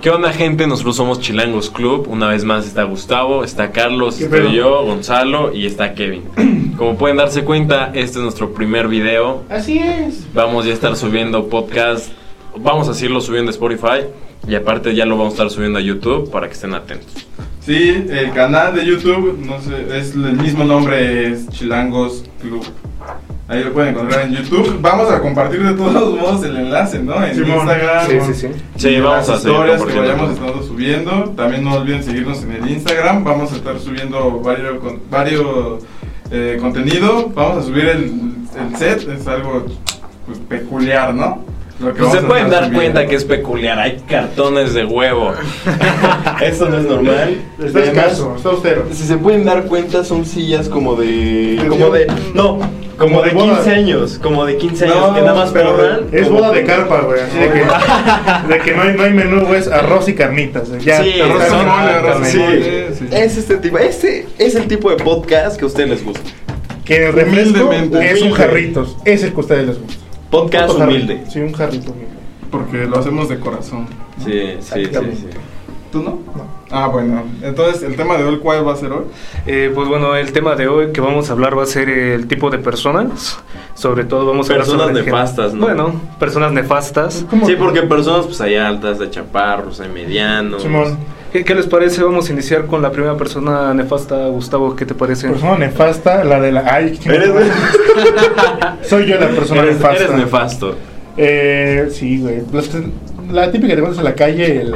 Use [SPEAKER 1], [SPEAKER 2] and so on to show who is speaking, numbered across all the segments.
[SPEAKER 1] ¿Qué onda, gente? Nosotros somos Chilangos Club. Una vez más está Gustavo, está Carlos,
[SPEAKER 2] ¿Qué
[SPEAKER 1] estoy yo, Gonzalo y está Kevin. Como pueden darse cuenta, este es nuestro primer video.
[SPEAKER 2] Así es.
[SPEAKER 1] Vamos ya a estar subiendo podcast. Vamos a seguirlo subiendo a Spotify. Y aparte ya lo vamos a estar subiendo a YouTube para que estén atentos.
[SPEAKER 3] Sí, el canal de YouTube, no sé, es el mismo nombre, es Chilangos Club. Ahí lo pueden encontrar en YouTube. Vamos a compartir de todos modos el enlace, ¿no? En
[SPEAKER 2] Simón.
[SPEAKER 3] Instagram.
[SPEAKER 2] Sí,
[SPEAKER 4] sí, sí.
[SPEAKER 1] Sí, vamos
[SPEAKER 3] las
[SPEAKER 1] a
[SPEAKER 3] historias que vayamos estando subiendo. También no olviden seguirnos en el Instagram. Vamos a estar subiendo varios, con- varios eh, contenido. Vamos a subir el, el set. Es algo pues, peculiar, ¿no?
[SPEAKER 1] Pues se pueden dar
[SPEAKER 3] subiendo.
[SPEAKER 1] cuenta que es peculiar. Hay cartones de huevo. Eso no es normal.
[SPEAKER 2] Está escaso, está austero.
[SPEAKER 1] Si se pueden dar cuenta, son sillas como de.
[SPEAKER 2] ¿De
[SPEAKER 1] como de. No, como de
[SPEAKER 2] de boda.
[SPEAKER 1] 15 años. Como de 15 años,
[SPEAKER 3] No,
[SPEAKER 1] que nada más
[SPEAKER 3] pero.
[SPEAKER 2] Es
[SPEAKER 1] como-
[SPEAKER 2] boda de carpa, güey. Así de que, de que no, hay, no hay menú, güey. Es arroz y carnitas. Ya,
[SPEAKER 1] Sí,
[SPEAKER 3] Arroz arroz con
[SPEAKER 1] sí.
[SPEAKER 3] sí.
[SPEAKER 1] Es este tipo. Este es el tipo de podcast que a ustedes les gusta.
[SPEAKER 2] Que el refresco es un
[SPEAKER 1] Humilde.
[SPEAKER 2] jarritos. Es el que a ustedes les gusta.
[SPEAKER 1] Podcast
[SPEAKER 2] Otro jarrito.
[SPEAKER 1] humilde.
[SPEAKER 2] Sí, un jarrito humilde.
[SPEAKER 3] Porque lo hacemos de corazón.
[SPEAKER 1] Sí, sí, sí.
[SPEAKER 3] ¿Tú no?
[SPEAKER 2] No.
[SPEAKER 3] Ah, bueno. Entonces, ¿el tema de hoy cuál va a ser hoy?
[SPEAKER 4] Eh, pues bueno, el tema de hoy que vamos a hablar va a ser el tipo de personas. Sobre todo vamos a hablar
[SPEAKER 1] Personas
[SPEAKER 4] el gen-
[SPEAKER 1] nefastas, ¿no?
[SPEAKER 4] Bueno, personas nefastas.
[SPEAKER 2] ¿Cómo?
[SPEAKER 1] Sí, porque personas, pues hay altas, hay chaparros, hay medianos.
[SPEAKER 2] Simón,
[SPEAKER 4] ¿Qué, qué les parece? Vamos a iniciar con la primera persona nefasta. Gustavo, ¿qué te parece?
[SPEAKER 2] persona nefasta, la de la. Ay, qué
[SPEAKER 1] Eres,
[SPEAKER 2] Soy yo la persona
[SPEAKER 1] eres,
[SPEAKER 2] nefasta.
[SPEAKER 1] eres nefasto.
[SPEAKER 2] Eh, sí, güey. Que- la típica que te encuentras en la calle, el.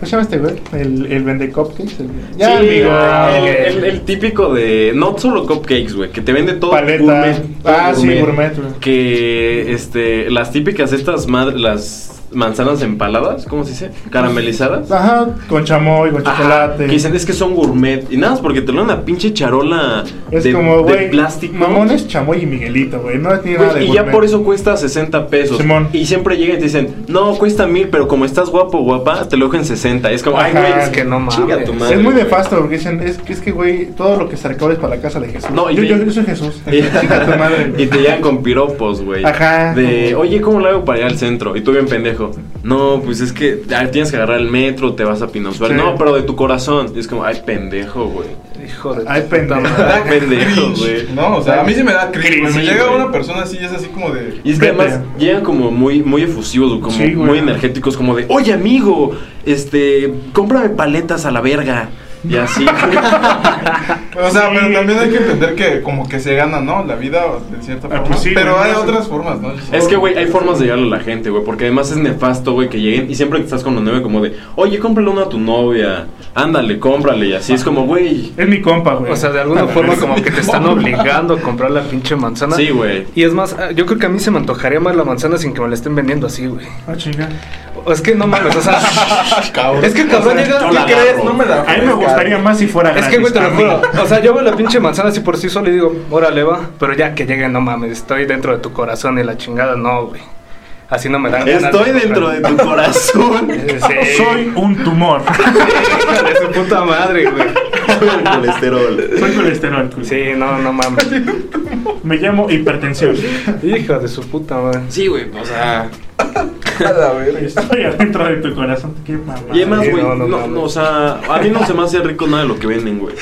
[SPEAKER 2] ¿Cómo se llama este, güey? El, el vende cupcakes. El, ya,
[SPEAKER 1] sí,
[SPEAKER 2] amigo.
[SPEAKER 1] el, el- el típico de. No solo cupcakes, güey, que te vende todo.
[SPEAKER 2] Paleta.
[SPEAKER 1] gourmet, todo
[SPEAKER 2] Ah, sí, gourmet, güey.
[SPEAKER 1] Que este. Las típicas, estas madres. Las manzanas empaladas, ¿cómo se dice? Caramelizadas.
[SPEAKER 2] Ajá, con chamoy, con
[SPEAKER 1] Ajá,
[SPEAKER 2] chocolate.
[SPEAKER 1] que dicen es que son gourmet. Y nada más porque te lo dan una pinche charola
[SPEAKER 2] es
[SPEAKER 1] de,
[SPEAKER 2] como,
[SPEAKER 1] de
[SPEAKER 2] güey.
[SPEAKER 1] plástico.
[SPEAKER 2] Mamones, chamoy y Miguelito, güey. No tiene nada de
[SPEAKER 1] y ya por eso cuesta 60 pesos.
[SPEAKER 2] Simón.
[SPEAKER 1] Y siempre llegan y te dicen, no, cuesta mil, pero como estás guapo o guapa, te lo dejo en 60. Es como, ay, güey,
[SPEAKER 2] es
[SPEAKER 4] que no mames.
[SPEAKER 1] Chinga tu madre,
[SPEAKER 2] es muy nefasto porque dicen, es que, es que, güey, todo lo que se es para la casa de Jesús.
[SPEAKER 1] No, y
[SPEAKER 2] yo,
[SPEAKER 1] te-
[SPEAKER 2] yo, yo soy Jesús.
[SPEAKER 1] Y,
[SPEAKER 2] Chinga tu madre.
[SPEAKER 1] y te llegan con piropos, güey.
[SPEAKER 2] Ajá.
[SPEAKER 1] De, oye, ¿cómo lo hago para ir al centro? Y tú bien pendejo. No, pues es que tienes que agarrar el metro, te vas a Pinosuar.
[SPEAKER 2] Sí.
[SPEAKER 1] No, pero de tu corazón. Y es como, ay, pendejo, güey.
[SPEAKER 4] Hijo de
[SPEAKER 2] Ay, pendejo.
[SPEAKER 1] Ay, pendejo, güey.
[SPEAKER 3] No, o sea, a mí sí me da cringe. me llega
[SPEAKER 1] güey.
[SPEAKER 3] una persona así, es así como de.
[SPEAKER 1] Y es que
[SPEAKER 2] Vete.
[SPEAKER 1] además llegan como muy, muy efusivos, como
[SPEAKER 2] Sí,
[SPEAKER 1] muy energéticos, como de, oye amigo, este, cómprame paletas a la verga. Y así.
[SPEAKER 3] O sea,
[SPEAKER 2] Sí.
[SPEAKER 3] pero también hay que entender que como que se gana, ¿no? La vida de cierta
[SPEAKER 2] Ah,
[SPEAKER 3] forma.
[SPEAKER 2] pues sí,
[SPEAKER 3] pero
[SPEAKER 2] güey,
[SPEAKER 3] hay otras formas, ¿no?
[SPEAKER 1] es que, güey, hay formas de llegarle a la gente, güey, porque además es nefasto, güey, que lleguen y siempre que estás con los nueve, como de, oye, cómprale uno a tu novia, ándale, cómprale, y así es como, güey.
[SPEAKER 2] Es mi compa, güey.
[SPEAKER 4] O sea, de alguna
[SPEAKER 2] A la
[SPEAKER 4] forma como que te están obligando a comprar la pinche manzana.
[SPEAKER 1] Sí, güey.
[SPEAKER 4] Y es más, ah, yo creo que a mí se me antojaría más la manzana sin que me la estén vendiendo así, güey.
[SPEAKER 2] Ah, chinga.
[SPEAKER 4] O Es que no mames, o sea.
[SPEAKER 3] Cabrón.
[SPEAKER 4] es que el cabrón
[SPEAKER 3] O sea,
[SPEAKER 4] llega.
[SPEAKER 1] yo
[SPEAKER 4] ¿qué
[SPEAKER 1] la
[SPEAKER 4] crees?
[SPEAKER 3] No me da
[SPEAKER 2] A mí me gustaría más si fuera
[SPEAKER 4] Es
[SPEAKER 2] gratis.
[SPEAKER 4] que, güey, te lo juro. O sea, yo veo la pinche manzana así por sí solo y digo, órale, va. Pero ya que llegue, no mames, estoy dentro de tu corazón y la chingada, no, güey. Así no me dan ganas
[SPEAKER 1] Estoy dentro de tu corazón.
[SPEAKER 4] Sí.
[SPEAKER 2] Soy un tumor.
[SPEAKER 4] Hija de su puta madre, güey.
[SPEAKER 1] Soy el colesterol.
[SPEAKER 2] Soy colesterol. güey.
[SPEAKER 4] Sí, no, no mames.
[SPEAKER 2] Me llamo hipertensión.
[SPEAKER 4] Hija de su puta madre.
[SPEAKER 1] Sí, güey, o sea.
[SPEAKER 3] A la verga.
[SPEAKER 2] Estoy adentro de tu corazón. Qué mamá.
[SPEAKER 1] Y además,
[SPEAKER 4] Sí,
[SPEAKER 1] güey,
[SPEAKER 4] no,
[SPEAKER 1] no,
[SPEAKER 4] no
[SPEAKER 1] o sea, a mí no se me hace rico nada de lo que venden, güey.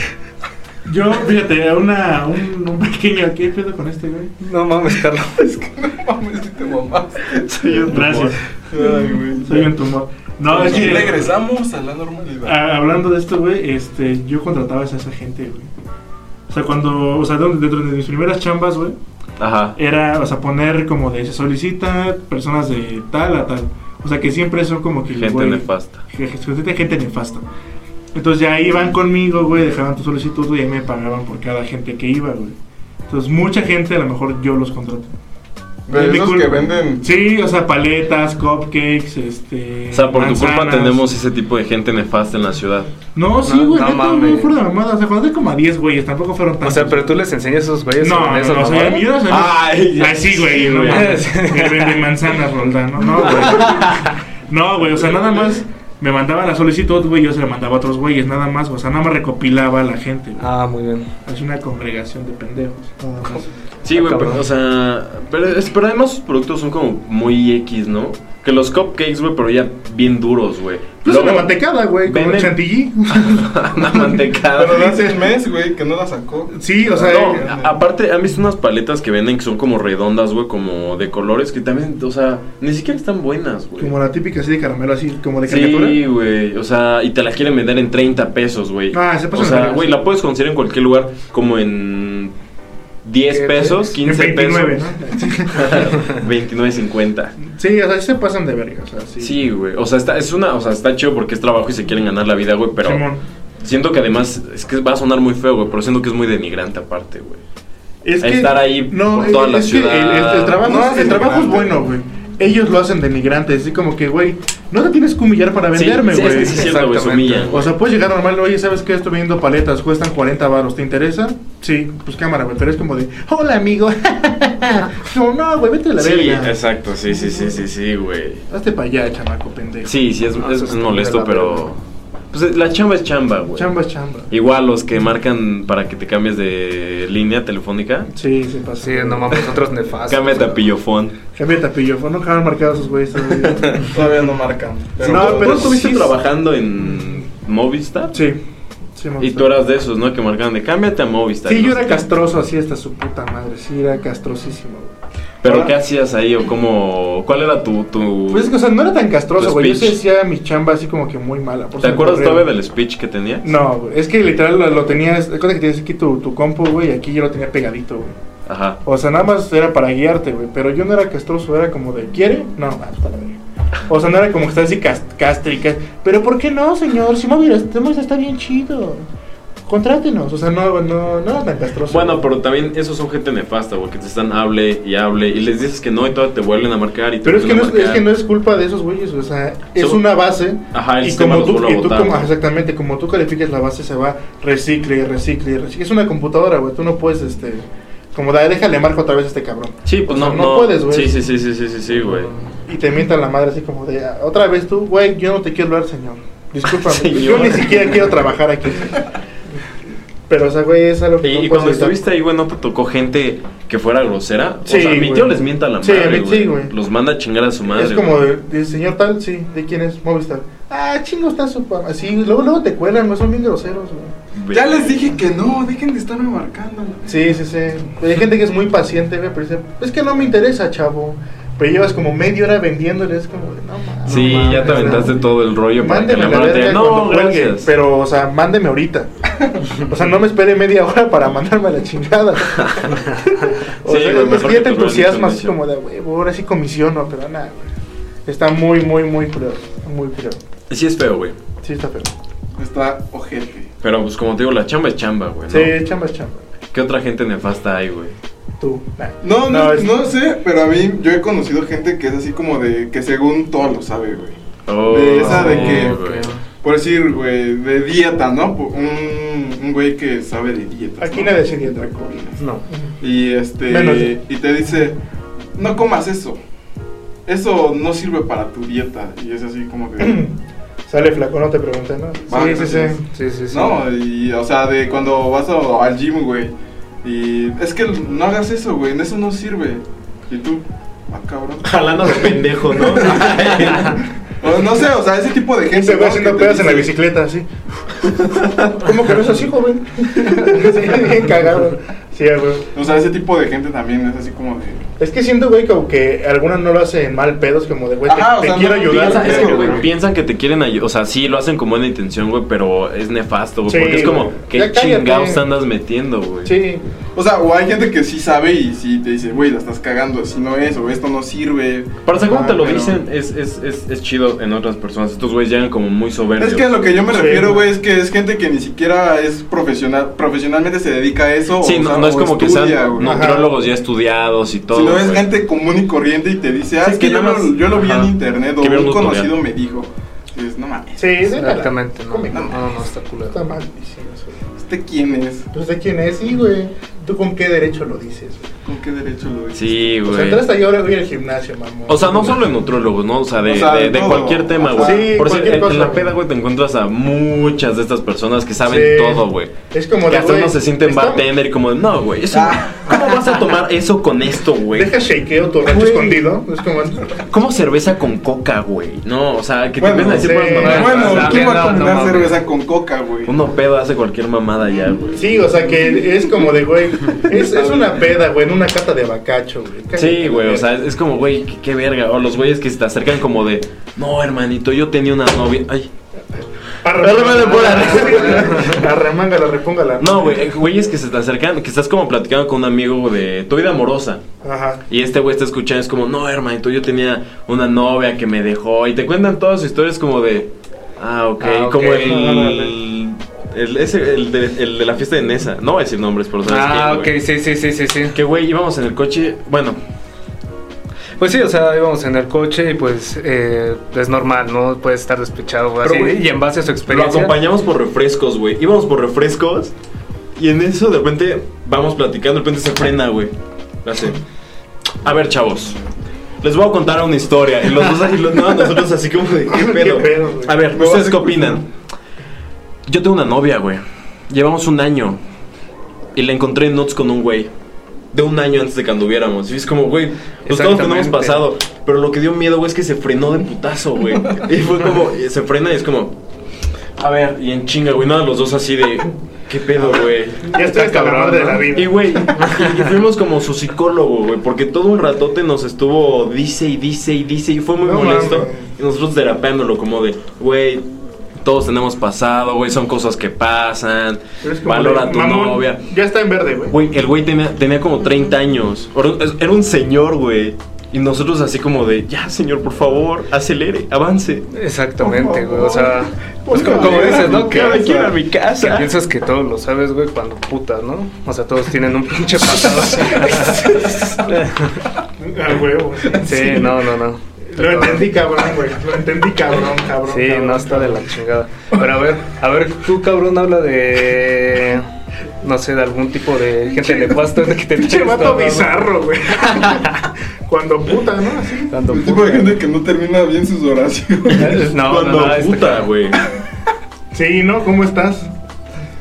[SPEAKER 2] Yo, fíjate, una, un, un pequeño. ¿Qué pedo con este, güey?
[SPEAKER 4] No mames, Carlos.
[SPEAKER 3] No mames, si te mamaste.
[SPEAKER 1] Soy un
[SPEAKER 2] Gracias.
[SPEAKER 3] Ay, güey.
[SPEAKER 2] Soy un tumor. No, es que.
[SPEAKER 3] regresamos a la normalidad.
[SPEAKER 2] Hablando de esto, güey, este, yo contrataba a esa gente, güey. O sea, cuando, o sea, donde- dentro de mis primeras chambas, güey,
[SPEAKER 1] Ajá.
[SPEAKER 2] era, o sea, poner como de se solicita personas de tal a tal. O sea, que siempre son como que
[SPEAKER 1] Gente
[SPEAKER 2] güey,
[SPEAKER 1] nefasta.
[SPEAKER 2] que- que gente nefasta. Entonces ya iban conmigo, güey, dejaban tu solicitud, güey, y ahí me pagaban por cada gente que iba, güey. Entonces, mucha gente, a lo mejor yo los contrato.
[SPEAKER 3] De esos que venden.
[SPEAKER 2] Sí, o sea, paletas, cupcakes, este.
[SPEAKER 1] O sea, por tu culpa
[SPEAKER 2] manzanas.
[SPEAKER 1] tenemos ese tipo de gente nefasta en la ciudad.
[SPEAKER 2] No, sí,
[SPEAKER 4] No,
[SPEAKER 2] güey,
[SPEAKER 4] no
[SPEAKER 2] no,
[SPEAKER 4] mames.
[SPEAKER 2] fuera de mamada. O sea, cuando como a 10 güeyes, tampoco fueron tantos.
[SPEAKER 4] O sea, pero tú les enseñas a esos güeyes
[SPEAKER 2] No, no, no, o sea,
[SPEAKER 4] mamá?
[SPEAKER 2] el mío, o sea,
[SPEAKER 1] Ay,
[SPEAKER 2] Ay, sí, güey, no. Que vende manzanas, Roldán, ¿no? No, güey. No, güey, o sea, nada más me mandaba la solicitud, güey, yo se la mandaba a otros güeyes, nada más, o sea, nada más recopilaba a la gente, güey.
[SPEAKER 4] Ah, muy bien.
[SPEAKER 2] Es una congregación de pendejos. más.
[SPEAKER 1] Sí, güey, pero, o sea, pero, es- pero además sus productos son como muy X, ¿no? Que los cupcakes, güey, pero ya bien duros, güey.
[SPEAKER 2] Pues
[SPEAKER 1] Luego-
[SPEAKER 2] una mantecada, güey, como el chantilly.
[SPEAKER 1] una mantecada.
[SPEAKER 3] Pero hace un mes, güey, que no la sacó.
[SPEAKER 2] Sí, o sea,
[SPEAKER 1] No,
[SPEAKER 2] eh,
[SPEAKER 1] aparte, ¿han visto unas paletas que venden que son como redondas, güey, como de colores? Que también, o sea, ni siquiera están buenas, güey.
[SPEAKER 2] como la típica así de caramelo, así como de caricatura.
[SPEAKER 1] Sí, güey, o sea, y te la quieren vender en 30 pesos, güey.
[SPEAKER 2] Ah, se pasan
[SPEAKER 1] O sea, güey, la puedes conseguir en cualquier lugar como en 10
[SPEAKER 4] ¿Qué?
[SPEAKER 1] pesos,
[SPEAKER 2] En
[SPEAKER 1] 15
[SPEAKER 2] 29,
[SPEAKER 1] pesos.
[SPEAKER 2] ¿no?
[SPEAKER 1] 29.50.
[SPEAKER 2] Sí, o sea, se pasan de verga, o sea, sí.
[SPEAKER 1] Sí, güey. O sea, está, es una, o sea, está chido porque es trabajo y se quieren ganar la vida, güey, pero
[SPEAKER 2] Simón.
[SPEAKER 1] siento que además es que va a sonar muy feo, güey, pero siento que es muy denigrante aparte, güey.
[SPEAKER 2] Es
[SPEAKER 1] Estar ahí por
[SPEAKER 2] es-
[SPEAKER 1] toda la
[SPEAKER 2] es que el-
[SPEAKER 1] ciudad.
[SPEAKER 2] El, el trabajo,
[SPEAKER 3] No,
[SPEAKER 2] el trabajo es bueno, güey. Ellos lo hacen denigrante, así como que, güey, no te tienes que humillar para venderme,
[SPEAKER 1] sí,
[SPEAKER 2] güey.
[SPEAKER 1] sí, sí, se
[SPEAKER 4] Exactamente.
[SPEAKER 2] O sea, puedes llegar normal, oye, ¿sabes qué? Estoy vendiendo paletas, cuestan 40 baros, ¿te interesa? Sí, pues cámara, güey, pero es como de, hola, amigo. no, no, güey, vete a la
[SPEAKER 1] Sí,
[SPEAKER 2] verga.
[SPEAKER 1] exacto, sí, sí, sí, sí, sí, güey.
[SPEAKER 2] Hazte para allá, chamaco, pendejo.
[SPEAKER 1] Sí, sí, es,
[SPEAKER 4] No,
[SPEAKER 1] es-
[SPEAKER 4] eso
[SPEAKER 1] es
[SPEAKER 4] está
[SPEAKER 1] molesto, pero...
[SPEAKER 4] verga.
[SPEAKER 1] Pues la chamba es chamba, güey.
[SPEAKER 2] Chamba es chamba.
[SPEAKER 1] Igual los que marcan para que te cambies de línea telefónica.
[SPEAKER 2] Sí, se pasa.
[SPEAKER 4] Sí, no mames, nosotros nefastos.
[SPEAKER 1] Cámbiate a pillofón.
[SPEAKER 2] Cámbiate a pillofón, nunca han marcado esos güeyes todavía.
[SPEAKER 3] Todavía no marcan. Pero
[SPEAKER 2] No,
[SPEAKER 1] ¿Tú-
[SPEAKER 2] pero
[SPEAKER 1] ¿Tú estuviste
[SPEAKER 2] sí-
[SPEAKER 1] trabajando en Movistar?
[SPEAKER 2] Sí. sí me
[SPEAKER 1] Y tú eras de esos, ¿no? Que marcaban de cámbiate a Movistar.
[SPEAKER 2] Sí,
[SPEAKER 1] no
[SPEAKER 2] yo era castroso así hasta su puta madre. Sí, era castrosísimo, güey.
[SPEAKER 1] ¿Pero qué hacías ahí o cómo? ¿Cuál era tu...? tu...
[SPEAKER 2] Pues es que, o sea, no era tan castroso, güey. Yo sí hacía mi chamba así como que muy mala. por
[SPEAKER 1] ¿Te
[SPEAKER 2] me
[SPEAKER 1] acuerdas todavía del speech que tenías?
[SPEAKER 2] No, güey. Es que literal lo, lo tenías. Recuerda que tienes aquí tu, tu compu, güey. Y aquí yo lo tenía pegadito, güey.
[SPEAKER 1] Ajá.
[SPEAKER 2] O sea, nada más era para guiarte, güey. Pero yo no era castroso, era como de, ¿quiere? No, va, está la verga. O sea, no era como que estás así cast castrica. Pero ¿por qué no, señor? Si Movistar está bien chido. Contrátenos. O sea, no, no, no era tan castroso.
[SPEAKER 1] Bueno, pero también esos son gente nefasta, güey, que te están hable y hable y les dices que no y todavía te vuelven a marcar y te
[SPEAKER 2] Pero es que, no es, es que no es culpa de esos güeyes, o sea, es una base.
[SPEAKER 1] Ajá, el
[SPEAKER 2] y
[SPEAKER 1] sistema
[SPEAKER 2] como tú, y tú como-
[SPEAKER 1] güey.
[SPEAKER 2] exactamente, como tú califiques la base, se va recicle, recicle, recicle. Es una computadora, güey. Tú no puedes, este, como da, déjale marco otra vez a este cabrón.
[SPEAKER 1] Sí, pues
[SPEAKER 2] O sea,
[SPEAKER 1] no,
[SPEAKER 2] no puedes, güey.
[SPEAKER 1] Sí, sí, sí, sí, sí, sí, sí, güey.
[SPEAKER 2] Y te mientan la madre así como de, "Ah, otra vez tú, güey, yo no te quiero hablar, señor. Discúlpame,
[SPEAKER 1] Señor.
[SPEAKER 2] yo ni siquiera quiero trabajar aquí. Pero, o sea, güey, es algo que
[SPEAKER 1] Y,
[SPEAKER 2] no
[SPEAKER 1] y cuando estuviste ahí, güey, ¿no te tocó gente que fuera grosera?
[SPEAKER 2] Sí,
[SPEAKER 1] o sea, mi tío les mienta a la
[SPEAKER 2] Sí,
[SPEAKER 1] madre,
[SPEAKER 2] a mí
[SPEAKER 1] güey.
[SPEAKER 2] sí, güey.
[SPEAKER 1] Los manda a chingar a su madre,
[SPEAKER 2] es como de, de, señor tal, sí, ¿de quién es? Movistar. Ah, chingo, está su pa- Así, luego, luego te cuelan, güey, son bien groseros, güey.
[SPEAKER 3] Ya les dije que no, dejen de estarme marcando.
[SPEAKER 2] Sí, sí, sí. Hay gente que es muy paciente, güey, pero dice, es que no me interesa, chavo. Pero llevas como media hora vendiéndole, es como de, no mames.
[SPEAKER 1] Sí,
[SPEAKER 2] no
[SPEAKER 1] ya te aventaste
[SPEAKER 2] no.
[SPEAKER 1] todo el rollo para que
[SPEAKER 2] Mándeme
[SPEAKER 1] la te no,
[SPEAKER 2] cuelgue,
[SPEAKER 1] gracias.
[SPEAKER 2] pero, o sea, mándeme ahorita. o sea, no me espere media hora para mandarme a la chingada. o
[SPEAKER 1] Sí,
[SPEAKER 2] sea,
[SPEAKER 1] güey,
[SPEAKER 2] es
[SPEAKER 1] mejor
[SPEAKER 2] que te entusiasmas así como de, güey, ahora sí comisiono, pero nada, güey. Está muy, muy, muy culero. Muy culero.
[SPEAKER 1] Sí es feo, güey.
[SPEAKER 2] Sí, está feo.
[SPEAKER 3] Está ojete.
[SPEAKER 1] Pero pues como te digo, la chamba es chamba, güey. ¿no?
[SPEAKER 2] Sí, chamba es chamba.
[SPEAKER 1] ¿Qué otra gente nefasta hay, güey?
[SPEAKER 2] Tú. nah.
[SPEAKER 3] No, no, no,
[SPEAKER 2] es-
[SPEAKER 3] sé, pero a mí yo he conocido gente que es así como de que según todo lo sabe, güey.
[SPEAKER 1] Oh,
[SPEAKER 3] De esa de que-. Por decir, güey, de dieta, ¿no? Un, un güey que sabe de dietas.
[SPEAKER 2] Aquí
[SPEAKER 3] ¿no?
[SPEAKER 2] nadie se dieta.
[SPEAKER 4] No.
[SPEAKER 3] Y este
[SPEAKER 2] Menos
[SPEAKER 3] y te dice, "No comas eso. Eso no sirve para tu dieta." Y es así como de
[SPEAKER 2] Sale flaco, no te pregunté, ¿no? Sí, sí. Sí,
[SPEAKER 4] sí, sí.
[SPEAKER 3] No, y o sea, de cuando vas a- al gym, güey. Y es que no hagas eso, güey, eso no sirve. Y tú, ah, cabrón.
[SPEAKER 1] Jalando de pendejo, ¿no?
[SPEAKER 3] O no sé, o sea, ese tipo de gente.
[SPEAKER 2] Gente va
[SPEAKER 3] ¿no?
[SPEAKER 2] haciendo pedas en la bicicleta, así. ¿Cómo que no es así, joven? bien cagado. Sí, güey.
[SPEAKER 3] O sea, ese tipo de gente también es así como de.
[SPEAKER 2] Es que siento, güey, como que algunas no lo hacen mal pedos, como de, güey, te, te
[SPEAKER 3] sea,
[SPEAKER 2] quiero
[SPEAKER 3] no
[SPEAKER 2] ayudar.
[SPEAKER 1] Piensan, es que, güey, piensan que te quieren ayudar. O sea, sí, lo hacen con buena intención, güey, pero es nefasto, güey.
[SPEAKER 2] Sí,
[SPEAKER 1] porque es como. ¿qué chingados andas metiendo, güey?
[SPEAKER 2] Sí,
[SPEAKER 3] O sea, o hay gente que sí sabe y sí te dice, güey, la estás cagando, si no es, o esto no sirve.
[SPEAKER 1] Para saber cómo
[SPEAKER 3] Ah,
[SPEAKER 1] te lo
[SPEAKER 3] pero-
[SPEAKER 1] dicen, es, es, es, es chido en otras personas. Estos güeyes llegan como muy soberbios.
[SPEAKER 3] Es que a lo que yo me
[SPEAKER 2] Sí,
[SPEAKER 3] refiero,
[SPEAKER 2] güey.
[SPEAKER 3] güey, es que es gente que ni siquiera es profesional, profesionalmente se dedica a eso.
[SPEAKER 1] Sí,
[SPEAKER 3] o,
[SPEAKER 1] no,
[SPEAKER 3] sea,
[SPEAKER 1] no es
[SPEAKER 3] o
[SPEAKER 1] como que
[SPEAKER 3] estudia,
[SPEAKER 1] sean
[SPEAKER 3] güey.
[SPEAKER 2] Ajá.
[SPEAKER 1] nutriólogos ya estudiados y todo.
[SPEAKER 3] Si no es gente común y corriente y te dice, ah,
[SPEAKER 1] Sí,
[SPEAKER 3] es
[SPEAKER 1] que
[SPEAKER 3] que yo, lo,
[SPEAKER 1] más-
[SPEAKER 3] yo lo vi
[SPEAKER 1] ajá.
[SPEAKER 3] en internet o
[SPEAKER 1] Que
[SPEAKER 3] un
[SPEAKER 1] un tutorial.
[SPEAKER 3] conocido me dijo. Y dices, no mames,
[SPEAKER 2] sí.
[SPEAKER 4] Exactamente, no. No, no, no, está culero.
[SPEAKER 2] Está mal.
[SPEAKER 3] ¿este quién es?
[SPEAKER 2] Pues de quién es, sí, güey. ¿Tú con qué derecho lo dices, güey?
[SPEAKER 3] ¿Con qué derecho lo dices?
[SPEAKER 1] Sí,
[SPEAKER 2] O sea,
[SPEAKER 1] güey.
[SPEAKER 2] entraste ahí ahora voy al gimnasio, mamón.
[SPEAKER 1] O sea, no solo en nutrólogos, ¿no? O sea, de,
[SPEAKER 3] O sea,
[SPEAKER 1] de- cualquier tema, güey.
[SPEAKER 2] Sí,
[SPEAKER 1] Por
[SPEAKER 2] cualquier
[SPEAKER 1] en,
[SPEAKER 2] cosa,
[SPEAKER 1] en la
[SPEAKER 2] güey.
[SPEAKER 1] peda, güey, te encuentras a muchas de estas personas que saben
[SPEAKER 2] Sí.
[SPEAKER 1] todo, güey.
[SPEAKER 2] Es como
[SPEAKER 1] Que
[SPEAKER 2] de,
[SPEAKER 1] hasta
[SPEAKER 2] güey,
[SPEAKER 1] uno se siente en
[SPEAKER 2] está-
[SPEAKER 1] bartender y como de, no, güey, eso-
[SPEAKER 3] Ah.
[SPEAKER 1] ¿cómo vas a tomar eso con esto, güey?
[SPEAKER 2] Deja shakeo tu rancho
[SPEAKER 1] Güey.
[SPEAKER 2] escondido. Es como.
[SPEAKER 1] ¿Cómo cerveza con coca, güey? No, o sea, que te
[SPEAKER 3] Bueno,
[SPEAKER 1] empiezan a decir
[SPEAKER 2] sí.
[SPEAKER 3] Bueno,
[SPEAKER 4] sea,
[SPEAKER 3] ¿quién va a combinar cerveza con coca, güey?
[SPEAKER 1] Uno pedo hace cualquier mamada ya, güey.
[SPEAKER 2] Sí, o sea que es como de, güey. Es, es una peda, güey, en una cata de bacacho, güey.
[SPEAKER 1] Sí, güey, o sea, es como, güey, qué, qué verga. O los güeyes que se te acercan como de, no, hermanito, yo tenía una novia. Ay,
[SPEAKER 2] Arremángala, repóngala.
[SPEAKER 1] no, güey, eh, güeyes que se te acercan, que estás como platicando con un amigo de tu vida amorosa.
[SPEAKER 2] Ajá.
[SPEAKER 1] Y este güey está escuchando, es como, no, hermanito, yo tenía una novia que me dejó. Y te cuentan todas sus historias como de, ah, ok,
[SPEAKER 4] Ah, ok.
[SPEAKER 1] como el. El, ese, el, de, el de la fiesta de Nesa. No voy a decir nombres, pero sabes
[SPEAKER 4] Ah,
[SPEAKER 1] quién,
[SPEAKER 4] ok,
[SPEAKER 1] güey.
[SPEAKER 4] sí, sí, sí, sí, sí.
[SPEAKER 1] Que güey, íbamos en el coche. Bueno,
[SPEAKER 4] Pues sí, o sea, íbamos en el coche y pues eh, es normal, ¿no? Puedes estar despechado o
[SPEAKER 1] Pero, güey,
[SPEAKER 4] y en base a su
[SPEAKER 1] lo
[SPEAKER 4] experiencia.
[SPEAKER 1] acompañamos por refrescos, güey. Íbamos por refrescos. Y en eso de repente vamos platicando, de repente se frena, güey. Hace. A ver, chavos. Les voy a contar una historia. Y los dos y los, no, nosotros así como de qué pedo.
[SPEAKER 2] pedo, güey?
[SPEAKER 1] a ver, ¿ustedes qué opinan? Yo tengo una novia, güey. Llevamos un año. Y la encontré en Nuts con un güey. De un año antes de que anduviéramos. Y es como, güey, pues todos tenemos pasado. Pero lo que dio miedo, güey, es que se frenó de putazo, güey. Y fue como, se frena y es como, a ver, y en chinga, güey, nada, los dos así de, ¿qué pedo, güey?
[SPEAKER 2] Ya estoy hasta la madre de la vida.
[SPEAKER 1] Y, güey, y, y fuimos como su psicólogo, güey, porque todo un ratote nos estuvo, dice y dice y dice, y fue muy
[SPEAKER 2] No
[SPEAKER 1] molesto.
[SPEAKER 2] mames.
[SPEAKER 1] Y nosotros terapeándolo como de, güey, todos tenemos pasado, güey, son cosas que pasan,
[SPEAKER 2] es
[SPEAKER 1] valora a tu
[SPEAKER 2] mamón,
[SPEAKER 1] novia.
[SPEAKER 2] Ya está en verde, güey.
[SPEAKER 1] Güey, el güey tenía, tenía como 30 años. Era- un señor, güey. Y nosotros así como de, ya, señor, por favor, acelere, avance.
[SPEAKER 4] Exactamente, güey. O sea, pues como, dices, ¿no? Que.
[SPEAKER 1] Quiero ir a mi
[SPEAKER 4] que
[SPEAKER 1] casa.
[SPEAKER 4] piensas que todo lo sabes, güey, cuando putas, ¿no? O sea, todos tienen un pinche pasado.
[SPEAKER 2] A huevo.
[SPEAKER 4] sí, no, no, no.
[SPEAKER 2] Lo entendí, cabrón, güey. Lo entendí, cabrón, cabrón.
[SPEAKER 4] Sí,
[SPEAKER 2] cabrón,
[SPEAKER 4] no está de la chingada. Pero a ver, a ver, tú cabrón habla de no sé, de algún tipo de gente nefasta de que te
[SPEAKER 2] Pinche vato bizarro, güey. Cuando puta, ¿no? Así.
[SPEAKER 4] Cuando
[SPEAKER 3] El tipo de gente que no termina bien sus oraciones.
[SPEAKER 4] No,
[SPEAKER 1] Cuando
[SPEAKER 4] no, no, este
[SPEAKER 1] puta, güey.
[SPEAKER 2] Sí, ¿no? ¿Cómo estás?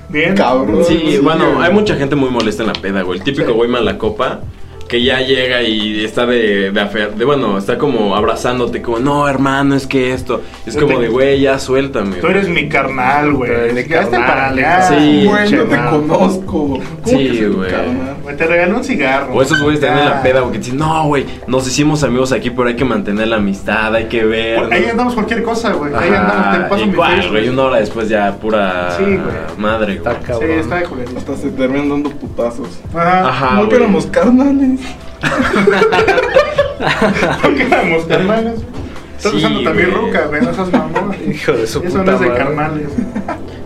[SPEAKER 2] Bien.
[SPEAKER 3] Cabrón.
[SPEAKER 1] Sí,
[SPEAKER 3] Sí,
[SPEAKER 1] bueno, hay mucha gente muy molesta en la peda, güey. El típico
[SPEAKER 2] Sí.
[SPEAKER 1] güey mala copa que ya llega y está de, de, afer- de, bueno, está como abrazándote, como, no, hermano, es que esto. Es
[SPEAKER 2] Yo
[SPEAKER 1] como
[SPEAKER 2] te-
[SPEAKER 1] de, güey, ya suéltame.
[SPEAKER 2] Tú eres mi carnal, güey. Está
[SPEAKER 4] carnal.
[SPEAKER 2] para allá.
[SPEAKER 1] Sí,
[SPEAKER 3] Güey, no te conozco. ¿Cómo
[SPEAKER 1] Sí,
[SPEAKER 3] que
[SPEAKER 1] güey.
[SPEAKER 3] carnal?
[SPEAKER 2] Güey, te regaló un cigarro.
[SPEAKER 1] O esos güeyes también en la peda, güey, que dicen, no, güey, nos hicimos amigos aquí, pero hay que mantener la amistad, hay que ver.
[SPEAKER 2] Ahí andamos cualquier cosa, güey. Ahí andamos. Te paso mi
[SPEAKER 1] Igual, güey, una hora después ya pura
[SPEAKER 2] Sí, güey.
[SPEAKER 1] madre, güey.
[SPEAKER 4] Está
[SPEAKER 2] Sí,
[SPEAKER 4] cabrón.
[SPEAKER 2] está de juguetito.
[SPEAKER 3] Hasta se terminan dando putazos.
[SPEAKER 2] Ajá.
[SPEAKER 1] Ajá,
[SPEAKER 3] no que éramos carnales.
[SPEAKER 2] Porque éramos carnales. Estás
[SPEAKER 1] Sí,
[SPEAKER 2] usando también
[SPEAKER 1] güey.
[SPEAKER 2] ruca, güey. No seas mamón.
[SPEAKER 4] Hijo de su
[SPEAKER 2] Eso
[SPEAKER 4] puta
[SPEAKER 2] no es de
[SPEAKER 4] madre.
[SPEAKER 2] carnales.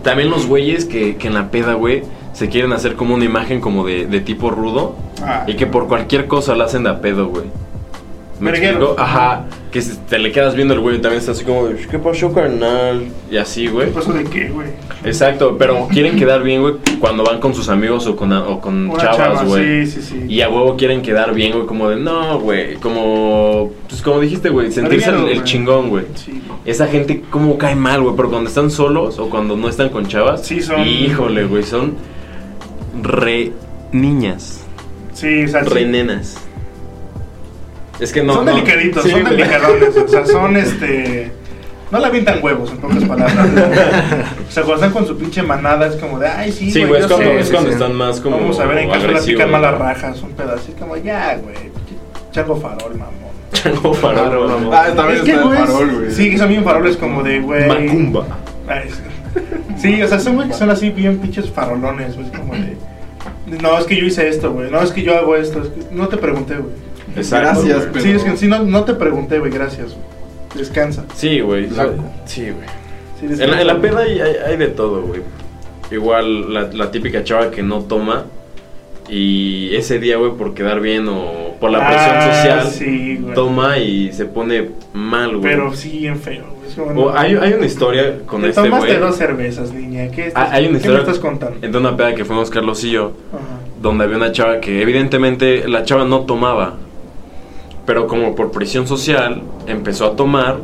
[SPEAKER 1] También los güeyes que, que en la peda, güey, se quieren hacer como una imagen como de, de tipo rudo
[SPEAKER 2] Ah.
[SPEAKER 1] y que por cualquier cosa la hacen de a pedo, güey. ¿Me explico? Ajá, que si te le quedas viendo el güey también está así como de, ¿qué pasó, carnal? Y así, güey.
[SPEAKER 2] ¿Eso de qué, güey?
[SPEAKER 1] Exacto, pero quieren quedar bien, güey, cuando van con sus amigos o con, o con
[SPEAKER 2] Una
[SPEAKER 1] chavas,
[SPEAKER 2] chava,
[SPEAKER 1] güey.
[SPEAKER 2] Sí, sí, sí.
[SPEAKER 1] Y a huevo quieren quedar bien, güey, como de, no, güey, como, pues como dijiste, güey, sentirse el, el chingón, güey.
[SPEAKER 2] Sí.
[SPEAKER 1] Esa gente como cae mal, güey, pero cuando están solos o cuando no están con chavas,
[SPEAKER 2] Sí, son-
[SPEAKER 1] híjole, güey, son re niñas,
[SPEAKER 2] Sí, o sea, sí.
[SPEAKER 1] re nenas. Es que no.
[SPEAKER 2] son
[SPEAKER 1] no-
[SPEAKER 2] delicaditos,
[SPEAKER 1] sí,
[SPEAKER 2] son delicadones. O sea, son este. No la avientan huevos, en pocas palabras. o sea, cuando están con su pinche manada, es como de, ay, sí,
[SPEAKER 1] Sí, güey, es cuando,
[SPEAKER 2] sé,
[SPEAKER 1] es
[SPEAKER 2] sí,
[SPEAKER 1] cuando
[SPEAKER 2] sí.
[SPEAKER 1] están más como.
[SPEAKER 2] Vamos a ver en caso
[SPEAKER 1] agresivos,
[SPEAKER 2] pican malas rajas, un pedacito, como ya, güey. Chango farol, mamón.
[SPEAKER 1] Chango farol,
[SPEAKER 4] Farol,
[SPEAKER 1] mamón.
[SPEAKER 3] Ah, también
[SPEAKER 2] Es que,
[SPEAKER 3] está el
[SPEAKER 2] güey,
[SPEAKER 3] farol, güey.
[SPEAKER 2] Sí, que son bien faroles como de, güey.
[SPEAKER 1] Macumba.
[SPEAKER 2] Ay, sí. Sí, o sea, son güey que son así bien pinches farolones, güey. Como de. No, es que yo hice esto, güey. No, es que yo hago esto. es que- No te pregunté, güey.
[SPEAKER 1] Exacto,
[SPEAKER 3] Gracias, pero-
[SPEAKER 2] Sí, es que sí, no, no te pregunté, güey. Gracias, güey. Descansa.
[SPEAKER 1] Sí, güey. Sí, güey.
[SPEAKER 2] Sí,
[SPEAKER 1] En la, en la
[SPEAKER 2] güey.
[SPEAKER 1] peda hay, hay, hay de todo, güey. Igual la, la típica chava que no toma y ese día, güey, por quedar bien o por la presión
[SPEAKER 2] Ah,
[SPEAKER 1] social,
[SPEAKER 2] Sí, güey.
[SPEAKER 1] toma y se pone mal, güey.
[SPEAKER 2] Pero sí, bien feo, güey.
[SPEAKER 1] O hay, hay una historia con
[SPEAKER 2] Te
[SPEAKER 1] este
[SPEAKER 2] tomaste
[SPEAKER 1] güey.
[SPEAKER 2] dos cervezas, niña. ¿Qué, estás-
[SPEAKER 1] Ah, Hay una
[SPEAKER 2] ¿qué
[SPEAKER 1] historia
[SPEAKER 2] me estás contando?
[SPEAKER 1] de una peda que fuimos Carlos y yo,
[SPEAKER 2] Ajá.
[SPEAKER 1] donde había una chava que evidentemente la chava no tomaba. Pero como por presión social empezó a tomar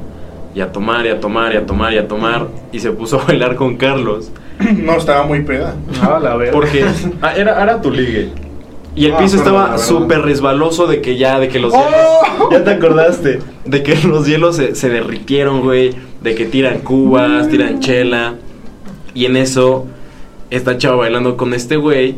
[SPEAKER 1] y a tomar y a tomar y a tomar y a tomar y se puso a bailar con Carlos.
[SPEAKER 2] No, estaba muy peda.
[SPEAKER 4] Ah, la verga.
[SPEAKER 1] Porque ah, era, era tu ligue. Y el piso estaba súper resbaloso de que ya, de que los
[SPEAKER 2] ¡Oh!
[SPEAKER 1] hielos. Ya te acordaste. De que los hielos se, se derritieron, güey. De que tiran cubas, tiran chela. Y en eso, esta chava bailando con este güey.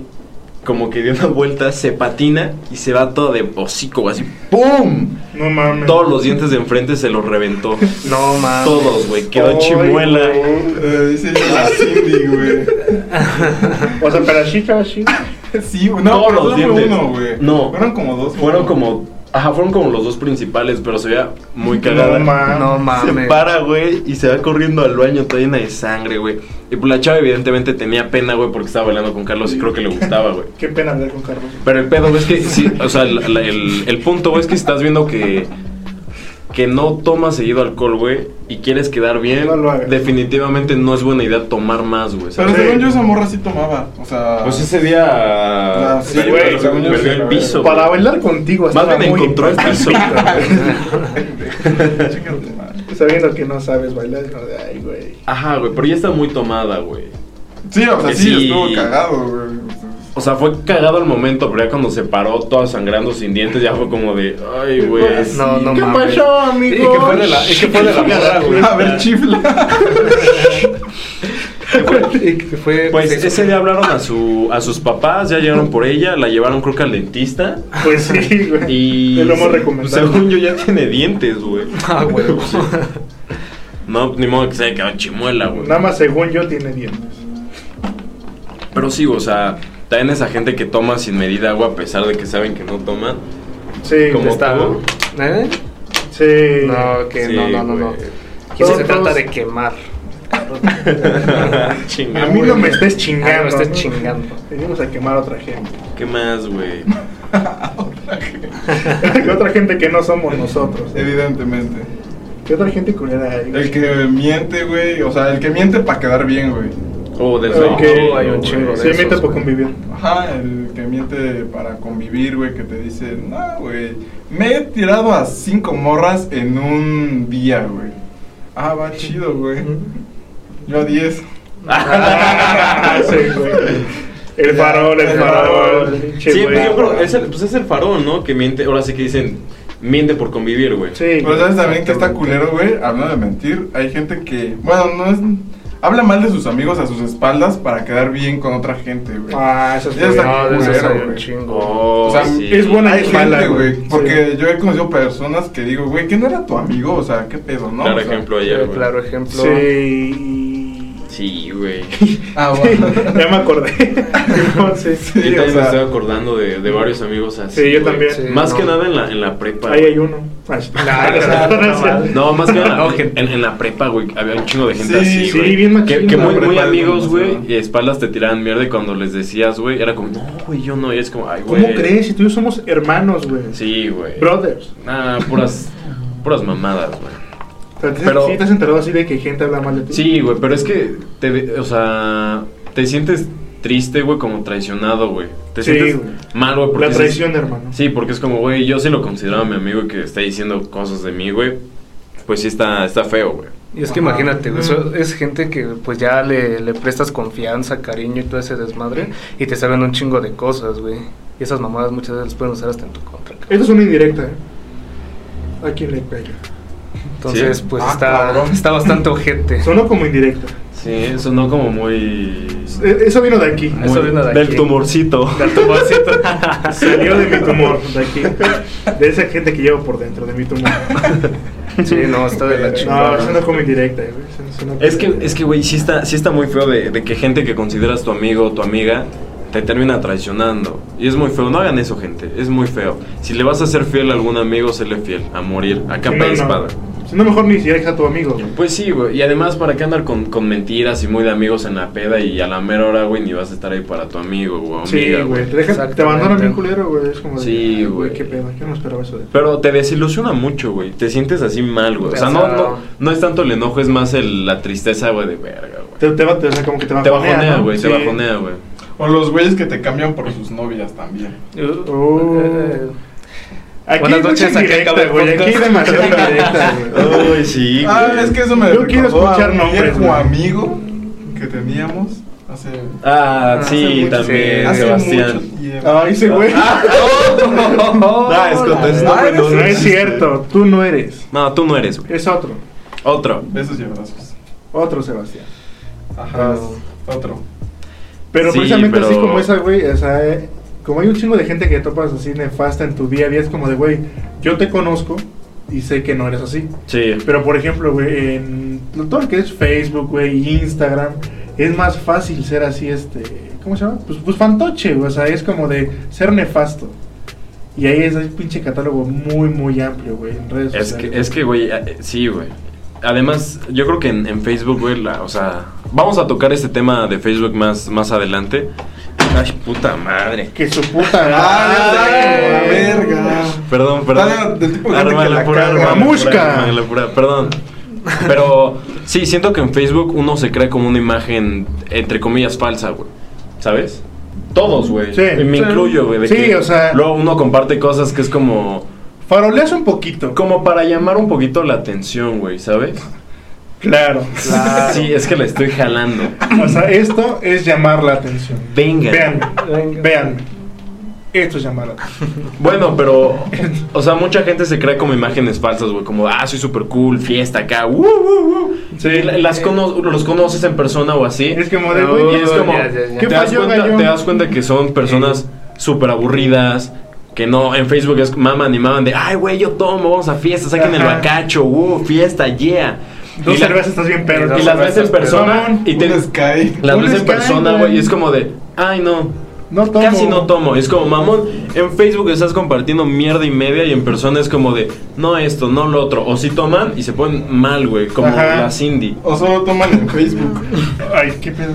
[SPEAKER 1] Como que dio una vuelta, se patina y se va todo de hocico, así. ¡Pum!
[SPEAKER 2] No mames.
[SPEAKER 1] Todos los dientes de enfrente se los reventó.
[SPEAKER 4] No mames.
[SPEAKER 1] Todos, güey. Quedó
[SPEAKER 2] Ay,
[SPEAKER 1] chimuela.
[SPEAKER 3] dice la Cindy, güey.
[SPEAKER 2] O sea, pero así, así.
[SPEAKER 3] Sí, güey. No, pero
[SPEAKER 1] los
[SPEAKER 3] no fue
[SPEAKER 1] dientes.
[SPEAKER 3] uno, güey.
[SPEAKER 1] No.
[SPEAKER 3] Fueron como dos.
[SPEAKER 1] Fueron como. Ajá, fueron como los dos principales, pero se veía muy cagada.
[SPEAKER 2] No mames.
[SPEAKER 4] No
[SPEAKER 1] Se
[SPEAKER 4] mames.
[SPEAKER 1] para, güey, y se va corriendo al baño toda llena de sangre, güey. Y pues la chava evidentemente tenía pena, güey, porque estaba bailando con Carlos y creo que le gustaba, güey.
[SPEAKER 2] Qué pena hablar con Carlos.
[SPEAKER 1] Pero el pedo, güey, es que sí, o sea, la- la- el, el punto, güey, es que estás viendo que que no tomas seguido alcohol, güey, y quieres quedar bien,
[SPEAKER 2] No lo hagas.
[SPEAKER 1] definitivamente no es buena idea tomar más, güey.
[SPEAKER 3] Pero según yo, esa morra sí tomaba. O sea.
[SPEAKER 1] Pues ese día
[SPEAKER 3] Ah, sí, güey, según yo
[SPEAKER 1] perdió el piso.
[SPEAKER 2] Para bailar contigo
[SPEAKER 1] Más bien encontró el piso.
[SPEAKER 2] Sabiendo que no sabes bailar, no de ay, güey.
[SPEAKER 1] Ajá, güey, pero ya está muy tomada, güey.
[SPEAKER 3] Sí, o sea, sí,
[SPEAKER 1] sí.
[SPEAKER 3] estuvo cagado, güey.
[SPEAKER 1] O sea, fue cagado el momento, pero ya cuando se paró, toda sangrando sin dientes, ya fue como de, ay, güey.
[SPEAKER 4] No, no
[SPEAKER 2] ¿Qué
[SPEAKER 4] mames.
[SPEAKER 2] pasó,
[SPEAKER 4] Y
[SPEAKER 2] amigo?
[SPEAKER 4] que fue de la, y que fue de la morra, güey.
[SPEAKER 3] A ver, chifla.
[SPEAKER 4] Y que fue.
[SPEAKER 1] Pues
[SPEAKER 4] se-
[SPEAKER 1] ese día hablaron a su a sus papás, ya llegaron por ella, la llevaron creo que al dentista
[SPEAKER 2] Pues sí, güey.
[SPEAKER 1] y
[SPEAKER 2] Es lo más recomendable.
[SPEAKER 1] según yo ya tiene dientes, güey.
[SPEAKER 4] Ah, güey.
[SPEAKER 1] No, ni modo que se haya quedado chimuela, güey.
[SPEAKER 2] Nada más según yo tiene dientes.
[SPEAKER 1] Pero sí, o sea, también esa gente que toma sin medida agua a pesar de que saben que no toman.
[SPEAKER 2] Sí,
[SPEAKER 1] Como
[SPEAKER 4] Está.
[SPEAKER 1] tú.
[SPEAKER 4] ¿Eh?
[SPEAKER 2] sí.
[SPEAKER 4] No, que
[SPEAKER 1] Sí,
[SPEAKER 4] no, no, no, no. Aquí se trata de quemar.
[SPEAKER 2] A mí no me estés
[SPEAKER 4] Ah,
[SPEAKER 2] chingando.
[SPEAKER 4] no estés
[SPEAKER 2] ¿no?
[SPEAKER 4] chingando.
[SPEAKER 2] Venimos a quemar a otra gente.
[SPEAKER 1] ¿Qué más, güey?
[SPEAKER 2] que otra gente que no somos nosotros.
[SPEAKER 3] Evidentemente.
[SPEAKER 2] ¿Qué otra gente culera hay?
[SPEAKER 3] El que miente, güey. O sea, el que miente para quedar bien, güey.
[SPEAKER 1] Oh, del
[SPEAKER 2] Ok.
[SPEAKER 1] no,
[SPEAKER 4] hay un chingo de
[SPEAKER 2] Sí, miente
[SPEAKER 4] güey.
[SPEAKER 2] convivir.
[SPEAKER 3] Ajá, el que miente para convivir, güey, que te dice, no, güey, me he tirado a cinco morras en un día, güey. Ah, va chido, güey. Yo a diez.
[SPEAKER 2] Sí, güey. El farol, el
[SPEAKER 3] El
[SPEAKER 2] farol.
[SPEAKER 1] Sí, pues yo creo, es el, pues es el farol, ¿no? Que miente, ahora sí que dicen, miente por convivir, güey.
[SPEAKER 2] Sí.
[SPEAKER 3] Pero sabes también que está culero, güey, hablando de mentir, hay gente que, bueno, no es... Habla mal de sus amigos a sus espaldas para quedar bien con otra gente, güey.
[SPEAKER 2] Ah, eso es
[SPEAKER 4] un chingo.
[SPEAKER 1] Oh,
[SPEAKER 3] O sea,
[SPEAKER 1] sí.
[SPEAKER 2] es buena
[SPEAKER 3] Hay
[SPEAKER 2] y mala,
[SPEAKER 3] gente,
[SPEAKER 2] güey.
[SPEAKER 3] porque yo he conocido personas que digo, güey, que no era tu amigo, o sea, qué pedo, ¿no?
[SPEAKER 1] Claro
[SPEAKER 3] O sea,
[SPEAKER 1] ejemplo ayer, güey.
[SPEAKER 4] Claro ejemplo.
[SPEAKER 2] Sí.
[SPEAKER 1] Sí, güey.
[SPEAKER 3] Ah, bueno.
[SPEAKER 2] ya me acordé. No, sí, sí.
[SPEAKER 1] Yo también
[SPEAKER 3] o sea-
[SPEAKER 1] me estoy acordando de, de varios amigos así.
[SPEAKER 2] Sí, yo
[SPEAKER 1] güey.
[SPEAKER 2] también.
[SPEAKER 4] Sí,
[SPEAKER 1] Más
[SPEAKER 4] no.
[SPEAKER 1] que nada en la, en la prepa.
[SPEAKER 2] Ahí
[SPEAKER 1] güey.
[SPEAKER 2] hay uno.
[SPEAKER 4] No, no,
[SPEAKER 1] más que nada en, la prepa, güey, había un chingo de gente
[SPEAKER 3] Sí,
[SPEAKER 1] así,
[SPEAKER 2] sí,
[SPEAKER 1] güey.
[SPEAKER 2] bien
[SPEAKER 1] que, que muy, muy amigos, güey, y espaldas te tiraban mierda y cuando les decías, güey, era como, no, güey, yo no, y es como, ay, güey.
[SPEAKER 2] ¿Cómo crees? Si tú y yo somos hermanos, güey.
[SPEAKER 1] Sí, güey.
[SPEAKER 2] Brothers.
[SPEAKER 1] Ah, puras, puras mamadas, güey.
[SPEAKER 2] O sea, ¿te-
[SPEAKER 1] Pero-
[SPEAKER 2] ¿Sí te has enterado así de que gente habla mal de ti?
[SPEAKER 1] Sí, güey, pero es que, te, o sea, te sientes triste, güey, como traicionado, güey. Te
[SPEAKER 2] Sí,
[SPEAKER 1] sientes
[SPEAKER 2] güey.
[SPEAKER 1] mal, güey, porque
[SPEAKER 2] La
[SPEAKER 1] es-
[SPEAKER 2] traición, hermano.
[SPEAKER 1] Sí, porque es como, güey, yo sí lo consideraba mi amigo que está diciendo cosas de mí, güey. Pues sí está, está feo, güey.
[SPEAKER 4] Y es que
[SPEAKER 2] Ajá.
[SPEAKER 4] imagínate, güey, eso es gente que pues ya le, le prestas confianza, cariño y todo ese desmadre y te saben un chingo de cosas, güey. Y esas mamadas muchas veces las pueden usar hasta en tu contra.
[SPEAKER 2] Esto es una indirecta, ¿eh? ¿A quién le pega?
[SPEAKER 4] Entonces,
[SPEAKER 1] Sí.
[SPEAKER 4] pues
[SPEAKER 3] Ah,
[SPEAKER 4] está,
[SPEAKER 3] cabrón.
[SPEAKER 4] está bastante ojete.
[SPEAKER 2] Sonó como indirecta.
[SPEAKER 1] Sí, sonó como muy...
[SPEAKER 2] Eh, Eso vino de aquí.
[SPEAKER 4] Eso
[SPEAKER 1] del
[SPEAKER 4] aquí.
[SPEAKER 1] tumorcito.
[SPEAKER 4] Del tumorcito.
[SPEAKER 2] Salió de mi tumor, de aquí. De esa gente que llevo por dentro, de mi tumor.
[SPEAKER 4] sí, no, está de la
[SPEAKER 2] No,
[SPEAKER 4] chingada.
[SPEAKER 2] sonó como indirecta, güey. Sonó como
[SPEAKER 1] Es que, es que, güey, sí está, sí está muy feo de, de que gente que consideras tu amigo o tu amiga te termina traicionando. Y es muy feo. No hagan eso, gente. Es muy feo. Si le vas a ser fiel a algún amigo, séle fiel. A morir. A capa
[SPEAKER 2] No,
[SPEAKER 1] y
[SPEAKER 2] no.
[SPEAKER 1] espada.
[SPEAKER 2] Si no, mejor ni siquiera deja a tu amigo. güey.
[SPEAKER 1] Pues sí, güey. Y además, ¿para qué andar con, con mentiras y muy de amigos en la peda y a la mera hora, güey, ni vas a estar ahí para tu amigo amiga,
[SPEAKER 2] Sí, güey. Te, te abandonan bien culero, güey. Es como de,
[SPEAKER 1] Sí, güey.
[SPEAKER 2] Qué pedo. Yo no esperaba eso de.
[SPEAKER 1] Pero te desilusiona mucho, güey. Te sientes así mal, güey. O sea, no, no, no es tanto el enojo, es más el, la tristeza, güey, de verga, güey.
[SPEAKER 2] Te, te, va- o sea, como que te
[SPEAKER 1] Te
[SPEAKER 2] bajonea,
[SPEAKER 1] bajonea,
[SPEAKER 2] ¿no?
[SPEAKER 1] güey. Te
[SPEAKER 2] Sí.
[SPEAKER 1] bajonea, güey.
[SPEAKER 3] O los güeyes que te cambian por sus novias también.
[SPEAKER 2] Oh.
[SPEAKER 4] Eh,
[SPEAKER 2] Aquí
[SPEAKER 4] Buenas noches, aquí acaba
[SPEAKER 2] güey. Aquí demasiada indirecta, güey.
[SPEAKER 1] Ay, sí.
[SPEAKER 3] Ah, es que eso me
[SPEAKER 2] Yo quiero escuchar
[SPEAKER 3] un
[SPEAKER 2] nombres, güey.
[SPEAKER 3] amigo que teníamos hace...
[SPEAKER 1] Ah,
[SPEAKER 4] Hace
[SPEAKER 1] sí,
[SPEAKER 3] mucho-
[SPEAKER 1] también,
[SPEAKER 3] hace
[SPEAKER 1] Sebastián.
[SPEAKER 2] Ay, ese güey.
[SPEAKER 1] Ah, es contexto,
[SPEAKER 3] Ah,
[SPEAKER 2] No es cierto, tú no eres.
[SPEAKER 1] No, tú no eres, güey.
[SPEAKER 2] Es otro.
[SPEAKER 1] Otro.
[SPEAKER 3] Besos y abrazos.
[SPEAKER 2] Otro Sebastián.
[SPEAKER 3] Ajá, otro.
[SPEAKER 2] Pero
[SPEAKER 1] Sí,
[SPEAKER 2] precisamente
[SPEAKER 1] pero-
[SPEAKER 2] así como esa, güey, o sea, eh, como hay un chingo de gente que topas así nefasta en tu día a día, es como de, güey, yo te conozco y sé que no eres así.
[SPEAKER 1] Sí.
[SPEAKER 2] Pero por ejemplo, güey, en todo lo que es Facebook, güey, Instagram, es más fácil ser así, este, ¿cómo se llama? Pues, pues fantoche, güey, o sea, es como de ser nefasto. Y ahí es un pinche catálogo muy, muy amplio, güey, en redes
[SPEAKER 1] Es
[SPEAKER 2] sociales.
[SPEAKER 1] que, es que, güey, eh, sí, güey. Además, yo creo que en, en Facebook, güey, la- o sea, vamos a tocar este tema de Facebook más, más adelante. Ay, puta madre.
[SPEAKER 2] Que su puta madre,
[SPEAKER 3] verga.
[SPEAKER 1] Perdón, perdón.
[SPEAKER 3] Del tipo de que la
[SPEAKER 1] pura, pura, Perdón. Pero sí, siento que en Facebook uno se crea como una imagen, entre comillas, falsa, güey. ¿Sabes? Todos, güey.
[SPEAKER 2] Sí.
[SPEAKER 1] Y me
[SPEAKER 2] Sí.
[SPEAKER 1] incluyo, güey.
[SPEAKER 2] Sí,
[SPEAKER 1] que
[SPEAKER 2] o sea-
[SPEAKER 1] Luego uno comparte cosas que es como.
[SPEAKER 2] Faroleas un poquito.
[SPEAKER 1] Como para llamar un poquito la atención, güey, ¿sabes?
[SPEAKER 2] Claro.
[SPEAKER 1] Sí, es que la estoy jalando.
[SPEAKER 2] O sea, esto es llamar la atención.
[SPEAKER 1] Venga.
[SPEAKER 2] Vean, vean. Esto es llamar la atención.
[SPEAKER 1] Bueno, pero, o sea, mucha gente se crea como imágenes falsas, güey, como, ah, soy súper cool, fiesta acá, uh, uh, uh. Sí, la- las cono- los conoces en persona o así.
[SPEAKER 2] Es como de,
[SPEAKER 4] No,
[SPEAKER 1] y es como,
[SPEAKER 4] ya, ya, ya.
[SPEAKER 2] ¿Qué
[SPEAKER 1] te, das cuenta, te das cuenta que son personas súper aburridas, que no, en Facebook es maman y maman de, ay, güey, yo tomo, vamos a fiesta, saquen el bacacho, uh, fiesta, yeah.
[SPEAKER 2] Dos cervezas estás bien pedo.
[SPEAKER 1] Y las ves en persona y te... Las ves en persona,
[SPEAKER 2] güey.
[SPEAKER 1] y es como de, ay, no,
[SPEAKER 2] No tomo.
[SPEAKER 1] Casi no tomo. Es como, mamón, en Facebook estás compartiendo mierda y media y en persona es como de, no esto, no lo otro. O si toman y se ponen mal, güey, como
[SPEAKER 2] Ajá.
[SPEAKER 1] la Cindy.
[SPEAKER 3] O solo toman en Facebook.
[SPEAKER 2] Ay, qué pedo.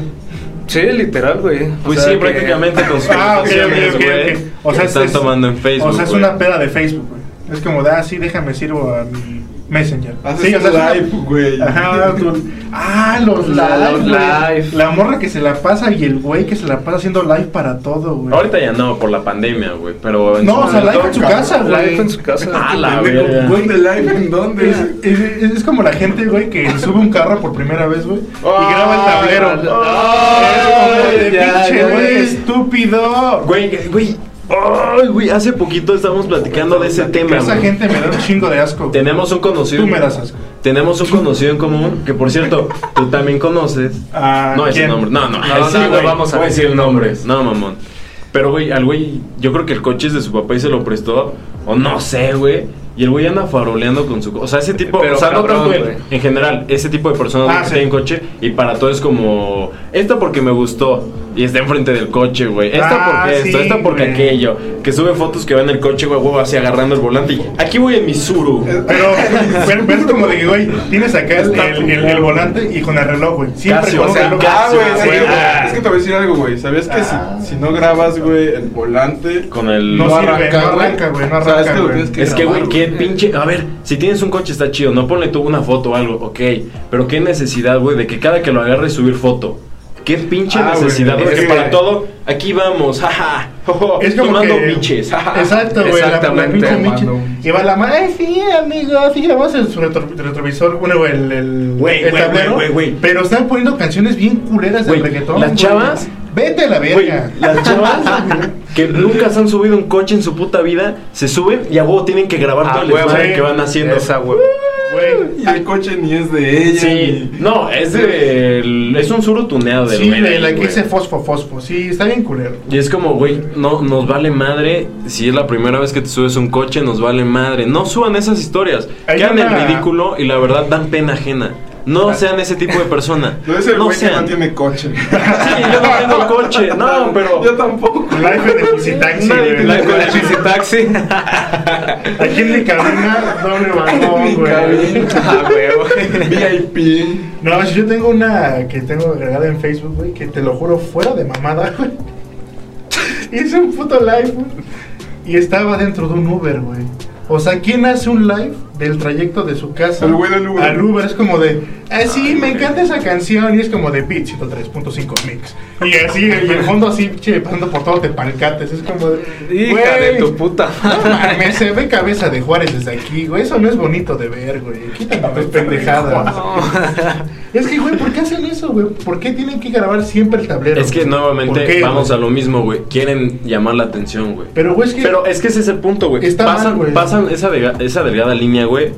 [SPEAKER 4] Sí, literal, güey. O
[SPEAKER 1] Pues
[SPEAKER 4] sea
[SPEAKER 1] sí,
[SPEAKER 4] que-
[SPEAKER 1] prácticamente con sus
[SPEAKER 2] Ah, ok, ok,
[SPEAKER 1] publicaciones,
[SPEAKER 2] ok,
[SPEAKER 1] güey.
[SPEAKER 2] O sea,
[SPEAKER 1] están
[SPEAKER 2] es-
[SPEAKER 1] tomando en Facebook.
[SPEAKER 2] O sea, es
[SPEAKER 1] güey.
[SPEAKER 2] una peda de Facebook, güey. Es como de, ah, sí, déjame sirvo a mi Messenger.
[SPEAKER 3] Haces
[SPEAKER 2] sí, o sea,
[SPEAKER 3] live, güey.
[SPEAKER 2] Ajá, tu- ah, los live.
[SPEAKER 4] La- los live.
[SPEAKER 2] La morra que se la pasa y el güey que se la pasa haciendo live para todo, güey.
[SPEAKER 1] Ahorita ya no, por la pandemia, güey, pero... en
[SPEAKER 2] No,
[SPEAKER 1] su
[SPEAKER 2] o sea, live en su casa, güey.
[SPEAKER 4] Live en su casa.
[SPEAKER 1] Ah, la
[SPEAKER 3] Pendejo,
[SPEAKER 1] verga.
[SPEAKER 3] Güey, de live en dónde?
[SPEAKER 2] Es, es- es como la gente, güey, que sube un carro por primera vez, güey, y graba el tablero.
[SPEAKER 4] Ay,
[SPEAKER 2] Es como de pinche, güey. estúpido.
[SPEAKER 1] Güey, güey, ay, güey, hace poquito estábamos platicando de ese tema,
[SPEAKER 2] Esa
[SPEAKER 1] güey.
[SPEAKER 2] gente me da un chingo de asco.
[SPEAKER 1] Tenemos un conocido...
[SPEAKER 2] Tú me das asco.
[SPEAKER 1] Tenemos un conocido en común, que por cierto, tú también conoces.
[SPEAKER 2] Ah,
[SPEAKER 1] No, ese
[SPEAKER 2] ¿quién?
[SPEAKER 1] nombre. No, no,
[SPEAKER 4] No,
[SPEAKER 1] ese,
[SPEAKER 4] no, no
[SPEAKER 1] güey.
[SPEAKER 4] vamos a decir nombres.
[SPEAKER 1] No, mamón. Pero, güey, al güey, yo creo que el coche es de su papá y se lo prestó. O no sé, güey. Y el güey anda faroleando con su... O sea, ese tipo...
[SPEAKER 4] Pero
[SPEAKER 1] o sea, no
[SPEAKER 4] cabrón,
[SPEAKER 1] tanto él.
[SPEAKER 4] güey.
[SPEAKER 1] En general, ese tipo de personas
[SPEAKER 2] Ah,
[SPEAKER 1] que
[SPEAKER 2] sí.
[SPEAKER 1] tienen coche y para todo es como... Esta porque me gustó y está enfrente del coche, güey. Esta
[SPEAKER 2] Ah,
[SPEAKER 1] porque esto,
[SPEAKER 2] sí,
[SPEAKER 1] esta porque aquello. Que sube fotos que va en el coche, güey, güey, así agarrando el volante. Y aquí voy en mi Suru.
[SPEAKER 2] Pero, pero, pero es como de que, güey, tienes acá el, el, el- el volante y con el reloj, güey. Siempre
[SPEAKER 1] Casio,
[SPEAKER 2] con
[SPEAKER 1] o sea,
[SPEAKER 2] reloj.
[SPEAKER 3] Ah, güey,
[SPEAKER 1] Casio,
[SPEAKER 3] es, que, es que te voy a decir algo, güey. ¿Sabías que
[SPEAKER 2] Ah.
[SPEAKER 3] si, si no grabas, güey, el volante...
[SPEAKER 1] Con el...
[SPEAKER 2] No sirve, no arranca, güey, no
[SPEAKER 3] O sea, es
[SPEAKER 2] arranca,
[SPEAKER 3] que
[SPEAKER 2] güey.
[SPEAKER 3] tienes que
[SPEAKER 1] Es que, güey,
[SPEAKER 3] grabar,
[SPEAKER 1] qué pinche. A ver, si tienes un coche está chido, no ponle tú una foto o algo, ok. Pero qué necesidad, güey, de que cada que lo agarres subir foto. Qué pinche
[SPEAKER 3] Ah, güey,
[SPEAKER 1] necesidad,
[SPEAKER 3] es
[SPEAKER 1] porque
[SPEAKER 3] que-
[SPEAKER 1] para todo, aquí vamos, jaja, jojo,
[SPEAKER 2] Es como
[SPEAKER 1] tomando
[SPEAKER 2] que... Exacto, güey. la- La,
[SPEAKER 4] Exactamente.
[SPEAKER 2] Y va la madre, ay, sí, amigo, sí, grabamos en su retro- retrovisor, bueno, el, el,
[SPEAKER 1] Güey,
[SPEAKER 2] el
[SPEAKER 1] güey,
[SPEAKER 2] tablero.
[SPEAKER 1] güey.
[SPEAKER 2] Pero están poniendo canciones bien culeras de reggaetón.
[SPEAKER 1] las chavas-
[SPEAKER 2] Vete a la verga.
[SPEAKER 1] las chavas que nunca se han subido un coche en su puta vida, se suben y a huevo tienen que grabar
[SPEAKER 4] Ah,
[SPEAKER 1] todo el desmadre que van haciendo.
[SPEAKER 4] Esa, güey.
[SPEAKER 2] Güey.
[SPEAKER 3] Y el coche ni es de ella.
[SPEAKER 1] Sí,
[SPEAKER 3] ni-
[SPEAKER 1] no, es de. Es un suru tuneado del
[SPEAKER 2] Sí,
[SPEAKER 1] güey,
[SPEAKER 2] la que dice fosfo, fosfo. Sí, está bien culero.
[SPEAKER 1] Y es como, güey, no, nos vale madre. Si es la primera vez que te subes un coche, nos vale madre. No suban esas historias.
[SPEAKER 2] Hay
[SPEAKER 1] Quedan en
[SPEAKER 2] una-
[SPEAKER 1] ridículo y la verdad dan pena ajena. No sean ese tipo de persona.
[SPEAKER 3] No es el
[SPEAKER 1] no
[SPEAKER 3] güey que
[SPEAKER 1] sean.
[SPEAKER 3] no tiene coche.
[SPEAKER 1] Sí, yo no tengo coche. No, pero.
[SPEAKER 3] Yo tampoco.
[SPEAKER 2] Life de Visitaxi,
[SPEAKER 1] Nadie
[SPEAKER 2] güey.
[SPEAKER 1] tiene
[SPEAKER 4] La con el visitaxi.
[SPEAKER 2] Aquí en mi cabina, doble
[SPEAKER 3] Mi
[SPEAKER 2] güey.
[SPEAKER 3] cabina.
[SPEAKER 4] Ah, güey.
[SPEAKER 3] VIP.
[SPEAKER 2] No, si yo tengo una que tengo agregada en Facebook, güey, que te lo juro, fuera de mamada, güey. Hice un puto live, güey. Y estaba dentro de un Uber, güey. O sea, ¿quién hace un live del trayecto de su casa
[SPEAKER 3] El güey del Uber.
[SPEAKER 2] al Uber. Es como de, ah, sí, me encanta esa canción. Y es como de Beat 103.5 Mix. Y así, y el fondo así, che, pasando por todo Tepalcates. Es como de,
[SPEAKER 4] Hija de tu puta.
[SPEAKER 2] No mames, se ve cabeza de Juárez desde aquí, güey. Eso no es bonito de ver, güey. Quítame tus pendejadas. Es que, güey, ¿por qué hacen eso, güey? ¿Por qué tienen que grabar siempre el tablero?
[SPEAKER 1] Es que
[SPEAKER 2] güey? ¿Por
[SPEAKER 1] nuevamente
[SPEAKER 2] qué,
[SPEAKER 1] vamos
[SPEAKER 2] güey?
[SPEAKER 1] a lo mismo, güey. Quieren llamar la atención, güey.
[SPEAKER 2] Pero, güey, es que.
[SPEAKER 1] Pero es que ese es el punto, güey.
[SPEAKER 2] Está mal,
[SPEAKER 1] Pasan,
[SPEAKER 2] güey.
[SPEAKER 1] pasan esa, delga- esa delgada línea, güey,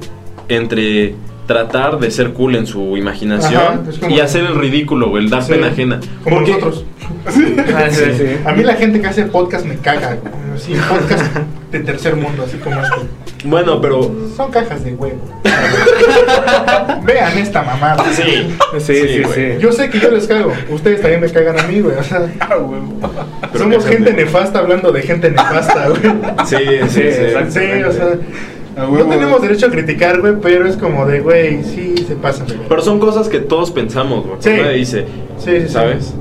[SPEAKER 1] entre tratar de ser cool en su imaginación
[SPEAKER 2] Ajá,
[SPEAKER 1] y hacer el ridículo, güey, el dar
[SPEAKER 2] Sí,
[SPEAKER 1] pena ajena.
[SPEAKER 2] Como
[SPEAKER 1] Porque-
[SPEAKER 2] nosotros.
[SPEAKER 4] Ah, sí, sí.
[SPEAKER 2] A mí la gente que hace podcast me caga, güey. Sí, podcast de tercer mundo, así como este.
[SPEAKER 1] Bueno, pero
[SPEAKER 2] Son cajas de huevo. Vean esta mamada.
[SPEAKER 1] sí.
[SPEAKER 4] Sí, sí.
[SPEAKER 2] Yo sé que yo les cago. Ustedes también me cagan a mí, güey. O sea,
[SPEAKER 3] Ah,
[SPEAKER 2] somos gente nefasta hablando de gente nefasta, güey.
[SPEAKER 1] Sí, sí,
[SPEAKER 4] Sí.
[SPEAKER 1] Sí,
[SPEAKER 2] o sea. No tenemos derecho a criticar, güey, pero es como de, güey, sí, se pasa, güey.
[SPEAKER 1] Pero son cosas que todos pensamos, güey.
[SPEAKER 2] Sí.
[SPEAKER 1] Nadie dice,
[SPEAKER 2] Sí, sí, sí.
[SPEAKER 1] ¿sabes?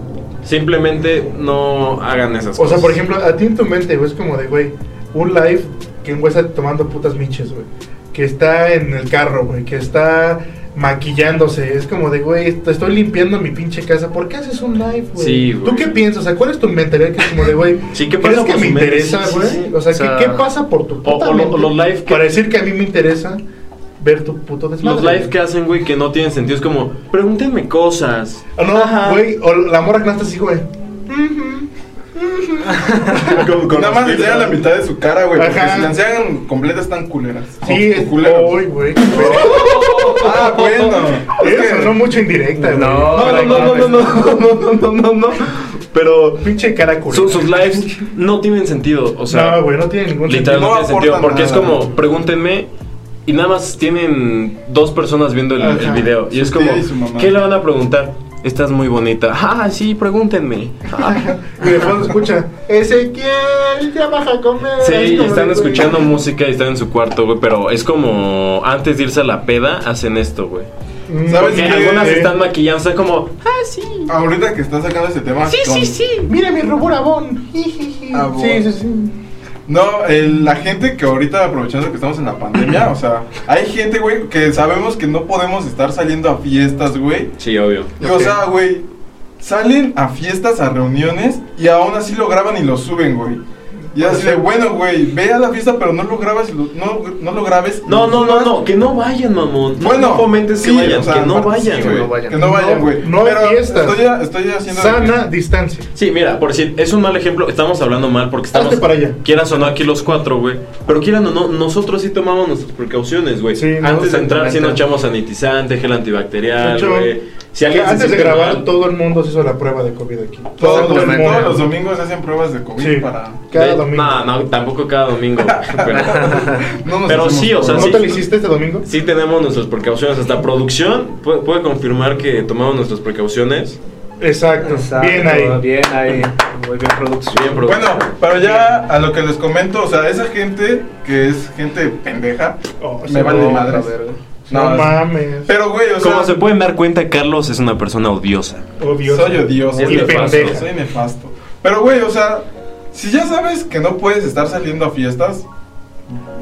[SPEAKER 1] Simplemente no hagan esas
[SPEAKER 2] O
[SPEAKER 1] cosas.
[SPEAKER 2] sea, por ejemplo, a ti en tu mente, güey, es como de, güey, un live que un güey está tomando putas miches, güey. Que está en el carro, güey, que está maquillándose. Es como de, güey, te estoy limpiando mi pinche casa. ¿Por qué haces un live, güey?
[SPEAKER 1] Sí, güey.
[SPEAKER 2] ¿Tú qué piensas? O sea, ¿cuál es tu mentalidad que es como de, güey?
[SPEAKER 1] Sí, ¿qué
[SPEAKER 2] ¿crees
[SPEAKER 1] pasa
[SPEAKER 2] que me interesa, güey?
[SPEAKER 1] sí.
[SPEAKER 2] O sea,
[SPEAKER 4] O sea,
[SPEAKER 2] ¿qué, qué pasa por tu puta
[SPEAKER 1] o lo-
[SPEAKER 2] mente
[SPEAKER 1] los live que-
[SPEAKER 2] Para decir que a mí me interesa ver tu puto desmadre.
[SPEAKER 1] Los live
[SPEAKER 2] güey?
[SPEAKER 1] que hacen, güey, que no tienen sentido. Es como, pregúntenme cosas.
[SPEAKER 2] O no,
[SPEAKER 1] Ajá.
[SPEAKER 2] güey, o la morra que no está así, güey.
[SPEAKER 1] Con- con
[SPEAKER 3] Nada más enseñan la mitad de su cara, güey. Porque si la enseñan completa están culeras.
[SPEAKER 2] Sí,
[SPEAKER 3] O
[SPEAKER 2] es
[SPEAKER 3] culeros.
[SPEAKER 2] Uy, güey.
[SPEAKER 3] Ah, bueno. Es
[SPEAKER 2] Eso
[SPEAKER 3] que-
[SPEAKER 2] no mucho indirecta, güey.
[SPEAKER 4] No,
[SPEAKER 1] No, no, no, no, no, no, no, no, no. Pero
[SPEAKER 2] Pinche cara
[SPEAKER 1] sus, lives no tienen sentido. O sea,
[SPEAKER 2] no, güey, no tiene ningún
[SPEAKER 1] literal
[SPEAKER 3] No
[SPEAKER 1] tiene sentido. Porque es como, pregúntenme. Y nada más tienen dos personas viendo el, el video. Y es como. ¿qué le van a preguntar? Estás muy bonita. Ah, sí, pregúntenme. Ah.
[SPEAKER 2] Y de fondo escucha, Ezequiel, ya baja a comer.
[SPEAKER 1] Sí, están
[SPEAKER 2] güey.
[SPEAKER 1] escuchando música y están en su cuarto, güey. Pero es como, antes de irse a la peda, hacen esto, güey.
[SPEAKER 2] Mm,
[SPEAKER 3] ¿Sabes
[SPEAKER 1] Porque
[SPEAKER 3] qué?
[SPEAKER 1] algunas
[SPEAKER 3] Sí.
[SPEAKER 1] están maquillando, están como, ah, sí.
[SPEAKER 3] Ahorita que estás sacando ese tema.
[SPEAKER 2] Sí,
[SPEAKER 3] con-
[SPEAKER 2] sí, sí. Mira mi rubor. Abón. Sí, sí, sí.
[SPEAKER 3] No, el- la gente que ahorita, aprovechando que estamos en la pandemia, o sea, hay gente, güey, que sabemos que no podemos estar saliendo a fiestas, güey.
[SPEAKER 1] Sí, obvio.
[SPEAKER 3] Y, O sea, güey, salen a fiestas, a reuniones y aún así lo graban y lo suben, güey. Y así de, bueno, güey, ve a la fiesta, pero no lo lo- no, no lo grabes.
[SPEAKER 1] No, no, no, no, que no vayan, mamón. No,
[SPEAKER 3] Bueno,
[SPEAKER 1] no fomentes que
[SPEAKER 3] sí,
[SPEAKER 1] vayan,
[SPEAKER 3] o sea,
[SPEAKER 1] que no vayan,
[SPEAKER 3] güey,
[SPEAKER 1] güey.
[SPEAKER 4] no vayan.
[SPEAKER 3] Que no vayan, güey.
[SPEAKER 2] no fiestas.
[SPEAKER 3] Estoy, estoy haciendo.
[SPEAKER 2] Sana distancia.
[SPEAKER 1] Sí, mira, por decir, es un mal ejemplo, estamos hablando mal porque estamos...
[SPEAKER 2] Hazte para allá.
[SPEAKER 1] Quieran o no aquí los cuatro, güey. Pero quieran o no, nosotros sí tomamos nuestras precauciones, güey.
[SPEAKER 2] Sí, no,
[SPEAKER 1] Antes de entrar sí nos echamos sanitizante, gel antibacterial, güey. Si alguien se
[SPEAKER 2] Antes de grabar,
[SPEAKER 1] mal-
[SPEAKER 2] todo el mundo se hizo la prueba de COVID aquí. Todo el
[SPEAKER 3] Exactamente.
[SPEAKER 2] mundo.
[SPEAKER 3] Todos los domingos hacen pruebas de COVID
[SPEAKER 2] Sí.
[SPEAKER 3] para.
[SPEAKER 2] Cada
[SPEAKER 1] de-
[SPEAKER 2] domingo.
[SPEAKER 1] No, no, tampoco cada domingo. pero,
[SPEAKER 3] No nos
[SPEAKER 1] Pero
[SPEAKER 3] hacemos
[SPEAKER 1] sí, o sea,
[SPEAKER 2] ¿No
[SPEAKER 1] sí.
[SPEAKER 2] te lo hiciste este domingo?
[SPEAKER 1] sí tenemos nuestras precauciones. Hasta producción puede, puede confirmar que tomamos nuestras precauciones.
[SPEAKER 2] Exacto.
[SPEAKER 4] Exacto,
[SPEAKER 2] Bien ahí.
[SPEAKER 4] Bien ahí. Muy bien producción.
[SPEAKER 1] Bien producción.
[SPEAKER 3] Bueno, pero ya a lo que les comento, o sea, esa gente que es gente pendeja,
[SPEAKER 2] Oh,
[SPEAKER 3] me
[SPEAKER 2] sí,
[SPEAKER 3] vale
[SPEAKER 2] no,
[SPEAKER 3] madres.
[SPEAKER 2] No,
[SPEAKER 3] es-
[SPEAKER 2] mames.
[SPEAKER 3] Pero, güey, o sea,
[SPEAKER 1] Como se pueden dar cuenta, Carlos es una persona odiosa.
[SPEAKER 2] Odioso.
[SPEAKER 3] soy odioso.
[SPEAKER 1] Es
[SPEAKER 2] y
[SPEAKER 1] nefasto.
[SPEAKER 2] pendeja.
[SPEAKER 3] Soy nefasto. Pero, güey, o sea, si ya sabes que no puedes estar saliendo a fiestas,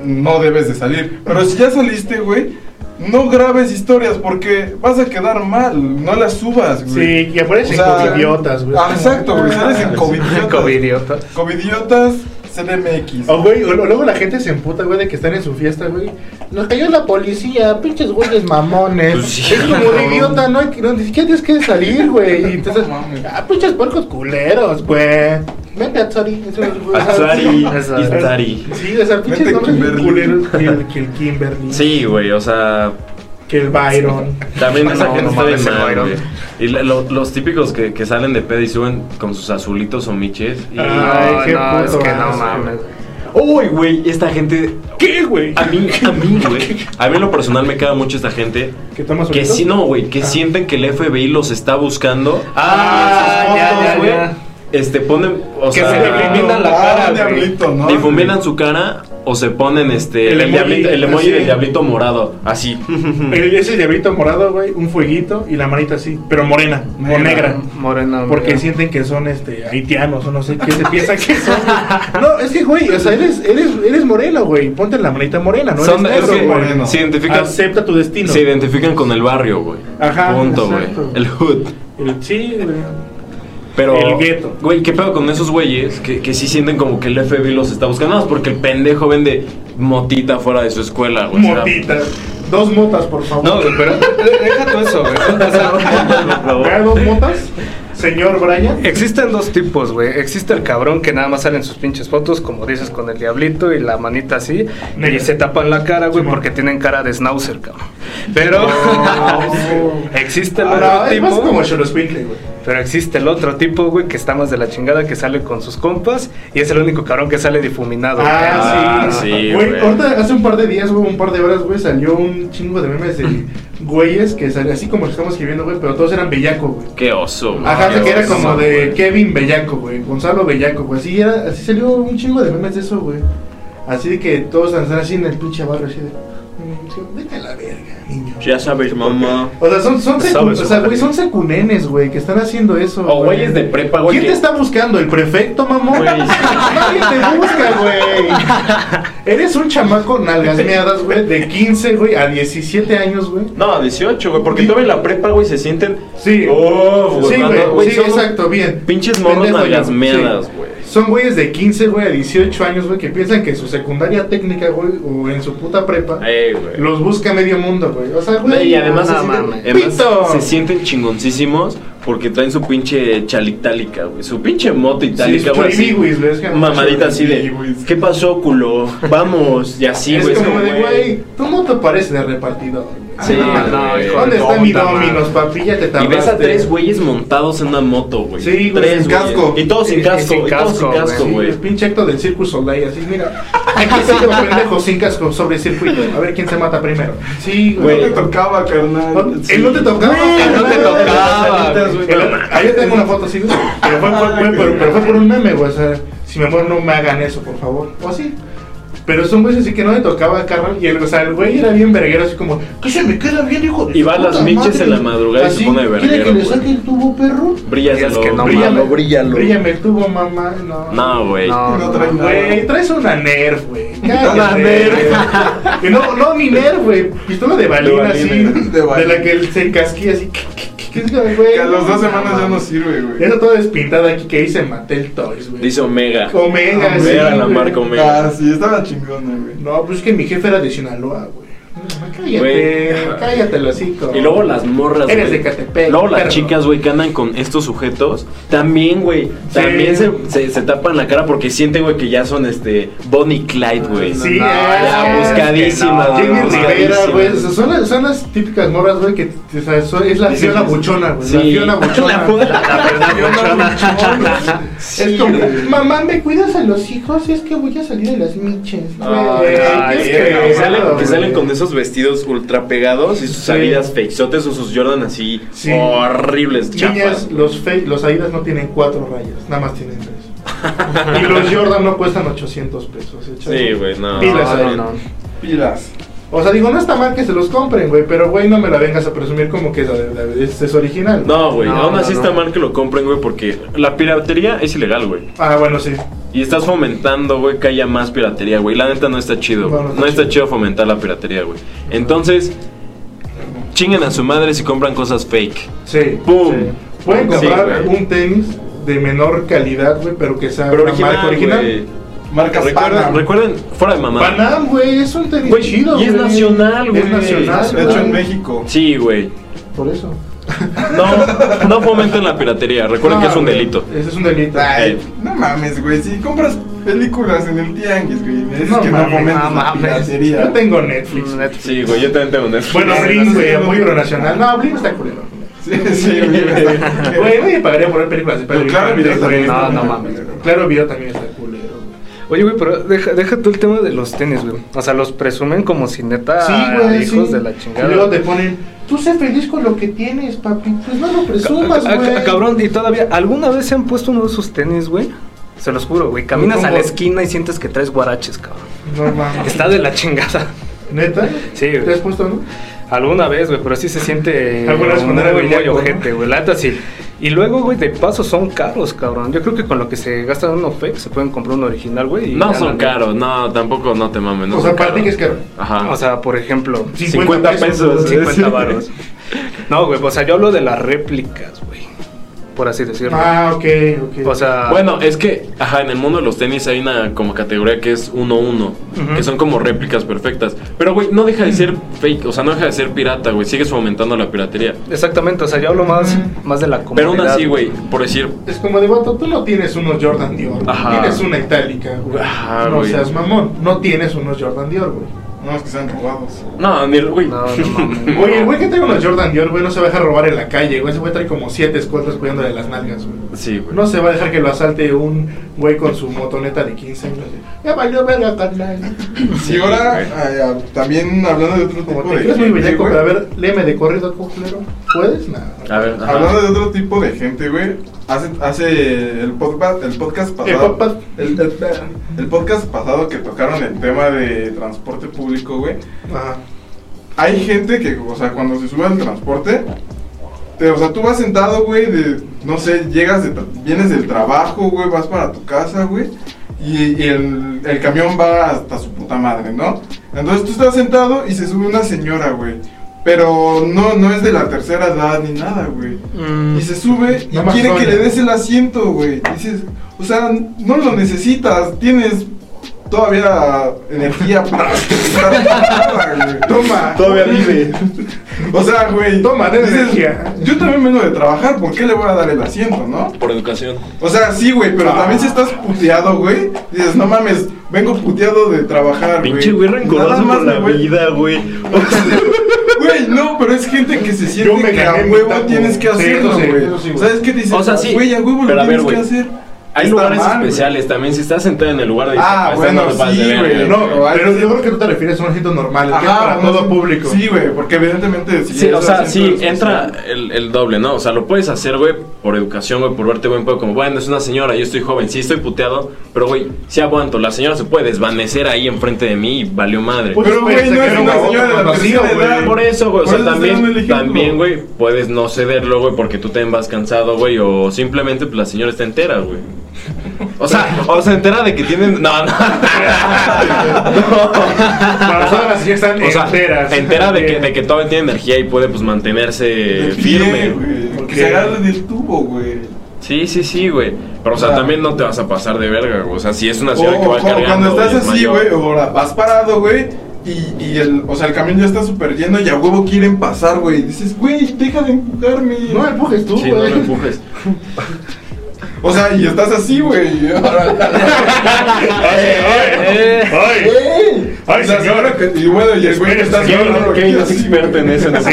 [SPEAKER 3] no debes de salir. Pero si ya saliste, güey, no grabes historias porque vas a quedar mal. No las subas, güey.
[SPEAKER 2] Sí, que aparecen
[SPEAKER 3] O sea,
[SPEAKER 2] covidiotas, güey.
[SPEAKER 3] Ah, exacto, güey. Sales en
[SPEAKER 2] Ah,
[SPEAKER 3] covidiotas.
[SPEAKER 4] Covidiota.
[SPEAKER 3] Covidiotas CDMX.
[SPEAKER 2] O, güey, o luego la gente se emputa, güey, de que están en su fiesta, güey. Nos cayó la policía, pinches güeyes mamones.
[SPEAKER 1] Pues sí,
[SPEAKER 2] es como de idiota, no, hay que- no, ni siquiera tienes que salir, güey. Y entonces,
[SPEAKER 3] No mames.
[SPEAKER 2] ah, pinches puercos culeros, güey. Vente a es,
[SPEAKER 4] Eso.
[SPEAKER 1] Iztari.
[SPEAKER 2] Sí, o sea, pinches nombres culeros que el, que el Kimberly.
[SPEAKER 1] Sí, güey, o sea,
[SPEAKER 2] Que el Byron.
[SPEAKER 1] También esa
[SPEAKER 4] No,
[SPEAKER 1] gente
[SPEAKER 4] no
[SPEAKER 1] está
[SPEAKER 4] Byron.
[SPEAKER 1] Y lo- los típicos que, que salen de pedo y suben con sus azulitos o miches. Y...
[SPEAKER 2] Ay, qué
[SPEAKER 4] no, es
[SPEAKER 2] puto
[SPEAKER 4] que no mames.
[SPEAKER 1] Uy, güey, esta gente...
[SPEAKER 2] ¿Qué, güey?
[SPEAKER 1] A mí, a mí, güey. A mí en lo personal me caga mucho esta gente.
[SPEAKER 2] ¿Que tomas
[SPEAKER 1] Que sí, no, güey, que
[SPEAKER 2] Ah.
[SPEAKER 1] sienten que el FBI los está buscando.
[SPEAKER 4] Ah, ya, ya,
[SPEAKER 1] güey. Este, ponen, o
[SPEAKER 4] Que
[SPEAKER 1] sea...
[SPEAKER 4] se le difuminan la
[SPEAKER 3] Ah,
[SPEAKER 4] cara,
[SPEAKER 1] difuminan su cara o se ponen este
[SPEAKER 2] El
[SPEAKER 1] el,
[SPEAKER 2] emoji,
[SPEAKER 1] diablito, el emoji
[SPEAKER 2] así.
[SPEAKER 1] del diablito morado, así.
[SPEAKER 2] El- Ese diablito morado, güey, un fueguito y la manita así, pero morena, o
[SPEAKER 3] Negra.
[SPEAKER 4] Morena.
[SPEAKER 2] Porque
[SPEAKER 4] mira.
[SPEAKER 2] sienten que son este haitianos o no sé qué se piensa que son. No, es que güey, o sea, eres, eres, eres moreno, güey. Ponte la manita morena, no
[SPEAKER 1] Son
[SPEAKER 2] eres
[SPEAKER 1] es que
[SPEAKER 3] moreno.
[SPEAKER 1] se identifican
[SPEAKER 2] Acepta tu destino.
[SPEAKER 1] se identifican con el barrio, güey.
[SPEAKER 2] Ajá,
[SPEAKER 1] Punto, güey. El hood.
[SPEAKER 2] El- sí, güey.
[SPEAKER 1] Pero,
[SPEAKER 2] El gueto.
[SPEAKER 1] güey, ¿qué pedo con esos güeyes que, que sí sienten como que el FBI los está buscando? Nada más porque el pendejo vende motita fuera de su escuela, güey.
[SPEAKER 2] Motita. Dos motas, por favor.
[SPEAKER 4] No, güey, pero de- deja todo eso, güey. O sea,
[SPEAKER 2] ¿Me da dos motas? Señor Brian.
[SPEAKER 4] Existen dos tipos, güey. Existe el cabrón que nada más sale en sus pinches fotos, como dices, con el diablito y la manita así.
[SPEAKER 2] Negra.
[SPEAKER 4] Y se tapan la cara, güey, porque tienen cara de schnauzer, cabrón. Pero existe el
[SPEAKER 2] Ah,
[SPEAKER 4] otro
[SPEAKER 2] es más
[SPEAKER 4] tipo.
[SPEAKER 2] como Cholo Sprinkle, güey.
[SPEAKER 4] Pero existe el otro tipo, güey, que está más de la chingada, que sale con sus compas y es el único cabrón que sale difuminado.
[SPEAKER 2] Ah,
[SPEAKER 1] Ah,
[SPEAKER 2] sí.
[SPEAKER 1] sí,
[SPEAKER 2] Güey, ahorita hace un par de días, güey, un par de horas, güey, salió un chingo de memes de güeyes que salían así como lo estamos escribiendo, güey, pero todos eran bellaco, güey.
[SPEAKER 1] Qué oso, güey.
[SPEAKER 2] Ajá, que era como de
[SPEAKER 1] güey.
[SPEAKER 2] Kevin Bellaco, güey, Gonzalo Bellaco, güey. Así era, así salió un chingo de memes de eso, güey. Así de que todos están así en el pinche barrio, así de.
[SPEAKER 1] Ya sabes, mamá.
[SPEAKER 2] O sea, son, son, secu- o sea, güey, son secunenes, güey, que están haciendo eso.
[SPEAKER 1] O güeyes de prepa, güey,
[SPEAKER 2] ¿Quién
[SPEAKER 1] que-
[SPEAKER 2] te está buscando? ¿El prefecto, mamón?
[SPEAKER 1] Güey.
[SPEAKER 2] Nadie te busca, güey. Eres un chamaco nalgas meadas, güey, de 15, güey, a 17 años, güey.
[SPEAKER 1] No, 18, güey. Porque todavía en la prepa, güey, se sienten.
[SPEAKER 2] Sí.
[SPEAKER 1] Oh,
[SPEAKER 2] sí,
[SPEAKER 1] no,
[SPEAKER 2] güey, sí, exacto, bien.
[SPEAKER 1] Pinches morros nalgas meadas,
[SPEAKER 2] sí.
[SPEAKER 1] güey.
[SPEAKER 2] Son güeyes de 15, güey, a 18 años, güey, que piensan que en su secundaria técnica, güey, o en su puta prepa, los busca medio mundo, güey. O sea, güey.
[SPEAKER 1] y además,
[SPEAKER 4] no
[SPEAKER 1] se, sienten,
[SPEAKER 4] mames.
[SPEAKER 1] además se sienten chingoncísimos porque traen su pinche chalitálica, güey. Su pinche moto itálica, güey.
[SPEAKER 2] choribiguis, güey, es
[SPEAKER 1] Mamadita así de. ¿Qué pasó, culo? Vamos. Y así,
[SPEAKER 2] es
[SPEAKER 1] güey.
[SPEAKER 2] como de, güey, tu moto parece de repartidor.
[SPEAKER 1] Sí,
[SPEAKER 4] No, no,
[SPEAKER 1] güey.
[SPEAKER 4] hijo
[SPEAKER 2] ¿Dónde
[SPEAKER 4] de
[SPEAKER 2] está mi. Dominos, papi? Ya te
[SPEAKER 1] Y
[SPEAKER 2] tardaste.
[SPEAKER 1] ves a tres güeyes montados en una moto, güey.
[SPEAKER 2] Sí, güey,
[SPEAKER 1] Tres,
[SPEAKER 3] sin
[SPEAKER 1] güey.
[SPEAKER 3] casco.
[SPEAKER 1] Y todos sin
[SPEAKER 4] Y- y
[SPEAKER 1] casco,
[SPEAKER 4] sin
[SPEAKER 1] y todos sin
[SPEAKER 4] casco,
[SPEAKER 1] casco,
[SPEAKER 2] Sí,
[SPEAKER 1] güey.
[SPEAKER 2] el pinche acto del Circus Soleil, así, mira. Aquí sí los pendejos sin casco sobre circuito. A ver quién se mata primero. Sí,
[SPEAKER 3] No
[SPEAKER 2] güey.
[SPEAKER 3] te tocaba, carnal.
[SPEAKER 2] No, Él no te tocaba.
[SPEAKER 4] Él no te
[SPEAKER 2] carnal.
[SPEAKER 4] tocaba.
[SPEAKER 2] Ahí tengo una foto así, güey. Pero fue, fue- fue- pero, pero fue por un meme, güey. O sea, si me muero, no me hagan eso, por favor. O así. Pero son güeyes así que no le tocaba carnal. Y el, o sea, el güey era bien verguero, así como, ¿qué se me queda bien, hijo de
[SPEAKER 1] Y va a las miches
[SPEAKER 2] madre?"
[SPEAKER 1] en la madrugada y se pone de
[SPEAKER 2] ¿Quiere
[SPEAKER 1] verguero,
[SPEAKER 2] que le saque el tubo, perro?
[SPEAKER 1] Brillas
[SPEAKER 4] Es que no,
[SPEAKER 1] Bríllalo, bríllalo.
[SPEAKER 2] Bríllame el tubo, mamá. No.
[SPEAKER 1] No, güey.
[SPEAKER 4] No,
[SPEAKER 3] No.
[SPEAKER 2] Güey, traes una Nerf, güey.
[SPEAKER 3] Una. Nerf.
[SPEAKER 2] No, no, ni Nerf, güey. Pistola de balina,
[SPEAKER 3] De
[SPEAKER 2] así. De, la que él se encasquilla así. ¿Qué es, güey?
[SPEAKER 3] Que a las dos
[SPEAKER 2] No,
[SPEAKER 3] semanas ya no sirve, güey.
[SPEAKER 2] Esa toda despintada aquí que dice Mattel Toys, güey.
[SPEAKER 1] Dice Omega.
[SPEAKER 2] Omega, sí.
[SPEAKER 1] Omega, la
[SPEAKER 2] güey.
[SPEAKER 1] marca Omega.
[SPEAKER 3] Ah, sí, estaba chingona, güey.
[SPEAKER 2] No, pues es que mi jefe era de Sinaloa, güey. Cállate,
[SPEAKER 1] Güey.
[SPEAKER 2] cállate el hocico.
[SPEAKER 1] Y luego las morras,
[SPEAKER 2] Eres
[SPEAKER 1] güey.
[SPEAKER 2] de Catepec,
[SPEAKER 1] Luego las
[SPEAKER 2] perro.
[SPEAKER 1] chicas, güey, que andan con estos sujetos, también, güey,
[SPEAKER 2] Sí.
[SPEAKER 1] también se, se, se tapan la cara porque sienten, güey, que ya son, este, Bonnie Clyde, güey.
[SPEAKER 2] Sí,
[SPEAKER 3] No,
[SPEAKER 1] ya,
[SPEAKER 2] es
[SPEAKER 1] buscadísimas,
[SPEAKER 2] que no.
[SPEAKER 1] güey,
[SPEAKER 2] Jenny Rivera,
[SPEAKER 1] buscadísimas.
[SPEAKER 2] güey. o sea, Son las, son las típicas morras, güey, que o sea, son- es la Fiona buchona, güey.
[SPEAKER 1] Sí.
[SPEAKER 2] La Fiona buchona.
[SPEAKER 1] La Fiona
[SPEAKER 2] buchona.
[SPEAKER 1] Sí,
[SPEAKER 2] es como, mamá, ¿me cuidas a los hijos? Es que voy a salir de las miches.
[SPEAKER 1] Ay,
[SPEAKER 2] Güey,
[SPEAKER 1] es que, salen con esos vestidos ultra pegados y sus
[SPEAKER 2] Sí.
[SPEAKER 1] salidas fakesotes o sus Jordan así
[SPEAKER 2] Sí.
[SPEAKER 1] horribles,
[SPEAKER 2] Niñas,
[SPEAKER 1] chafas.
[SPEAKER 2] los, fe- los Adidas no tienen cuatro rayas, nada más tienen tres. y los Jordan no cuestan 800 pesos. ¿eh?
[SPEAKER 1] Sí, güey, no.
[SPEAKER 2] Pilas
[SPEAKER 4] no.
[SPEAKER 3] Pilas.
[SPEAKER 2] O sea, digo, no está mal que se los compren, güey, pero, güey, no me la vengas a presumir como que es, es, es original.
[SPEAKER 1] No, güey,
[SPEAKER 4] No,
[SPEAKER 1] aún
[SPEAKER 4] no,
[SPEAKER 1] así
[SPEAKER 4] no.
[SPEAKER 1] está mal que lo compren, güey, porque la piratería es ilegal, güey.
[SPEAKER 2] Ah, bueno, sí.
[SPEAKER 1] Y estás fomentando, güey, que haya más piratería, güey. La neta no está chido,
[SPEAKER 2] No, está chido.
[SPEAKER 1] chido fomentar la piratería, güey. Entonces, chinguen a su madre si compran cosas fake.
[SPEAKER 2] Sí.
[SPEAKER 1] ¡Pum!
[SPEAKER 2] sí. Pueden comprar un tenis de menor calidad, güey, pero que sea
[SPEAKER 1] Pero original,
[SPEAKER 2] marca original.
[SPEAKER 3] Marcas
[SPEAKER 1] Recuerden,
[SPEAKER 3] Panam.
[SPEAKER 1] recuerden, fuera de mamá.
[SPEAKER 2] Panam, güey, es un tenis
[SPEAKER 1] Güey,
[SPEAKER 2] chido,
[SPEAKER 1] y es
[SPEAKER 2] güey.
[SPEAKER 1] nacional, güey.
[SPEAKER 2] Es nacional.
[SPEAKER 3] De hecho, en México.
[SPEAKER 1] Sí, güey.
[SPEAKER 2] Por eso.
[SPEAKER 1] No, no fomenten la piratería. Recuerden que
[SPEAKER 2] No,
[SPEAKER 1] es un delito.
[SPEAKER 2] Ese es un delito.
[SPEAKER 3] Ay, no mames, güey. Si compras películas en el tianguis, güey, me dices
[SPEAKER 2] No
[SPEAKER 3] que no
[SPEAKER 2] mames,
[SPEAKER 4] no
[SPEAKER 3] la
[SPEAKER 4] mames.
[SPEAKER 3] piratería.
[SPEAKER 2] Yo tengo Netflix.
[SPEAKER 4] Netflix.
[SPEAKER 1] Sí, güey, yo también tengo Netflix.
[SPEAKER 2] Bueno,
[SPEAKER 3] sí,
[SPEAKER 2] güey,
[SPEAKER 3] sí,
[SPEAKER 2] apoyo
[SPEAKER 3] sí.
[SPEAKER 2] nacional. No, Blim está culero.
[SPEAKER 3] Sí, sí, güey.
[SPEAKER 2] Güey, nadie pagaría por ver películas de
[SPEAKER 3] Pero
[SPEAKER 2] Pedro
[SPEAKER 3] claro, video también.
[SPEAKER 4] No, no
[SPEAKER 3] muy
[SPEAKER 4] mames.
[SPEAKER 2] Claro, video también está culero.
[SPEAKER 4] Oye, güey, pero deja, deja tú el tema de los tenis, güey. O sea, los presumen como si neta
[SPEAKER 2] Sí, güey,
[SPEAKER 4] hijos
[SPEAKER 2] sí.
[SPEAKER 4] de la
[SPEAKER 2] Y
[SPEAKER 4] chingada.
[SPEAKER 2] luego te ponen, tú sé feliz con lo que tienes, papi. Pues no lo presumas, güey.
[SPEAKER 4] Cabrón, y todavía, ¿alguna vez se han puesto uno de sus tenis, güey? Se los juro, güey. Caminas a la esquina y sientes que traes guaraches, cabrón.
[SPEAKER 2] No mames.
[SPEAKER 4] Está de la chingada.
[SPEAKER 2] ¿Neta?
[SPEAKER 4] Sí, güey.
[SPEAKER 2] ¿Te has puesto uno?
[SPEAKER 4] Alguna vez, güey, pero sí se siente
[SPEAKER 2] Alguna vez cuando era
[SPEAKER 4] muy,
[SPEAKER 2] ¿no?
[SPEAKER 4] ojete, güey. La neta sí. Y luego, güey, de paso son caros, cabrón. Yo creo que con lo que se gasta en uno fake se pueden comprar un original, güey.
[SPEAKER 1] No son caros, no, tampoco no te mames. No
[SPEAKER 2] o sea, para ti que es caro.
[SPEAKER 1] Ajá.
[SPEAKER 4] O sea, por ejemplo,
[SPEAKER 1] 50 pesos.
[SPEAKER 4] 50 varos. No, güey, o sea, yo hablo de las réplicas, güey. Por así decirlo.
[SPEAKER 2] Ah, ok, ok.
[SPEAKER 4] O sea,
[SPEAKER 1] Bueno, es que, ajá, en el mundo de los tenis hay una como categoría que es 1-1,
[SPEAKER 4] Ujú.
[SPEAKER 1] que son como réplicas perfectas. Pero, güey, no deja de ser fake, o sea, no deja de ser pirata, güey, sigues fomentando la piratería.
[SPEAKER 4] exactamente, o sea, yo hablo más, más de la
[SPEAKER 1] Pero
[SPEAKER 4] comunidad.
[SPEAKER 1] aún así, güey, por decir,
[SPEAKER 2] Es como de vato, tú no tienes unos Jordan Dior.
[SPEAKER 1] Ajá.
[SPEAKER 2] tienes una itálica, güey.
[SPEAKER 1] Ajá,
[SPEAKER 2] no
[SPEAKER 1] güey.
[SPEAKER 2] seas mamón, no tienes unos Jordan Dior, güey.
[SPEAKER 3] No, es que sean robados.
[SPEAKER 1] no, ni el, güey.
[SPEAKER 4] No, no.
[SPEAKER 2] Oye, el güey que trae unos Jordan Dior, güey, no se va a dejar robar en la calle, güey. Ese güey trae como siete escoltas cuidándole las nalgas, güey.
[SPEAKER 1] Sí, güey.
[SPEAKER 2] No se va a dejar que lo asalte un güey con su motoneta de 15 años. Ya valió verga, carnal.
[SPEAKER 3] Y ahora, ay, ah, también hablando de otro
[SPEAKER 2] Como
[SPEAKER 3] tipo
[SPEAKER 2] te
[SPEAKER 3] de
[SPEAKER 2] crees muy
[SPEAKER 3] gente,
[SPEAKER 2] bellaco, pero a ver, léeme de corrido, culero. ¿Puedes? Nada.
[SPEAKER 1] A ver, ajá.
[SPEAKER 3] Hablando de otro tipo de gente, güey. Hace, hace el podcast, el podcast
[SPEAKER 2] El
[SPEAKER 3] pasado.
[SPEAKER 2] podcast.
[SPEAKER 3] el- el- el podcast pasado que tocaron el tema de transporte público, güey.
[SPEAKER 2] Ajá.
[SPEAKER 3] Hay gente que, o sea, cuando se sube al transporte, te- o sea, tú vas sentado, güey, de, no sé, llegas, de, vienes del trabajo, güey, vas para tu casa, güey, y, y el, el camión va hasta su puta madre, ¿no? Entonces tú estás sentado y se sube una señora, güey, pero no, no es de la tercera edad ni nada, güey.
[SPEAKER 4] Mm,
[SPEAKER 3] Y se sube y quiere que le des el asiento, güey. Dices, o sea, no lo necesitas, tienes todavía energía para estar, güey.
[SPEAKER 2] Toma.
[SPEAKER 1] Todavía vive.
[SPEAKER 3] O sea, güey.
[SPEAKER 2] Toma, de
[SPEAKER 3] dices,
[SPEAKER 2] energía.
[SPEAKER 3] Yo también vengo de trabajar, ¿por qué le voy a dar el asiento, no?
[SPEAKER 1] Por educación.
[SPEAKER 3] O sea, sí, güey, pero
[SPEAKER 2] Ah.
[SPEAKER 3] también si estás puteado, güey, dices, no mames, vengo puteado de trabajar, güey.
[SPEAKER 1] Pinche güey
[SPEAKER 3] Nada
[SPEAKER 1] rencoroso
[SPEAKER 3] me
[SPEAKER 1] la vida, güey.
[SPEAKER 3] Güey, no, pero es gente que se siente que a huevo tienes que hacerlo, güey. ¿Sabes qué dices?
[SPEAKER 1] O sea, sí,
[SPEAKER 3] Güey, a huevo lo tienes que hacer.
[SPEAKER 1] Hay lugares
[SPEAKER 3] mal, güey.
[SPEAKER 1] especiales también. Si estás sentado en el lugar de
[SPEAKER 3] Ah, bueno,
[SPEAKER 1] no te
[SPEAKER 3] sí,
[SPEAKER 1] de
[SPEAKER 3] güey.
[SPEAKER 2] No,
[SPEAKER 3] Pero
[SPEAKER 2] yo creo que tú te refieres a un asiento normal, el que es
[SPEAKER 3] Ajá,
[SPEAKER 2] para todo público.
[SPEAKER 3] Sí, güey, porque evidentemente si
[SPEAKER 1] Sí, o sea, sí, entra el, el doble, ¿no? O sea, lo puedes hacer, güey, por educación, güey, por verte buen pedo. Como, bueno, es una señora, yo estoy joven, sí estoy puteado, pero, güey, sí aguanto. La señora se puede desvanecer ahí enfrente de mí y valió madre.
[SPEAKER 2] Pues,
[SPEAKER 3] Pero, güey,
[SPEAKER 2] pensé
[SPEAKER 3] no es una señora de la tercera.
[SPEAKER 1] Por eso, güey, o sea, también, también, güey, puedes no cederlo, güey, porque tú también vas cansado, güey, o simplemente, pues, la señora está entera, güey. O sea, o sea, entera de que tienen... No, no.
[SPEAKER 2] Para todas las sillas están
[SPEAKER 1] O sea,
[SPEAKER 2] enteras.
[SPEAKER 1] entera de que, de que todavía tiene energía y puede, pues, mantenerse firme.
[SPEAKER 3] güey.
[SPEAKER 2] Ok.
[SPEAKER 3] Que se agarre del tubo, güey.
[SPEAKER 1] Sí, sí, sí, güey. Pero, o sea, también no te vas a pasar de verga, güey. O sea, si es una
[SPEAKER 3] O,
[SPEAKER 1] señora que va
[SPEAKER 3] o cuando
[SPEAKER 1] cargando...
[SPEAKER 3] estás
[SPEAKER 1] es
[SPEAKER 3] así, güey, ahora vas parado, güey. Y, y el, o sea, el camión ya está súper lleno y a huevo quieren pasar, güey. Y dices, güey, deja de empujarme.
[SPEAKER 2] No me empujes tú,
[SPEAKER 1] Sí, no
[SPEAKER 2] güey.
[SPEAKER 1] me empujes.
[SPEAKER 3] O sea, y estás así, güey.
[SPEAKER 2] ¡Ay! Ay,
[SPEAKER 3] O sea,
[SPEAKER 2] señor.
[SPEAKER 3] que- Y bueno, y el güey que está sentado
[SPEAKER 1] Kevin
[SPEAKER 3] aquí
[SPEAKER 1] es
[SPEAKER 3] así,
[SPEAKER 1] experto en eso. en
[SPEAKER 2] Sí.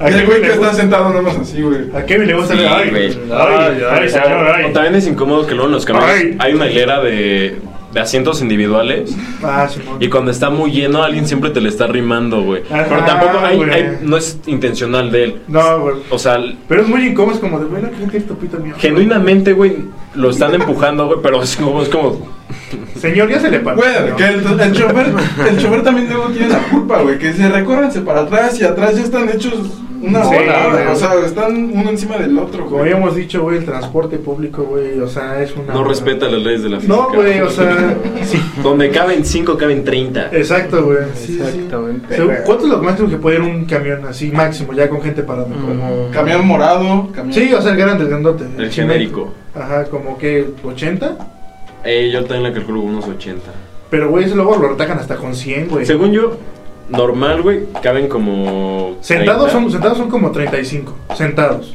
[SPEAKER 3] Y el güey que está sentado nada más así, güey.
[SPEAKER 2] A Kevin le gusta
[SPEAKER 1] Sí,
[SPEAKER 2] el ay,
[SPEAKER 1] güey.
[SPEAKER 2] ay, ay, señor,
[SPEAKER 1] también es incómodo que luego en los camiones
[SPEAKER 2] Ay.
[SPEAKER 1] hay una hilera de, de asientos individuales.
[SPEAKER 2] Ah.
[SPEAKER 1] Y cuando está muy lleno, alguien siempre te le está rimando, güey. Pero tampoco hay,
[SPEAKER 2] güey.
[SPEAKER 1] hay- no es intencional de él.
[SPEAKER 2] No, güey.
[SPEAKER 1] O sea,
[SPEAKER 2] Pero es muy incómodo, es como de, bueno, que el topito mío.
[SPEAKER 1] genuinamente, güey, lo están empujando, güey, pero es como, es como
[SPEAKER 2] Señor, ya se le pasó.
[SPEAKER 3] Güey, que el, el chofer, el chofer también luego tiene la culpa, güey. Que se recórranse para atrás y atrás ya están hechos una
[SPEAKER 2] Sí,
[SPEAKER 3] bola, güey. O sea, están uno encima del otro,
[SPEAKER 2] Como
[SPEAKER 3] güey.
[SPEAKER 2] habíamos dicho, güey, el transporte público, güey, o sea, es una...
[SPEAKER 1] no respeta las leyes de la física.
[SPEAKER 2] No, güey, o sea, sí.
[SPEAKER 1] Donde caben 5, caben 30.
[SPEAKER 2] Exacto, güey. Sí, sí.
[SPEAKER 4] Exactamente.
[SPEAKER 2] O sea, ¿Cuánto es lo máximo que puede ir un camión así, máximo, ya con gente parada?
[SPEAKER 4] Mm.
[SPEAKER 3] Camión morado, camión.
[SPEAKER 2] Sí, o sea, el grande, el grandote.
[SPEAKER 1] El genérico.
[SPEAKER 2] Ajá, como que 80.
[SPEAKER 1] Eh, yo también la calculo unos 80.
[SPEAKER 2] Pero, güey, eso luego lo retacan hasta con 100, güey.
[SPEAKER 1] Según yo, normal, güey, caben como.
[SPEAKER 2] Sentados
[SPEAKER 1] 30.
[SPEAKER 2] son, sentados son como 35, sentados.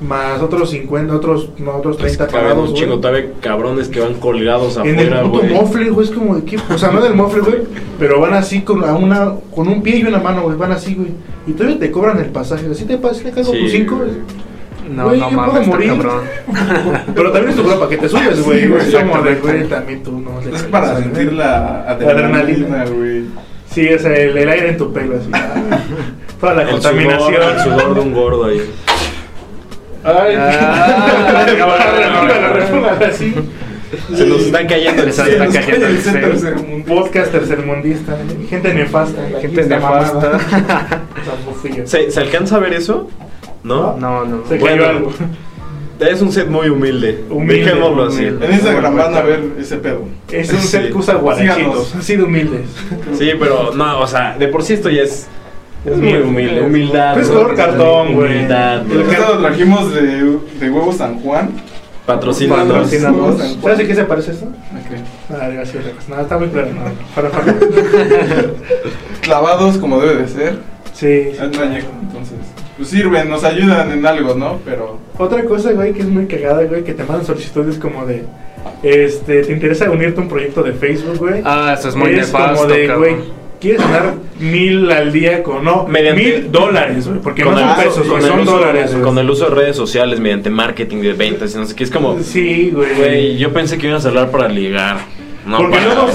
[SPEAKER 2] Más otros 50, otros, no, otros
[SPEAKER 1] Pues
[SPEAKER 2] 30
[SPEAKER 1] caben
[SPEAKER 2] parados,
[SPEAKER 1] un chingo
[SPEAKER 2] güey.
[SPEAKER 1] todavía cabrones que van colgados
[SPEAKER 2] En el
[SPEAKER 1] afuera,
[SPEAKER 2] puto
[SPEAKER 1] güey.
[SPEAKER 2] mofle, güey, es como de qué, o sea, no del mofle, güey, pero van así con a una con un pie y una mano, güey, van así, güey. Y todavía te cobran el pasaje, así te pasas, le cago
[SPEAKER 1] Sí,
[SPEAKER 2] tus 5,
[SPEAKER 1] güey.
[SPEAKER 2] güey.
[SPEAKER 4] No, no mames,
[SPEAKER 2] morir.
[SPEAKER 4] cabrón.
[SPEAKER 2] Pero también es tu culpa para que te subes, güey.
[SPEAKER 3] Sí, güey,
[SPEAKER 2] es como de,
[SPEAKER 3] exactamente.
[SPEAKER 2] güey, también tú no le
[SPEAKER 3] Es para sentir la
[SPEAKER 2] adrenalina.
[SPEAKER 3] adrenalina, güey.
[SPEAKER 2] Sí, o sea, el, el aire en tu pelo, así. Toda la
[SPEAKER 1] El
[SPEAKER 2] contaminación.
[SPEAKER 1] sudor, el sudor de un gordo ahí.
[SPEAKER 2] Ay, así.
[SPEAKER 1] Se nos están cayendo el
[SPEAKER 4] Se está cayendo el
[SPEAKER 3] tercermundista.
[SPEAKER 2] Podcast tercermundista, gente nefasta. la
[SPEAKER 4] Gente nefasta.
[SPEAKER 1] ¿Se, se alcanza a ver eso? ¿No?
[SPEAKER 4] No, no.
[SPEAKER 2] Se cayó algo.
[SPEAKER 1] Es un set muy humilde.
[SPEAKER 2] Humilde,
[SPEAKER 1] Dejémoslo así.
[SPEAKER 2] humilde.
[SPEAKER 3] En Instagram van a ver ese pedo.
[SPEAKER 2] Es un
[SPEAKER 1] Sí.
[SPEAKER 2] set que usa guarachitos. Así de humildes.
[SPEAKER 1] Sí, pero no, o sea, de por sí esto ya es. Es muy humilde. Humildad.
[SPEAKER 2] Es
[SPEAKER 1] ¿no?
[SPEAKER 2] color cartón, güey.
[SPEAKER 1] Humildad.
[SPEAKER 2] El
[SPEAKER 3] lo trajimos de, de Huevo San Juan. San Juan.
[SPEAKER 2] ¿Sabes de qué se parece esto? Ah, cosa. No, está muy claro. No, para, para.
[SPEAKER 3] Clavados como debe de ser.
[SPEAKER 2] Sí. sí.
[SPEAKER 3] Es no añejo, entonces. Pues sirven, nos ayudan en algo, ¿no? Pero.
[SPEAKER 2] Otra cosa, güey, que es muy cagada, güey, que te mandan solicitudes como de. Este, ¿te interesa unirte a un proyecto de Facebook, güey?
[SPEAKER 4] Ah, eso es muy
[SPEAKER 2] es
[SPEAKER 4] nefasto,
[SPEAKER 2] como de, güey, ¿quieres ganar mil al día con no?
[SPEAKER 1] Mediante-
[SPEAKER 2] mil dólares, güey, porque
[SPEAKER 1] Con
[SPEAKER 2] no
[SPEAKER 1] el,
[SPEAKER 2] son
[SPEAKER 1] uso,
[SPEAKER 2] pesos,
[SPEAKER 1] con
[SPEAKER 2] güey,
[SPEAKER 1] el
[SPEAKER 2] son
[SPEAKER 1] uso-
[SPEAKER 2] dólares. güey.
[SPEAKER 1] con el uso de redes sociales mediante marketing de ventas y no sé qué. Es como,
[SPEAKER 2] Sí, güey.
[SPEAKER 1] güey, yo pensé que ibas a hablar para ligar. No
[SPEAKER 2] porque
[SPEAKER 1] para
[SPEAKER 2] luego,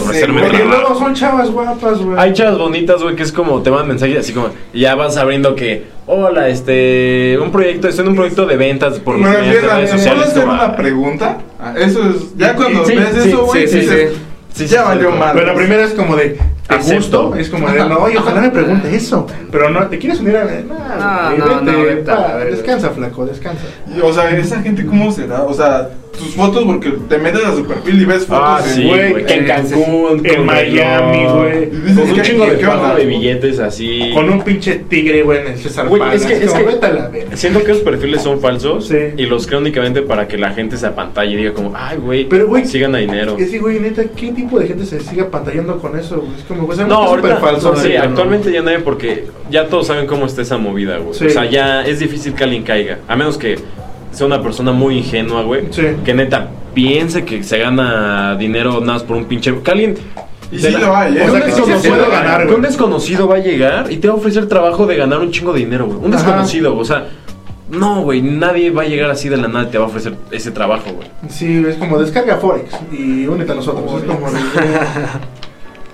[SPEAKER 2] porque son chavas guapas, güey.
[SPEAKER 1] Hay chavas bonitas, güey, que es como te mandan mensajes así como ya vas abriendo que hola, este, un proyecto, estoy en un proyecto de ventas por
[SPEAKER 3] empieza,
[SPEAKER 1] redes
[SPEAKER 3] ¿puedo
[SPEAKER 1] sociales.
[SPEAKER 3] hacer
[SPEAKER 1] como,
[SPEAKER 3] una pregunta? Ah, Eso es. Ya cuando
[SPEAKER 1] Sí,
[SPEAKER 3] ves
[SPEAKER 1] sí,
[SPEAKER 3] eso, güey,
[SPEAKER 4] sí, sí,
[SPEAKER 3] dices,
[SPEAKER 4] sí.
[SPEAKER 1] Sí,
[SPEAKER 3] ya
[SPEAKER 1] sí,
[SPEAKER 3] valió
[SPEAKER 1] sí.
[SPEAKER 3] mal.
[SPEAKER 2] Pero la primera es como de, ¿te
[SPEAKER 1] Acepto.
[SPEAKER 2] gusto? Es como de, no, y ojalá me pregunte eso. Pero no, ¿te quieres unir a.?
[SPEAKER 4] No, no, no,
[SPEAKER 2] vete,
[SPEAKER 4] a verga.
[SPEAKER 2] descansa, flaco, descansa.
[SPEAKER 3] Y, O sea, esa gente, ¿cómo será? O sea, tus fotos, porque te metes a su perfil y ves fotos
[SPEAKER 1] Ah, sí,
[SPEAKER 2] güey,
[SPEAKER 1] güey, que en Cancún,
[SPEAKER 2] en Miami, güey.
[SPEAKER 1] Con un
[SPEAKER 3] ¿qué-
[SPEAKER 1] chingo de
[SPEAKER 3] qué onda?
[SPEAKER 1] pago de billetes así.
[SPEAKER 2] Con un pinche tigre, güey, en el César
[SPEAKER 1] Güey, es que, es que
[SPEAKER 2] vete a la verga.
[SPEAKER 1] siento que esos perfiles son falsos
[SPEAKER 2] Sí.
[SPEAKER 1] y los creo únicamente para que la gente se apantalle y diga como, ay, güey,
[SPEAKER 2] Pero, güey,
[SPEAKER 1] sigan a dinero.
[SPEAKER 2] Es que, güey, neta, ¿qué tipo de gente se sigue pantallando con eso, güey? Es como, güey,
[SPEAKER 1] No, ahorita,
[SPEAKER 2] falso.
[SPEAKER 1] sí, actualmente ya nadie porque ya todos saben cómo está esa movida, güey.
[SPEAKER 2] Sí.
[SPEAKER 1] O sea, ya es difícil que alguien caiga, a menos que sea una persona muy ingenua, güey,
[SPEAKER 2] Sí.
[SPEAKER 1] que neta piense que se gana dinero nada más por un pinche... Que alguien...
[SPEAKER 3] Y sí
[SPEAKER 1] la-
[SPEAKER 3] lo hay, ¿eh?
[SPEAKER 2] O sea,
[SPEAKER 1] un
[SPEAKER 2] que
[SPEAKER 1] desconocido-
[SPEAKER 2] puede ganar,
[SPEAKER 1] que
[SPEAKER 2] güey.
[SPEAKER 1] un desconocido va a llegar y te va a ofrecer trabajo de ganar un chingo de dinero, güey. Un
[SPEAKER 2] Ajá.
[SPEAKER 1] desconocido, o sea... No, güey, nadie va a llegar así de la nada y te va a ofrecer ese trabajo, güey.
[SPEAKER 2] Sí, es como descarga Forex y únete a nosotros. Es como de,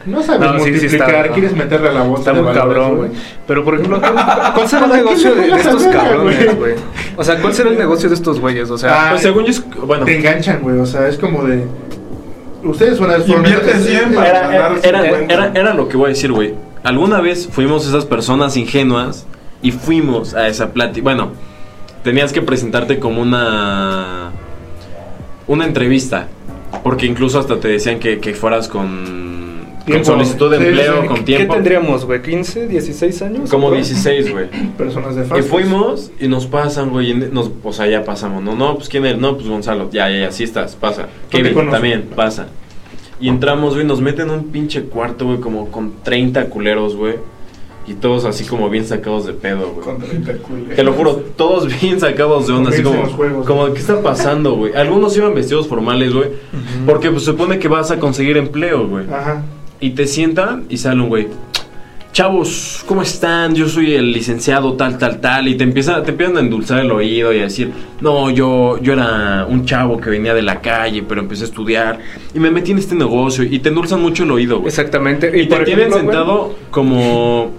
[SPEAKER 2] No sabes
[SPEAKER 4] No, sí, sí
[SPEAKER 2] multiplicar,
[SPEAKER 4] está-
[SPEAKER 2] quieres meterle a la bolsa
[SPEAKER 4] Está muy
[SPEAKER 2] valores,
[SPEAKER 4] cabrón, güey. Pero por ejemplo, ¿cuál será el
[SPEAKER 2] ¿Para qué
[SPEAKER 4] negocio de, estos cabrones,
[SPEAKER 2] güey?
[SPEAKER 4] O sea, ¿cuál será el negocio de estos güeyes? O sea,
[SPEAKER 2] Ah,
[SPEAKER 1] Pues según yo es... Bueno...
[SPEAKER 2] Te enganchan, güey. O sea, es como de. Ustedes van a
[SPEAKER 3] Invierte 100 para
[SPEAKER 1] Era, era,
[SPEAKER 3] 50.
[SPEAKER 1] era, era lo que voy a decir, güey. Alguna vez fuimos esas personas ingenuas y fuimos a esa plática. Bueno, tenías que presentarte como una. Una entrevista. Porque incluso hasta te decían que, que fueras con. Con solicitud de
[SPEAKER 2] Sí,
[SPEAKER 1] empleo,
[SPEAKER 2] sí.
[SPEAKER 1] con
[SPEAKER 4] ¿qué
[SPEAKER 1] tiempo.
[SPEAKER 4] tendríamos, güey? ¿15, 16 años?
[SPEAKER 1] Como
[SPEAKER 4] ¿Cuál?
[SPEAKER 1] 16, güey.
[SPEAKER 2] Personas de
[SPEAKER 1] Y
[SPEAKER 2] fast
[SPEAKER 1] fuimos y nos pasan, güey. y Nos, o sea, ya pasamos. No, no, pues quién es. No, pues Gonzalo. Ya, ya, ya, sí estás. Pasa. Kevin
[SPEAKER 2] conozco.
[SPEAKER 1] también, pasa. Y entramos, güey. Nos meten en un pinche cuarto, güey. Como con 30 culeros, güey. Y todos así como bien sacados de pedo, güey.
[SPEAKER 3] Con 30 culeros.
[SPEAKER 1] Te lo juro, todos bien sacados de onda, así como,
[SPEAKER 2] juegos,
[SPEAKER 1] como. ¿qué está pasando, güey? Algunos iban vestidos formales, güey, porque pues supone que vas a conseguir empleo, güey.
[SPEAKER 2] Ajá.
[SPEAKER 1] Y te sientan y sale un güey. Chavos, ¿cómo están? Yo soy el licenciado tal, tal, tal. Y te empieza, te empiezan a endulzar el oído y a decir, no, yo, yo era un chavo que venía de la calle, pero empecé a estudiar. Y me metí en este negocio. Y te endulzan mucho el oído, güey.
[SPEAKER 4] Exactamente.
[SPEAKER 1] Y te
[SPEAKER 4] por
[SPEAKER 1] tienen sentado como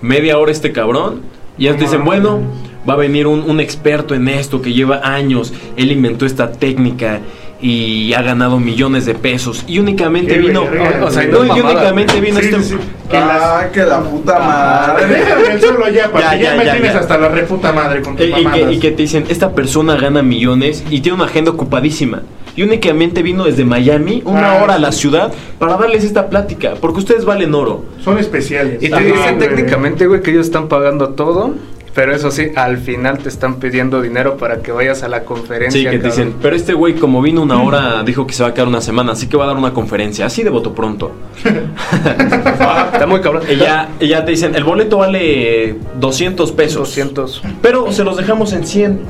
[SPEAKER 1] media hora este cabrón. Y ya te dicen,
[SPEAKER 2] No
[SPEAKER 1] bueno, va a venir un, un experto en esto que lleva años. Él inventó esta técnica y ha ganado millones de pesos. Y únicamente
[SPEAKER 2] Qué
[SPEAKER 1] vino.
[SPEAKER 2] verga,
[SPEAKER 4] o sea,
[SPEAKER 1] no, y únicamente vino
[SPEAKER 2] Sí,
[SPEAKER 1] este.
[SPEAKER 2] sí, sí. Que las-
[SPEAKER 3] Ah, que la puta madre.
[SPEAKER 2] Déjame el solo ya, para
[SPEAKER 1] Ya,
[SPEAKER 2] que ya,
[SPEAKER 1] ya,
[SPEAKER 2] me
[SPEAKER 1] ya,
[SPEAKER 2] tienes
[SPEAKER 1] ya.
[SPEAKER 2] hasta la reputa madre con tus
[SPEAKER 1] y,
[SPEAKER 2] mamadas.
[SPEAKER 1] que, y que te dicen, esta persona gana millones y tiene una agenda ocupadísima. Y únicamente vino desde Miami, una
[SPEAKER 2] Ah,
[SPEAKER 1] hora a la ciudad, para darles esta plática. Porque ustedes valen oro.
[SPEAKER 2] Son especiales.
[SPEAKER 4] Y te
[SPEAKER 2] Ajá,
[SPEAKER 4] dicen
[SPEAKER 2] güey.
[SPEAKER 4] técnicamente, güey, que ellos están pagando todo. Pero eso sí, al final te están pidiendo dinero para que vayas a la conferencia.
[SPEAKER 1] Sí, que te
[SPEAKER 4] cabrón.
[SPEAKER 1] dicen, pero este güey como vino una hora, dijo que se va a quedar una semana, así que va a dar una conferencia, así de voto pronto.
[SPEAKER 4] Está muy cabrón.
[SPEAKER 1] Y ya, y ya te dicen, el boleto vale 200 pesos.
[SPEAKER 4] 200.
[SPEAKER 1] Pero se los dejamos en 100.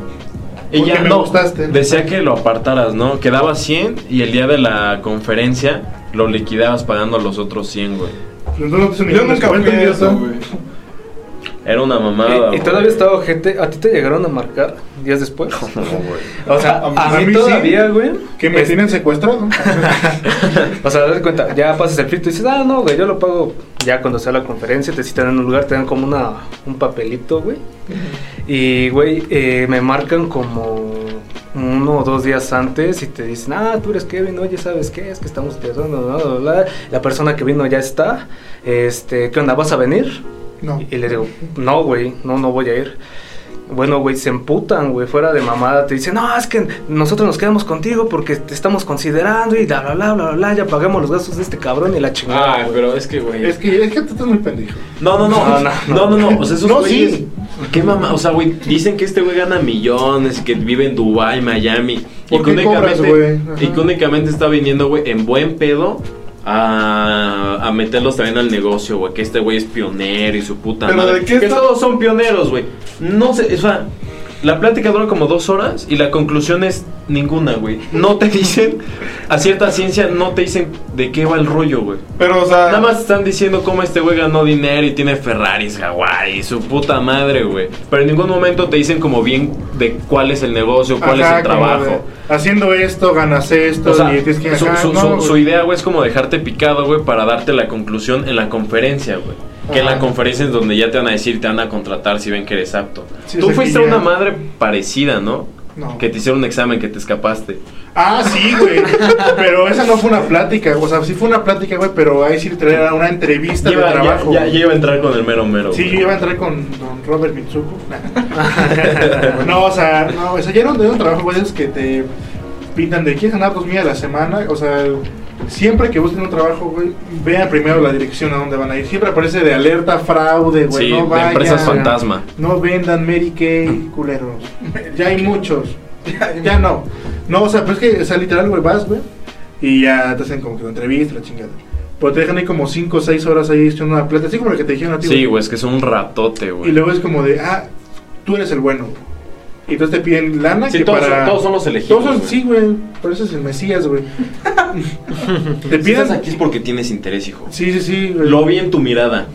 [SPEAKER 1] Y ya
[SPEAKER 2] me
[SPEAKER 1] no,
[SPEAKER 2] gustaste.
[SPEAKER 1] decía que lo apartaras, ¿no? Quedaba 100 y el día de la conferencia lo liquidabas pagando los otros 100, güey.
[SPEAKER 3] Yo nunca fui a eso, güey.
[SPEAKER 1] Era una mamada.
[SPEAKER 4] Y, y
[SPEAKER 1] güey.
[SPEAKER 4] todavía estaba gente. ¿A ti te llegaron a marcar días después?
[SPEAKER 1] No, güey.
[SPEAKER 4] O sea,
[SPEAKER 2] A mí-
[SPEAKER 4] a mí
[SPEAKER 2] sí.
[SPEAKER 4] todavía, güey.
[SPEAKER 2] Que me
[SPEAKER 4] es-
[SPEAKER 2] tienen secuestrado.
[SPEAKER 4] O sea, das cuenta, ya pasas el filtro y dices, ah, no, güey, yo lo pago. Ya cuando sea la conferencia, te citan en un lugar, te dan como una, un papelito, güey. Y, güey, eh, me marcan como uno o dos días antes y te dicen, ah, tú eres Kevin, oye, ¿sabes qué? Es que estamos bla, bla, bla. La persona que vino ya está. Este, ¿qué onda? ¿Vas a venir?
[SPEAKER 2] No.
[SPEAKER 4] Y le digo, no, güey, no, no voy a ir. Bueno, güey, se emputan, güey, fuera de mamada. Te dicen, no, es que nosotros nos quedamos contigo porque te estamos considerando y bla, bla, bla, bla, bla, ya pagamos los gastos de este cabrón y la chingada.
[SPEAKER 1] Ay,
[SPEAKER 4] güey.
[SPEAKER 1] pero es que, güey.
[SPEAKER 2] Es que, es que tú estás muy pendejo.
[SPEAKER 1] No, no, no.
[SPEAKER 4] No,
[SPEAKER 1] No,
[SPEAKER 4] no,
[SPEAKER 1] no,
[SPEAKER 4] no.
[SPEAKER 1] no. O sea, esos
[SPEAKER 2] No,
[SPEAKER 1] güeyes.
[SPEAKER 2] sí.
[SPEAKER 1] ¿Qué mamá? O sea, güey, dicen que este güey gana millones, que vive en Dubai, Miami.
[SPEAKER 2] ¿Por
[SPEAKER 1] que
[SPEAKER 2] qué cobras, güey?
[SPEAKER 1] Y que únicamente está viniendo, güey, en buen pedo. A, a meterlos también al negocio, güey. Que este güey es pionero y su puta
[SPEAKER 3] Pero
[SPEAKER 1] madre.
[SPEAKER 3] ¿de qué
[SPEAKER 1] que
[SPEAKER 3] está-
[SPEAKER 1] todos son pioneros, güey. No sé, o sea, la plática dura como dos horas y la conclusión es ninguna, güey. No te dicen, a cierta ciencia, no te dicen de qué va el rollo, güey.
[SPEAKER 3] Pero, o sea.
[SPEAKER 1] Nada más están diciendo cómo este güey ganó dinero y tiene Ferraris, y su puta madre, güey. Pero en ningún momento te dicen como bien de cuál es el negocio, cuál
[SPEAKER 2] Ajá,
[SPEAKER 1] es el trabajo.
[SPEAKER 2] de, haciendo esto, ganas esto.
[SPEAKER 1] O sea,
[SPEAKER 2] y tienes que
[SPEAKER 1] su,
[SPEAKER 2] ajá,
[SPEAKER 1] su-
[SPEAKER 2] no,
[SPEAKER 1] su- su idea, güey, es como dejarte picado, güey, para darte la conclusión en la conferencia, güey. Que en la conferencia es donde ya te van a decir, te van a contratar si ven que eres apto.
[SPEAKER 2] Sí,
[SPEAKER 1] Tú
[SPEAKER 2] es
[SPEAKER 1] fuiste
[SPEAKER 2] ya-
[SPEAKER 1] una madre parecida, ¿no?
[SPEAKER 2] No.
[SPEAKER 1] Que te hicieron un examen, que te escapaste.
[SPEAKER 2] Ah, sí, güey. pero esa no fue una plática. O sea, sí fue una plática, güey, pero ahí sí era una entrevista
[SPEAKER 1] Lleva-
[SPEAKER 2] de trabajo.
[SPEAKER 1] ya- iba a entrar con el mero mero.
[SPEAKER 2] Sí,
[SPEAKER 1] güey.
[SPEAKER 2] yo iba a entrar con don Robert Mitsuko. no, o sea, no, o sea, ya era un, trabajo, güey, esos que te pintan de quieres ganar dos mil a la semana. O sea, siempre que busquen un trabajo, güey, vean primero la dirección a dónde van a ir. Siempre aparece de alerta, fraude, güey.
[SPEAKER 1] Sí,
[SPEAKER 2] no
[SPEAKER 1] de
[SPEAKER 2] vayan,
[SPEAKER 1] empresas fantasma.
[SPEAKER 2] No vendan Mary Kay, culeros. Ya hay muchos. Ya no. No, o sea, pues es que, o sea, literal, güey, vas, güey, y ya te hacen como que la entrevista, la chingada. Pero te dejan ahí como 5 o 6 horas ahí echando una plata, así como la que te dijeron a ti.
[SPEAKER 1] Sí, güey, es que es un ratote, güey.
[SPEAKER 2] Y luego es como de, ah, tú eres el bueno. Y entonces te piden lana
[SPEAKER 1] Sí,
[SPEAKER 2] que
[SPEAKER 1] todos,
[SPEAKER 2] para...
[SPEAKER 1] son, todos son los elegidos.
[SPEAKER 2] Todos son- sí, güey. Por eso es el Mesías, güey. te
[SPEAKER 1] Si
[SPEAKER 2] piden...
[SPEAKER 1] estás aquí es porque tienes interés, hijo.
[SPEAKER 2] Sí, sí, sí. güey.
[SPEAKER 1] Lo vi en tu mirada.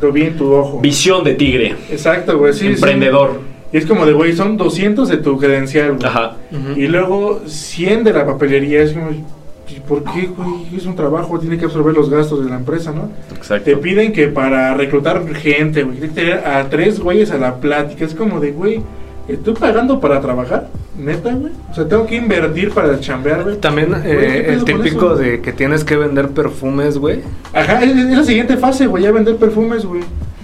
[SPEAKER 2] Lo vi en tu ojo.
[SPEAKER 1] Visión de tigre.
[SPEAKER 2] Exacto, güey. Sí, sí.
[SPEAKER 1] Emprendedor.
[SPEAKER 2] Y es como de, güey, son 200 de tu credencial, güey.
[SPEAKER 1] Ajá.
[SPEAKER 2] Y luego 100 de la papelería. Es como, ¿y ¿por qué, güey? Es un trabajo, tiene que absorber los gastos de la empresa, ¿no?
[SPEAKER 1] Exacto.
[SPEAKER 2] Te piden que para reclutar gente, güey, tienes que tener a tres güeyes a la plática. Es como de, güey, ¿estoy pagando para trabajar? ¿Neta, güey? O sea, tengo que invertir para chambear, güey.
[SPEAKER 4] También
[SPEAKER 2] Güey, ¿qué
[SPEAKER 4] eh, el típico
[SPEAKER 2] eso?
[SPEAKER 4] de que tienes que vender perfumes, güey.
[SPEAKER 2] Ajá, es, es la siguiente fase, güey, ya vender perfumes, güey.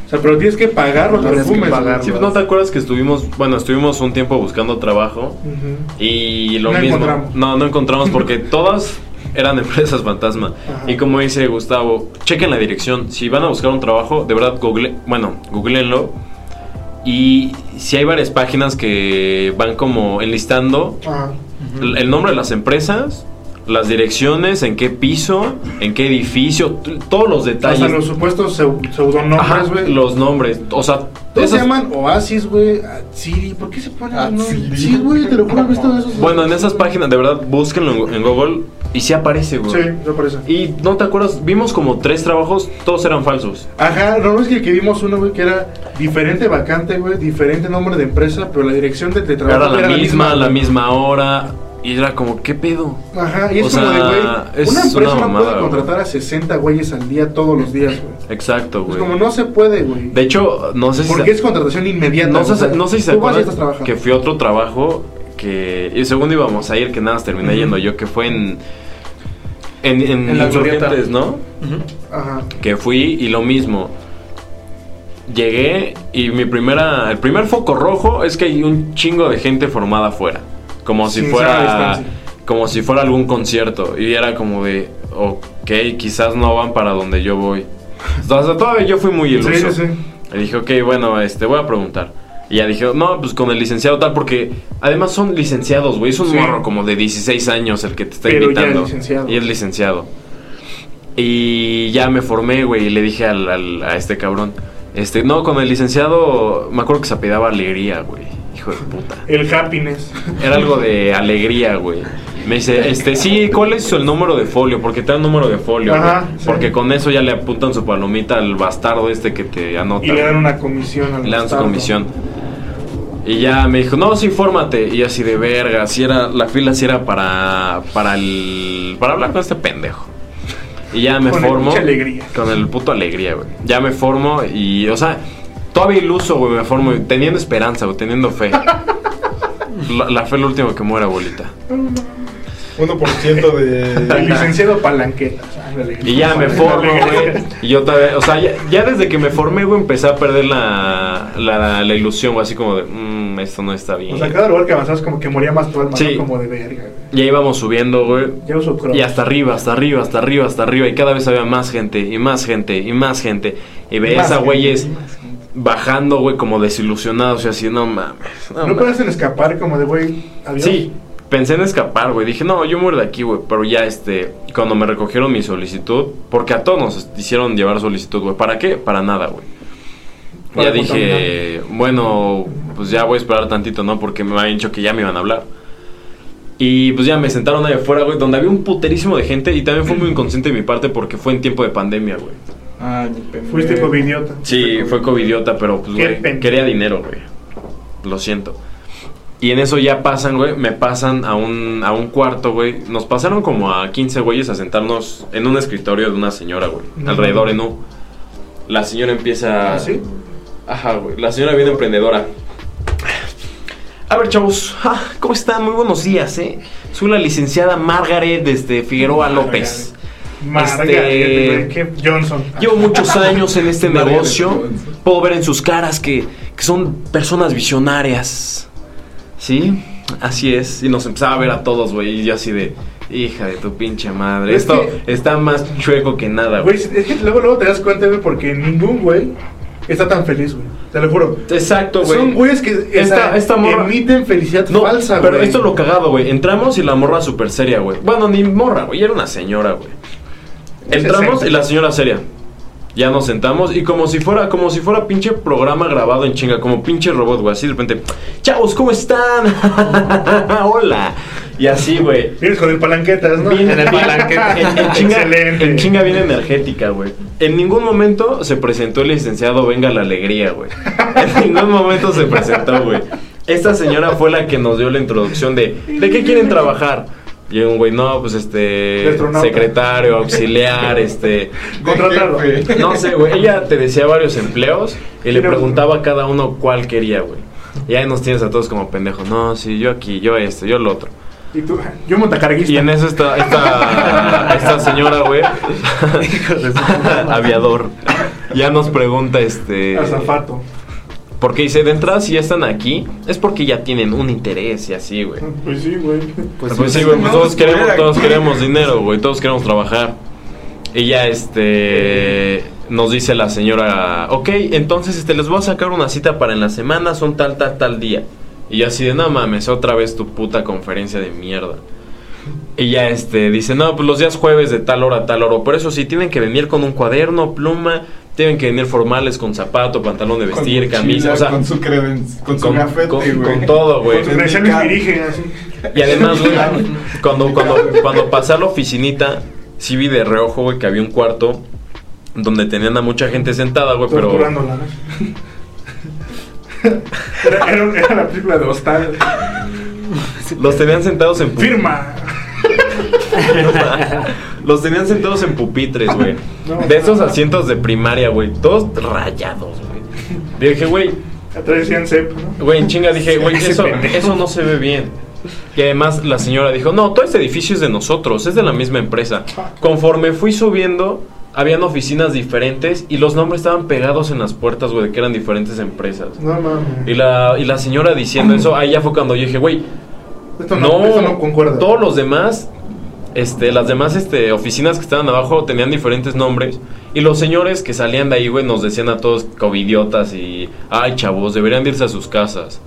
[SPEAKER 2] O sea, pero tienes que pagar los
[SPEAKER 4] Tienes que
[SPEAKER 2] perfumes.
[SPEAKER 4] pagar.
[SPEAKER 1] Sí, pues, ¿No te acuerdas que estuvimos, bueno, estuvimos un tiempo buscando trabajo
[SPEAKER 2] Ujú.
[SPEAKER 1] y lo
[SPEAKER 2] No
[SPEAKER 1] mismo?
[SPEAKER 2] encontramos.
[SPEAKER 1] No, no encontramos porque todas eran empresas fantasma.
[SPEAKER 2] Ajá.
[SPEAKER 1] Y como dice Gustavo, chequen la dirección. Si van a buscar un trabajo, de verdad, google, bueno, googleenlo. Y si hay varias páginas que van como enlistando
[SPEAKER 2] Ajá.
[SPEAKER 1] el el nombre de las empresas, las direcciones, en qué piso, en qué edificio, todos los detalles.
[SPEAKER 2] Hasta los supuestos pseudonombres, güey.
[SPEAKER 1] los nombres, o sea,
[SPEAKER 2] Todos se llaman Oasis, güey. Siri. ¿Por qué se ponen
[SPEAKER 3] Ah.
[SPEAKER 2] Sí, güey, te lo juro, he visto esos.
[SPEAKER 1] Bueno, en esas páginas, de verdad, búsquenlo en, en Google y sí aparece, güey.
[SPEAKER 2] Sí, me parece.
[SPEAKER 1] Y no te acuerdas, vimos como tres trabajos, todos eran falsos.
[SPEAKER 2] Ajá, no, es que, que vimos uno, güey, que era diferente vacante, güey, diferente nombre de empresa, pero la dirección de, de trabajo
[SPEAKER 1] Era la misma, la
[SPEAKER 2] güey.
[SPEAKER 1] misma hora. Y era como, ¿qué pedo?
[SPEAKER 2] Ajá, y es
[SPEAKER 1] O
[SPEAKER 2] como de, güey,
[SPEAKER 1] es
[SPEAKER 2] una empresa
[SPEAKER 1] una
[SPEAKER 2] no puede contratar a 60 güeyes al día todos los días, güey.
[SPEAKER 1] Exacto,
[SPEAKER 2] Es
[SPEAKER 1] güey.
[SPEAKER 2] como no se puede, güey.
[SPEAKER 1] De hecho, no sé si...
[SPEAKER 2] Porque es contratación inmediata.
[SPEAKER 1] no, sé, no sé si se acuerdan que fui a otro trabajo que... Y segundo íbamos a ir, que nada más terminé yendo yo, que fue en... En, en,
[SPEAKER 4] En
[SPEAKER 1] Insurgentes. ¿no?
[SPEAKER 2] Ajá.
[SPEAKER 1] que fui y lo mismo. Llegué y mi primera, el primer foco rojo es que hay un chingo de gente formada afuera, como si fuera, como si fuera algún concierto y era como de, ok, quizás no van para donde yo voy. Entonces todavía yo fui muy iluso.
[SPEAKER 2] Sí, sí, sí.
[SPEAKER 1] Y dije, ok, bueno, este, voy a preguntar. Y ya dije, no, pues con el licenciado tal, porque además son licenciados, güey. Es un
[SPEAKER 2] Sí.
[SPEAKER 1] morro como de 16 años el que te está
[SPEAKER 2] Pero ya
[SPEAKER 1] invitando.
[SPEAKER 2] es licenciado.
[SPEAKER 1] Y es licenciado. Y ya me formé, güey, y le dije al, al- a este cabrón. Este, no, con el licenciado, me acuerdo que se apellidaba Alegría, güey. Hijo de puta.
[SPEAKER 2] El happiness.
[SPEAKER 1] Era algo de alegría, güey. Me dice, este, sí, ¿cuál es el número de folio? Porque te da un número de folio,
[SPEAKER 2] Ajá, sí.
[SPEAKER 1] Porque con eso ya le apuntan su palomita al bastardo este que te anota.
[SPEAKER 2] Y le dan una comisión al
[SPEAKER 1] Le dan su comisión. Y ya me dijo, no, sí, fórmate. Y así de verga, si era, la fila sí era para, para el, para hablar con este pendejo. Y ya me
[SPEAKER 2] Con
[SPEAKER 1] formo.
[SPEAKER 2] pinche alegría.
[SPEAKER 1] Con el puto alegría, güey. Ya me formo y, o sea, todavía iluso, güey, me formo teniendo esperanza, güey, teniendo fe. La, la fe es lo último que muere, abuelita.
[SPEAKER 3] 1%
[SPEAKER 2] El
[SPEAKER 3] de.
[SPEAKER 2] licenciado Palanquetas. ándale.
[SPEAKER 1] Y ya me formo, güey. Y yo todavía, o sea, ya, ya desde que me formé, güey, empecé a perder la, la, la ilusión, güey, así como de, mmm, esto no está bien.
[SPEAKER 2] O sea, cada lugar que avanzabas como que moría más tu alma,
[SPEAKER 1] Sí.
[SPEAKER 2] ¿no? como de verga.
[SPEAKER 1] Ya íbamos subiendo, güey.
[SPEAKER 2] Ya uso cross.
[SPEAKER 1] Y hasta arriba, hasta arriba, hasta arriba, hasta arriba. Y cada vez había más gente, y más gente, y más gente. Y veías a güeyes bajando, güey, como desilusionados. Y así, no mames. No,
[SPEAKER 2] No
[SPEAKER 1] mames.
[SPEAKER 2] puedes escapar como de, güey, adiós.
[SPEAKER 1] Sí, pensé en escapar, güey. Dije, no, yo muero de aquí, güey. Pero ya, este, cuando me recogieron mi solicitud, porque a todos nos hicieron llevar solicitud, güey. ¿Para qué? Para nada, güey. Ya dije, bueno, pues ya voy a esperar tantito, ¿no? Porque me habían dicho que ya me iban a hablar. Y pues ya me sentaron ahí afuera, güey, donde había un puterísimo de gente. Y también fue muy inconsciente de mi parte porque fue en tiempo de pandemia, güey.
[SPEAKER 3] Pendejo.
[SPEAKER 2] Fuiste covidiota.
[SPEAKER 1] Sí, fue covidiota, pero pues, güey, quería dinero, güey. Lo siento. Y en eso ya pasan, güey, me pasan a un, a un cuarto, güey. Nos pasaron como a 15 güeyes a sentarnos en un escritorio de una señora, güey.
[SPEAKER 2] No.
[SPEAKER 1] Alrededor en U. La señora empieza...
[SPEAKER 2] ¿Ah, sí?
[SPEAKER 1] Ajá, güey. La señora viene emprendedora. A ver, chavos. Ah, ¿Cómo están? Muy buenos días, ¿eh? Soy la licenciada Margaret desde Figueroa López.
[SPEAKER 2] Margaret,
[SPEAKER 1] Este-
[SPEAKER 2] Johnson.
[SPEAKER 1] Llevo muchos años en este negocio. Puedo ver en sus caras que, que son personas visionarias. ¿Sí? Así es. Y nos empezaba a ver a todos, güey. Y yo así de, hija de tu pinche madre.
[SPEAKER 2] Es
[SPEAKER 1] Esto
[SPEAKER 2] que-
[SPEAKER 1] está más chueco que nada,
[SPEAKER 2] Güey,
[SPEAKER 1] güey.
[SPEAKER 2] es que luego, luego te das cuenta, güey, porque ningún güey está tan feliz, güey. Te lo juro.
[SPEAKER 1] Exacto, güey.
[SPEAKER 2] Son güeyes que
[SPEAKER 1] Esta- esta morra-
[SPEAKER 2] emiten felicidad
[SPEAKER 1] No,
[SPEAKER 2] falsa,
[SPEAKER 1] pero
[SPEAKER 2] güey.
[SPEAKER 1] esto es lo cagado, güey. Entramos y la morra súper seria, güey. Bueno, ni morra, güey. Era una señora, güey. Entramos y la señora seria. Ya nos sentamos y como si fuera, como si fuera pinche programa grabado en chinga, como pinche robot, güey. Así de repente, chavos, ¿cómo están? Hola. Y así, güey.
[SPEAKER 2] Vienes con el palanquetas, ¿no?
[SPEAKER 1] Bien,
[SPEAKER 4] En el palanque.
[SPEAKER 1] En, en chinga,
[SPEAKER 2] Excelente.
[SPEAKER 1] en chinga bien energética, güey. En ningún momento se presentó el licenciado Venga la Alegría, güey. En ningún momento se presentó, güey. Esta señora fue la que nos dio la introducción de ¿de qué quieren trabajar? Y un güey, no, pues este secretario, auxiliar, este
[SPEAKER 2] Contratarlo.
[SPEAKER 1] No sé, güey. Ella te decía varios empleos y le preguntaba a cada uno cuál quería, güey. Y ahí nos tienes a todos como pendejos. No, sí, yo aquí, yo este, yo el otro.
[SPEAKER 2] Y tú, yo montacarguista.
[SPEAKER 1] Y en eso está esta, esta señora, güey, aviador, ya nos pregunta, este,
[SPEAKER 2] Azafato.
[SPEAKER 1] Porque dice, de entrada si ya están aquí, es porque ya tienen un interés y así, güey.
[SPEAKER 2] Pues sí, güey.
[SPEAKER 1] Pues, sí, güey, pues todos queremos, todos queremos dinero, güey, todos queremos trabajar. Y ya, este, nos dice la señora, ok, entonces, este, les voy a sacar una cita para en la semana, son tal, tal, tal día. Y yo así de, no mames, otra vez tu puta conferencia de mierda. Y ya, este, dice, no, pues los días jueves de tal hora a tal hora. Por eso sí, tienen que venir con un cuaderno, pluma, tienen que venir formales con zapato, pantalón de vestir, camisa, o sea,
[SPEAKER 3] con su creden, con su
[SPEAKER 1] con,
[SPEAKER 3] gafete,
[SPEAKER 1] con-
[SPEAKER 3] güey.
[SPEAKER 1] con todo, güey.
[SPEAKER 2] Con dirige así.
[SPEAKER 1] Y además, güey, cuando, cuando, cuando pasé a la oficinita, sí vi de reojo, güey, que había un cuarto donde tenían a mucha gente sentada, güey, pero...
[SPEAKER 2] Era, era, era la película de Hostal.
[SPEAKER 1] Los tenían sentados en...
[SPEAKER 2] Firma.
[SPEAKER 1] Los tenían sentados en pupitres, güey. De esos asientos de primaria, güey. Todos rayados, güey. Dije, güey,
[SPEAKER 2] Atrás decían CEP, ¿no?
[SPEAKER 1] güey, en chinga dije, güey, eso, eso no se ve bien. Y además la señora dijo, no, todo este edificio es de nosotros, es de la misma empresa. Conforme fui subiendo, habían oficinas diferentes y los nombres estaban pegados en las puertas, güey, que eran diferentes empresas.
[SPEAKER 2] No mames.
[SPEAKER 1] Y la, y la señora diciendo eso, ahí ya fue cuando yo dije, güey,
[SPEAKER 2] Esto no,
[SPEAKER 1] no,
[SPEAKER 2] esto no concuerda.
[SPEAKER 1] todos los demás, este, las demás este, oficinas que estaban abajo tenían diferentes nombres. Y los señores que salían de ahí, güey, nos decían a todos covidiotas y, ay, chavos, deberían de irse a sus casas.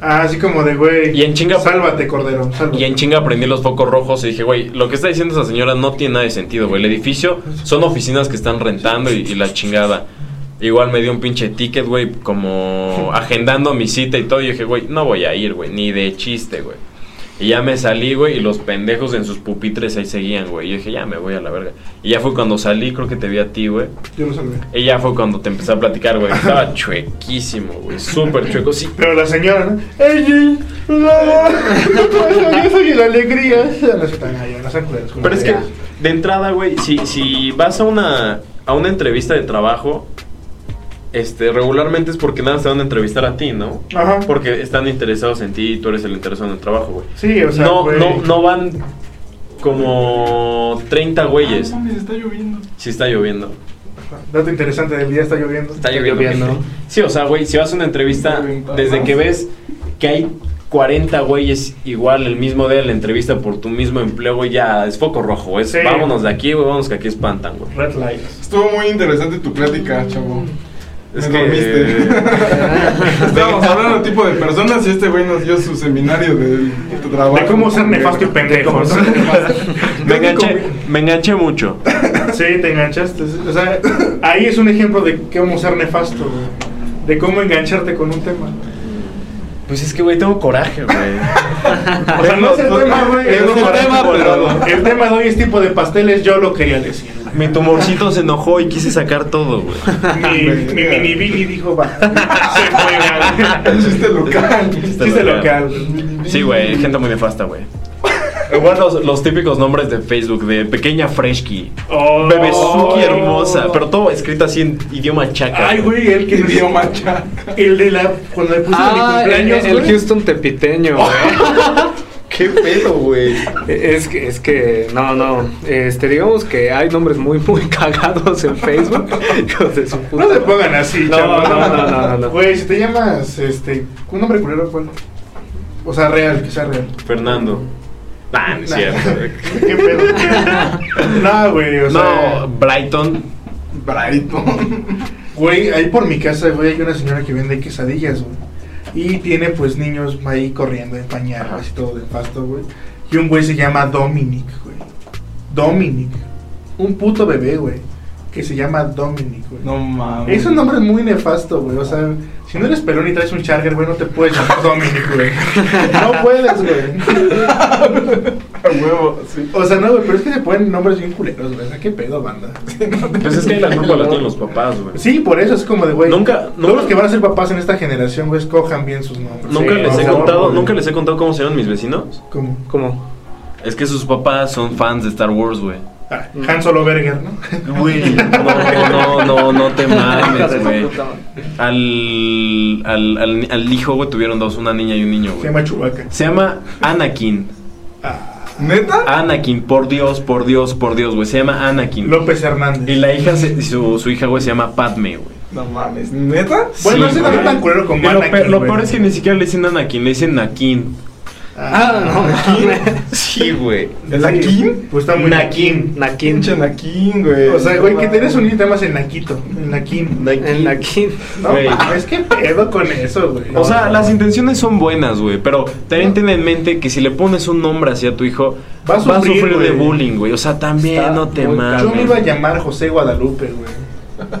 [SPEAKER 2] Ah, así como de, güey.
[SPEAKER 1] Y en chinga-
[SPEAKER 2] Sálvate, cordero. Sálvate.
[SPEAKER 1] Y en chinga prendí los focos rojos y dije, güey, lo que está diciendo esa señora no tiene nada de sentido, güey. El edificio son oficinas que están rentando y, y la chingada. Igual me dio un pinche ticket, güey, como agendando mi cita y todo. Y dije, güey, no voy a ir, güey, ni de chiste, güey. Y ya me salí, güey, y los pendejos en sus pupitres ahí seguían, güey. Y yo dije, ya me voy a la verga. Y ya fue cuando salí, creo que te vi a ti, güey.
[SPEAKER 2] Yo no sabía.
[SPEAKER 1] Y ya fue cuando te empecé a platicar, güey. Estaba chuequísimo, güey. Súper chueco. Sí,
[SPEAKER 2] Pero la señora, ¿no? ¡Ey! Yo soy la alegría. No no.
[SPEAKER 1] Pero es que, de entrada, güey, si, si vas a una, a una entrevista de trabajo, este, regularmente es porque nada te van a entrevistar a ti, ¿no?
[SPEAKER 2] Ajá.
[SPEAKER 1] Porque están interesados en ti y tú eres el interesado en el trabajo, güey.
[SPEAKER 2] Sí, o sea,
[SPEAKER 1] no,
[SPEAKER 2] güey.
[SPEAKER 1] no, no van como 30 güeyes.
[SPEAKER 3] Ah, mames, está lloviendo.
[SPEAKER 1] Si está lloviendo.
[SPEAKER 2] Dato interesante del día, está lloviendo.
[SPEAKER 1] Está lloviendo.
[SPEAKER 4] lloviendo.
[SPEAKER 1] Sí, o sea, güey, si vas a una entrevista, desde que ves que hay 40 güeyes igual el mismo día de la entrevista por tu mismo empleo, güey, ya es foco rojo, güey. Es,
[SPEAKER 2] Sí.
[SPEAKER 1] Vámonos de aquí, güey, vámonos que aquí espantan, güey.
[SPEAKER 2] Red lights.
[SPEAKER 3] Estuvo muy interesante tu plática, chavo.
[SPEAKER 1] Es
[SPEAKER 3] Me
[SPEAKER 1] que...
[SPEAKER 3] dormiste. Estábamos hablando tipo de personas y este güey nos dio su seminario de, de tu trabajo.
[SPEAKER 2] De cómo ser nefasto y pendejo.
[SPEAKER 3] cómo ser nefasto.
[SPEAKER 1] me, enganché, me enganché mucho.
[SPEAKER 2] Sí, te enganchaste. O sea, ahí es un ejemplo de cómo ser nefasto, güey. De cómo engancharte con un tema.
[SPEAKER 1] Pues es que, güey, tengo coraje, güey.
[SPEAKER 2] O sea, no es el tema, güey.
[SPEAKER 3] Es
[SPEAKER 2] el
[SPEAKER 3] tema, pero-
[SPEAKER 2] El tema de hoy es tipo de pasteles, yo lo quería decir.
[SPEAKER 1] Mi tumorcito se enojó y quise sacar todo, güey.
[SPEAKER 2] Mi, mi mini Billy dijo, va. Se fue, güey.
[SPEAKER 3] Chiste local.
[SPEAKER 2] Chiste local.
[SPEAKER 1] Sí, güey, gente muy nefasta, güey. Igual los, los típicos nombres de Facebook de pequeña Freshki,
[SPEAKER 2] Oh.
[SPEAKER 1] Bebezuki hermosa, pero todo escrito así en idioma chaca.
[SPEAKER 2] Ay, güey, el que
[SPEAKER 3] Idioma chaca.
[SPEAKER 2] El de la. Cuando me puse mi
[SPEAKER 4] Ah, el,
[SPEAKER 2] cumpleaños,
[SPEAKER 4] el
[SPEAKER 2] güey.
[SPEAKER 4] Houston tepiteño, güey.
[SPEAKER 1] ¿Qué pedo, güey?
[SPEAKER 4] Es que, es que, no, no, este, digamos que hay nombres muy, muy cagados en Facebook. Hijos de su puta
[SPEAKER 2] No se pongan así,
[SPEAKER 4] no, no, no, no, no.
[SPEAKER 2] Güey, si te llamas, este, un nombre culero, ¿cuál? O sea, real, que sea real.
[SPEAKER 1] Fernando. Nah, no cierto.
[SPEAKER 2] ¿Qué pedo? no, güey, o sea.
[SPEAKER 1] No, Brighton.
[SPEAKER 3] Brighton.
[SPEAKER 2] Güey, ahí por mi casa, güey, hay una señora que vende quesadillas, güey. Y tiene, pues, niños ahí corriendo en pañales y todo de pasto, güey. Y un güey se llama Dominic, güey. Dominic. Un puto bebé, güey. Que se llama Dominic, güey.
[SPEAKER 3] No mames.
[SPEAKER 2] Es un nombre muy nefasto, güey. O sea, si no eres pelón y traes un charger, güey, no te puedes llamar Dominic, güey. No puedes, güey.
[SPEAKER 3] A huevo, sí.
[SPEAKER 2] O sea, no, güey, pero es que se ponen nombres bien culeros, güey. O sea, ¿qué pedo, banda?
[SPEAKER 1] Pues es que la culpa la tienen los papás, güey.
[SPEAKER 2] Sí, por eso es como de, güey.
[SPEAKER 1] Nunca-
[SPEAKER 2] Todos
[SPEAKER 1] nunca-
[SPEAKER 2] los que van a ser papás en esta generación, güey, escojan bien sus nombres.
[SPEAKER 1] Nunca
[SPEAKER 4] Sí,
[SPEAKER 1] les
[SPEAKER 2] por
[SPEAKER 1] he
[SPEAKER 2] favor,
[SPEAKER 1] contado,
[SPEAKER 2] güey.
[SPEAKER 1] nunca les he contado cómo se llaman mis vecinos.
[SPEAKER 2] ¿Cómo?
[SPEAKER 4] ¿Cómo?
[SPEAKER 1] Es que sus papás son fans de Star Wars, güey.
[SPEAKER 2] Ah, Han Solo Berger, ¿no?
[SPEAKER 1] Güey, no, no, no, no te mames, güey. Al, al, al, al hijo, güey, tuvieron dos, una niña y un niño,
[SPEAKER 2] Se
[SPEAKER 1] güey.
[SPEAKER 2] llama Chubaca.
[SPEAKER 1] Se llama Anakin.
[SPEAKER 2] Ah,
[SPEAKER 3] ¿Neta?
[SPEAKER 1] Anakin, por Dios, por Dios, por Dios, güey. Se llama Anakin.
[SPEAKER 2] López Hernández.
[SPEAKER 1] Y la hija, se- su, su hija, güey, se llama Padme, güey.
[SPEAKER 3] No mames. ¿Neta?
[SPEAKER 2] Bueno,
[SPEAKER 1] Sí,
[SPEAKER 2] ese no es tan culero como Anakin,
[SPEAKER 1] lo peor es que ni siquiera le dicen Anakin, le dicen Nakin.
[SPEAKER 4] Ah, no.
[SPEAKER 1] Sí, güey.
[SPEAKER 3] ¿El Nakin?
[SPEAKER 2] Pues está muy
[SPEAKER 1] Nakin.
[SPEAKER 4] Nakin.
[SPEAKER 3] Pinche Nakin, güey.
[SPEAKER 2] O sea, güey, que tienes un te llamas el Naquito. El Naquín.
[SPEAKER 4] El Nakin.
[SPEAKER 2] No,
[SPEAKER 1] Güey.
[SPEAKER 2] es que pedo con eso, güey.
[SPEAKER 1] O sea, las intenciones son buenas, güey, pero también ten en mente que si le pones un nombre así a tu hijo,
[SPEAKER 2] Va a sufrir,
[SPEAKER 1] de bullying, güey. O sea, también
[SPEAKER 4] Está
[SPEAKER 1] no te mames.
[SPEAKER 2] Yo me iba a llamar José Guadalupe, güey.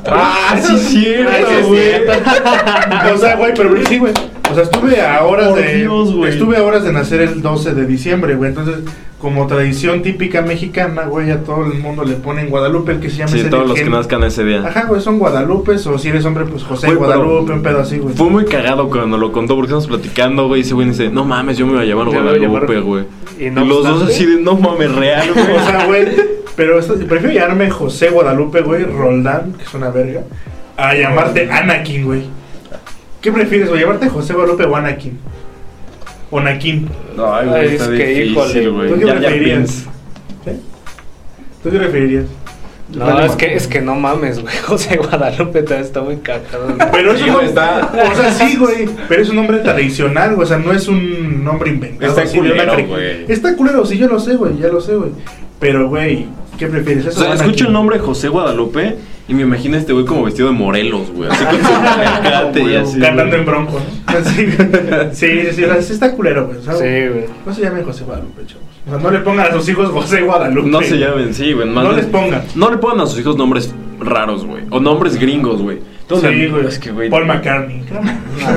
[SPEAKER 1] Ah, sí, cierto,
[SPEAKER 2] Ah, sí es
[SPEAKER 1] güey.
[SPEAKER 2] o sea, güey, pero sí, güey. O sea, estuve a horas
[SPEAKER 1] Por
[SPEAKER 2] de.
[SPEAKER 1] Dios, güey.
[SPEAKER 2] estuve a horas de nacer el 12 de diciembre, güey. Entonces, como tradición típica mexicana, güey, a todo el mundo le ponen Guadalupe, el que se llama
[SPEAKER 1] Sí,
[SPEAKER 2] ese
[SPEAKER 1] todos los que nazcan ese día.
[SPEAKER 2] Ajá, güey, son Guadalupes, o si eres hombre, pues José
[SPEAKER 1] Güey, pero-
[SPEAKER 2] Guadalupe, un pedo así, güey.
[SPEAKER 1] Fue muy cagado cuando lo contó porque estamos platicando, güey. y Ese güey dice, no mames, yo me iba a llamar
[SPEAKER 4] Yo me iba a
[SPEAKER 1] Guadalupe,
[SPEAKER 4] llamar-
[SPEAKER 1] güey.
[SPEAKER 4] Y
[SPEAKER 1] Y,
[SPEAKER 4] no
[SPEAKER 1] los dos
[SPEAKER 4] obstante-
[SPEAKER 1] así de, no mames, real, güey.
[SPEAKER 2] O sea, güey, pero esto- prefiero llamarme José Guadalupe, güey, Roldán, que es una verga, a llamarte Anakin, güey. ¿Qué prefieres, güey? ¿Llamarte José Guadalupe o Anakin? O Nakin.
[SPEAKER 1] Ay,
[SPEAKER 4] Ay,
[SPEAKER 1] está
[SPEAKER 4] es que,
[SPEAKER 1] difícil,
[SPEAKER 4] híjole.
[SPEAKER 1] güey.
[SPEAKER 2] ¿Tú qué
[SPEAKER 1] Ya- ya
[SPEAKER 2] preferirías? ¿Sí? ¿Tú qué preferirías?
[SPEAKER 4] No,
[SPEAKER 2] Dale,
[SPEAKER 4] es que, es que no mames, güey. José Guadalupe también está muy cagado.
[SPEAKER 2] Pero es
[SPEAKER 1] Sí,
[SPEAKER 2] un
[SPEAKER 1] güey,
[SPEAKER 2] nombre,
[SPEAKER 1] está-
[SPEAKER 2] o sea, sí, güey, pero es un nombre tradicional, güey, o sea, no es un nombre inventado.
[SPEAKER 1] Está
[SPEAKER 2] así de una
[SPEAKER 1] culero,
[SPEAKER 2] cari-
[SPEAKER 1] güey.
[SPEAKER 2] Está culero, sí, yo lo sé, güey, ya lo sé, güey. Pero, güey, ¿qué prefieres?
[SPEAKER 1] O
[SPEAKER 2] ¿Eso
[SPEAKER 1] sea,
[SPEAKER 2] o
[SPEAKER 1] escucho
[SPEAKER 2] Anakin?
[SPEAKER 1] el nombre José Guadalupe y me imagino a este güey como vestido de Morelos, güey. Así con su paliacate y así.
[SPEAKER 2] Cantando en bronco, ¿no? Sí, sí, sí, sí está culero, güey.
[SPEAKER 4] Sí, güey.
[SPEAKER 2] No se llamen José Guadalupe, chavos. O sea, no le pongan a sus hijos José Guadalupe.
[SPEAKER 1] No se llamen, sí, güey. más
[SPEAKER 2] No les pongan.
[SPEAKER 1] No le pongan a sus hijos nombres raros, güey. O nombres gringos, güey. Tú
[SPEAKER 2] Sí,
[SPEAKER 1] no-
[SPEAKER 2] güey.
[SPEAKER 1] Es que, güey.
[SPEAKER 2] Paul McCartney.
[SPEAKER 4] No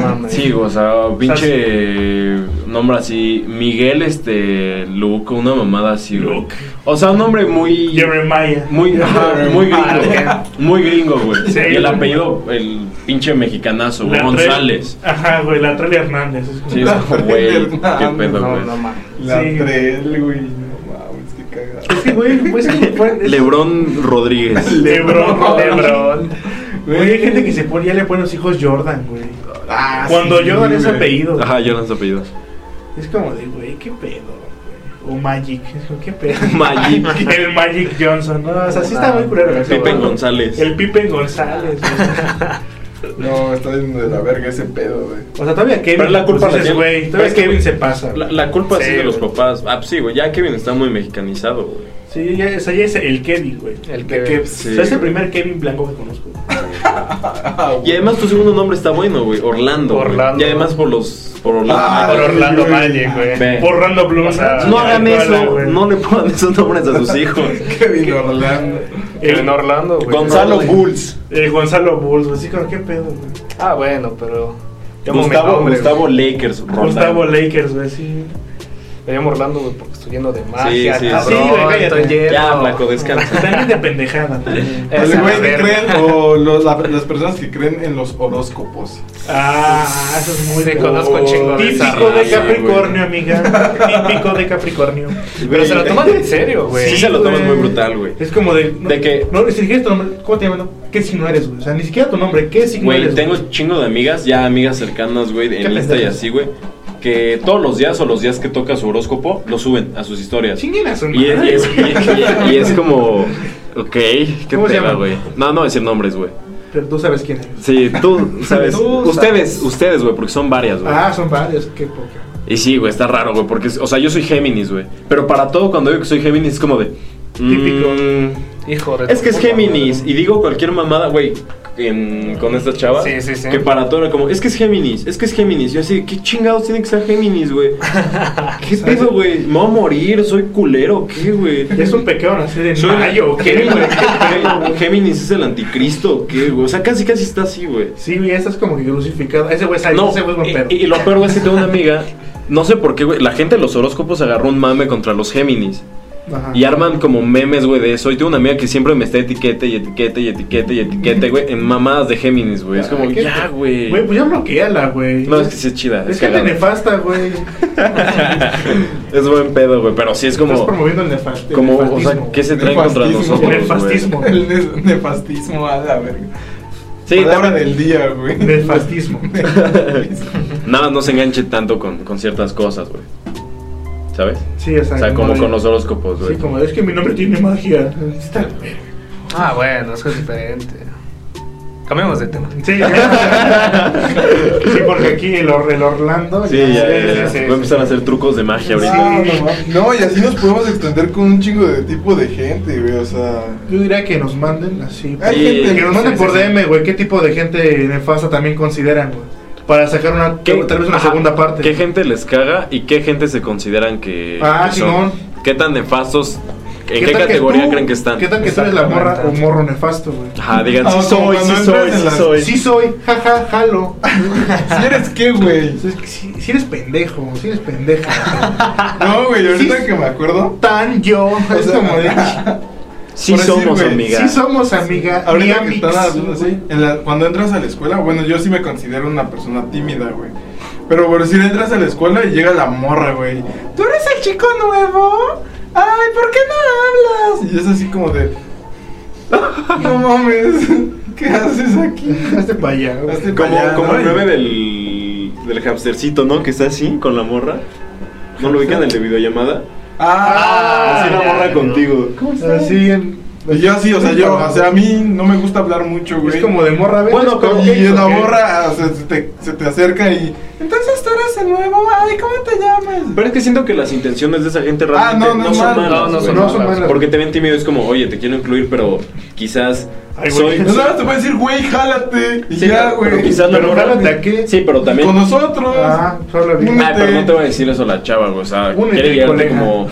[SPEAKER 4] mames.
[SPEAKER 1] Sí, o sea, pinche nombre así. Miguel, este. Luke, una mamada así, güey.
[SPEAKER 2] Luke.
[SPEAKER 1] O sea, un nombre muy.
[SPEAKER 2] Jeremiah.
[SPEAKER 1] Muy, muy
[SPEAKER 4] Ah,
[SPEAKER 1] gringo. Muy gringo, güey.
[SPEAKER 2] Sí,
[SPEAKER 1] y el
[SPEAKER 2] güey.
[SPEAKER 1] apellido, el pinche mexicanazo, güey.
[SPEAKER 2] La
[SPEAKER 1] González.
[SPEAKER 2] Tre- Ajá, güey, la Trelia Hernández. es como-
[SPEAKER 1] Sí, es
[SPEAKER 3] La
[SPEAKER 1] como, güey. Qué pedo,
[SPEAKER 4] No,
[SPEAKER 1] güey.
[SPEAKER 4] no mames.
[SPEAKER 3] La
[SPEAKER 2] Sí.
[SPEAKER 3] Trel, güey. No mames, qué cagado.
[SPEAKER 2] Es que, güey, pues es que fue- es-
[SPEAKER 1] Lebrón Rodríguez.
[SPEAKER 2] Lebron.
[SPEAKER 4] Lebron.
[SPEAKER 2] Güey, hay gente que se pone, ya le pone los hijos Jordan, güey.
[SPEAKER 3] Ah,
[SPEAKER 2] Cuando
[SPEAKER 3] sí,
[SPEAKER 2] Jordan es
[SPEAKER 3] güey.
[SPEAKER 2] apellido.
[SPEAKER 1] Ajá, yo no sé apellidos.
[SPEAKER 2] Es como de, güey, qué pedo, güey. O Magic. Es como, qué pedo.
[SPEAKER 1] Magic.
[SPEAKER 2] El Magic Johnson, ¿no? O sea, sí está muy culero. eso,
[SPEAKER 1] Pippen. González.
[SPEAKER 2] El Pippen González, güey.
[SPEAKER 3] No, está yendo de la verga ese pedo, güey.
[SPEAKER 2] O sea, todavía Kevin.
[SPEAKER 1] Pero la culpa
[SPEAKER 2] pues,
[SPEAKER 1] la
[SPEAKER 2] dices,
[SPEAKER 1] tiene-
[SPEAKER 2] güey. Todavía
[SPEAKER 1] es que,
[SPEAKER 2] Kevin
[SPEAKER 1] güey,
[SPEAKER 2] se pasa.
[SPEAKER 1] La, la culpa sí,
[SPEAKER 2] Sí,
[SPEAKER 1] de los papás. Ah, pues sí, güey. Ya Kevin está muy mexicanizado, güey.
[SPEAKER 2] Sí, ya, o sea, ya es el Kevin, güey.
[SPEAKER 4] El Kevin,
[SPEAKER 2] Kev-
[SPEAKER 1] sí.
[SPEAKER 2] O sea, es el primer Kevin blanco que conozco.
[SPEAKER 1] Y además tu segundo nombre está bueno, güey. Orlando.
[SPEAKER 4] Orlando.
[SPEAKER 1] Y además por los. Por Orlando.
[SPEAKER 3] Ah,
[SPEAKER 4] Por Orlando
[SPEAKER 3] güey.
[SPEAKER 4] Magic, güey.
[SPEAKER 2] Por Orlando Bloom.
[SPEAKER 4] O sea,
[SPEAKER 1] no hagan eso. No le pongan esos nombres a sus hijos.
[SPEAKER 3] Kevin Orlando.
[SPEAKER 4] En Orlando, güey.
[SPEAKER 1] Gonzalo Bulls.
[SPEAKER 2] El Gonzalo Bulls, güey. Sí, como, qué pedo, güey.
[SPEAKER 4] Ah, bueno, pero.
[SPEAKER 1] Gustavo,
[SPEAKER 4] nombre,
[SPEAKER 1] Gustavo. Lakers.
[SPEAKER 2] Gustavo Lakers, güey, sí.
[SPEAKER 4] Me llamo Orlando, güey, porque estoy lleno de magia.
[SPEAKER 1] Sí, sí,
[SPEAKER 4] cabrón,
[SPEAKER 2] sí, güey,
[SPEAKER 4] estoy lleno.
[SPEAKER 1] Ya, flaco, descansa.
[SPEAKER 2] También de pendejada. también.
[SPEAKER 4] Esa
[SPEAKER 3] El güey que creen, o los- la- las personas que creen en los horóscopos.
[SPEAKER 2] Ah, eso es muy
[SPEAKER 4] Sí,
[SPEAKER 2] bueno.
[SPEAKER 4] conozco chingo de
[SPEAKER 2] Típico de Capricornio, amiga. Típico de Capricornio.
[SPEAKER 4] Pero se lo toman en serio, güey.
[SPEAKER 1] Sí, se lo toman muy brutal, güey.
[SPEAKER 2] Es como de. No,
[SPEAKER 1] De que-
[SPEAKER 2] No, ni siquiera tu nombre. ¿Cómo te llamas? no? ¿Qué signo eres, güey? O sea, ni siquiera tu nombre. ¿Qué signo
[SPEAKER 1] Güey,
[SPEAKER 2] eres?
[SPEAKER 1] tengo
[SPEAKER 2] güey?
[SPEAKER 1] chingo de amigas, ya amigas cercanas, güey, en Insta y así, güey. Que todos los días o los días que toca su horóscopo, lo suben a sus historias.
[SPEAKER 2] Chinguen a su
[SPEAKER 1] Y es, y es, y- y- es como. Ok, qué
[SPEAKER 2] ¿Cómo se
[SPEAKER 1] pena,
[SPEAKER 2] llama?
[SPEAKER 1] güey. No, no decir nombres, güey.
[SPEAKER 2] Pero tú sabes quién eres.
[SPEAKER 1] Sí, tú sabes.
[SPEAKER 4] Tú
[SPEAKER 1] ustedes,
[SPEAKER 4] sabes.
[SPEAKER 1] ustedes, güey, porque son varias, güey.
[SPEAKER 2] Ah, son varios. Qué poca.
[SPEAKER 1] Y sí, güey, está raro, güey, porque, o sea, yo soy Géminis, güey. Pero para todo, cuando digo que soy Géminis, es como de.
[SPEAKER 2] Típico.
[SPEAKER 1] mm,
[SPEAKER 4] Hijo de.
[SPEAKER 1] es que es Géminis. Y digo cualquier mamada, güey, en- con esta chava.
[SPEAKER 4] Sí, sí, sí.
[SPEAKER 1] Que para todo era como, es que es Géminis, es que es Géminis. Yo así, ¿qué chingados tiene que ser Géminis, güey? ¿Qué pedo, güey? ¿Me voy a morir? ¿Soy culero? ¿Qué, güey?
[SPEAKER 2] Es un pecado nacer en
[SPEAKER 1] Soy-
[SPEAKER 2] mayo. ¿Qué,
[SPEAKER 1] Géminis. Géminis es el anticristo, ¿o ¿qué, güey? O sea, casi, casi está así, güey.
[SPEAKER 2] Sí, güey, estás como que crucificado. Ese güey es
[SPEAKER 1] No,
[SPEAKER 2] ese güey es buen
[SPEAKER 1] y lo peor, güey, es que tengo una amiga. No sé por qué, güey. La gente de los horóscopos agarró un mame contra los Géminis.
[SPEAKER 2] Ajá.
[SPEAKER 1] Y arman como memes, güey, de eso. Y tengo una amiga que siempre me está etiquete y etiquete y etiquete y etiquete, güey, en mamadas de Géminis, güey. Es como, ya, güey.
[SPEAKER 2] Güey, pues ya bloqueala, güey.
[SPEAKER 1] No, es que sí es chida.
[SPEAKER 2] Es
[SPEAKER 1] Es,
[SPEAKER 2] gente nefasta, güey.
[SPEAKER 1] es buen pedo, güey. Pero sí es
[SPEAKER 2] Estás
[SPEAKER 1] como.
[SPEAKER 2] promoviendo el, nefast el
[SPEAKER 1] Como, o
[SPEAKER 2] nefastismo.
[SPEAKER 1] sea, ¿qué se traen contra
[SPEAKER 3] Nefastismo.
[SPEAKER 1] nosotros?
[SPEAKER 2] El nefastismo.
[SPEAKER 3] El ne- nefastismo a la verga.
[SPEAKER 1] Sí,
[SPEAKER 3] Palabra
[SPEAKER 1] también-
[SPEAKER 3] del día, güey.
[SPEAKER 2] Nefastismo.
[SPEAKER 1] Nada más no se enganche tanto con, con ciertas cosas, güey. ¿Sabes?
[SPEAKER 2] Sí, o sea,
[SPEAKER 1] O sea, como con los horóscopos, güey.
[SPEAKER 2] Sí, como es que mi nombre tiene magia. Está.
[SPEAKER 4] Ah, bueno, eso es diferente. Cambiamos de tema.
[SPEAKER 2] Sí, sí, porque aquí el, Or- el Orlando.
[SPEAKER 1] Sí, ya, ya, ya.
[SPEAKER 4] sí, sí,
[SPEAKER 1] Voy a empezar a hacer trucos de magia
[SPEAKER 3] No,
[SPEAKER 1] ahorita.
[SPEAKER 3] no, no, y así nos podemos extender con un chingo de tipo de gente, güey. O sea.
[SPEAKER 2] Yo diría que nos manden así.
[SPEAKER 3] Hay
[SPEAKER 1] Sí,
[SPEAKER 3] gente
[SPEAKER 2] Que nos manden
[SPEAKER 3] sí,
[SPEAKER 2] por. DM, güey. ¿Qué tipo de gente nefasta también consideran, güey? Para sacar una,
[SPEAKER 1] ¿Qué-
[SPEAKER 2] tal vez una
[SPEAKER 1] ajá,
[SPEAKER 2] segunda parte.
[SPEAKER 1] ¿Qué gente les caga y qué gente se consideran que,
[SPEAKER 2] Ah,
[SPEAKER 1] que son?
[SPEAKER 2] Simón.
[SPEAKER 1] ¿Qué tan nefastos? ¿En qué,
[SPEAKER 2] que
[SPEAKER 1] categoría
[SPEAKER 2] tú-
[SPEAKER 1] creen que están?
[SPEAKER 2] ¿Qué tal que tú eres la morra o morro nefasto, güey?
[SPEAKER 1] Ajá, digan,
[SPEAKER 3] Ah,
[SPEAKER 1] sí soy, sí soy, sí
[SPEAKER 3] las-
[SPEAKER 1] soy.
[SPEAKER 2] Sí soy, jaja, jalo.
[SPEAKER 3] Si eres qué, güey.
[SPEAKER 2] Si, eres pendejo, si eres pendeja.
[SPEAKER 3] No, güey, ahorita
[SPEAKER 2] Sí.
[SPEAKER 3] que me acuerdo.
[SPEAKER 2] Tan yo. Es como de.
[SPEAKER 1] Sí
[SPEAKER 3] Por decir,
[SPEAKER 1] somos,
[SPEAKER 3] güey,
[SPEAKER 1] amiga.
[SPEAKER 2] Sí somos amiga. mi
[SPEAKER 3] Ahorita que están hablando así, en la- cuando entras a la escuela, bueno, yo sí me considero una persona tímida, güey. Pero por decir, entras a la escuela y llega la morra, güey. ¿Tú eres el chico nuevo? Ay, ¿por qué no hablas? Y es así como de... No mames, ¿qué haces aquí?
[SPEAKER 2] Hazte para allá, güey.
[SPEAKER 3] Hazte
[SPEAKER 1] Como,
[SPEAKER 3] pa' allá,
[SPEAKER 1] como
[SPEAKER 3] ¿no?
[SPEAKER 1] el meme del, del hamstercito, ¿no? Que está así, con la morra. ¿No lo ubican el de videollamada?
[SPEAKER 3] Ah,
[SPEAKER 1] así la
[SPEAKER 2] ya,
[SPEAKER 1] morra
[SPEAKER 2] no.
[SPEAKER 1] contigo.
[SPEAKER 2] Así en.
[SPEAKER 3] Y yo así, o sea, yo, o sea, a mí no me gusta hablar mucho, güey.
[SPEAKER 2] Es como de morra, ¿ves?
[SPEAKER 1] Bueno, pero-
[SPEAKER 3] Y la morra o sea, se, te, se te acerca y... Entonces tú eres el nuevo, ay, ¿cómo te llamas?
[SPEAKER 1] Pero es que siento que las intenciones de esa gente
[SPEAKER 3] Ah,
[SPEAKER 1] realmente
[SPEAKER 3] no,
[SPEAKER 1] no,
[SPEAKER 3] no,
[SPEAKER 1] son
[SPEAKER 3] mal.
[SPEAKER 1] malas.
[SPEAKER 4] No, no son
[SPEAKER 2] No son malas.
[SPEAKER 1] Porque te ven tímido, es como, oye, te quiero incluir, pero quizás
[SPEAKER 2] Ay, güey.
[SPEAKER 1] soy...
[SPEAKER 3] No sabes, te voy a decir, güey, jálate. Y
[SPEAKER 1] Sí,
[SPEAKER 3] ya,
[SPEAKER 1] pero
[SPEAKER 3] güey.
[SPEAKER 1] quizás la
[SPEAKER 2] Pero jálate a qué.
[SPEAKER 1] Sí, pero también...
[SPEAKER 3] Con nosotros.
[SPEAKER 2] Ah, solo.
[SPEAKER 1] Ah, pero no te va a decir eso la chava, güey. O sea,
[SPEAKER 2] Únete,
[SPEAKER 1] quiere guiarte
[SPEAKER 2] colega.
[SPEAKER 1] como.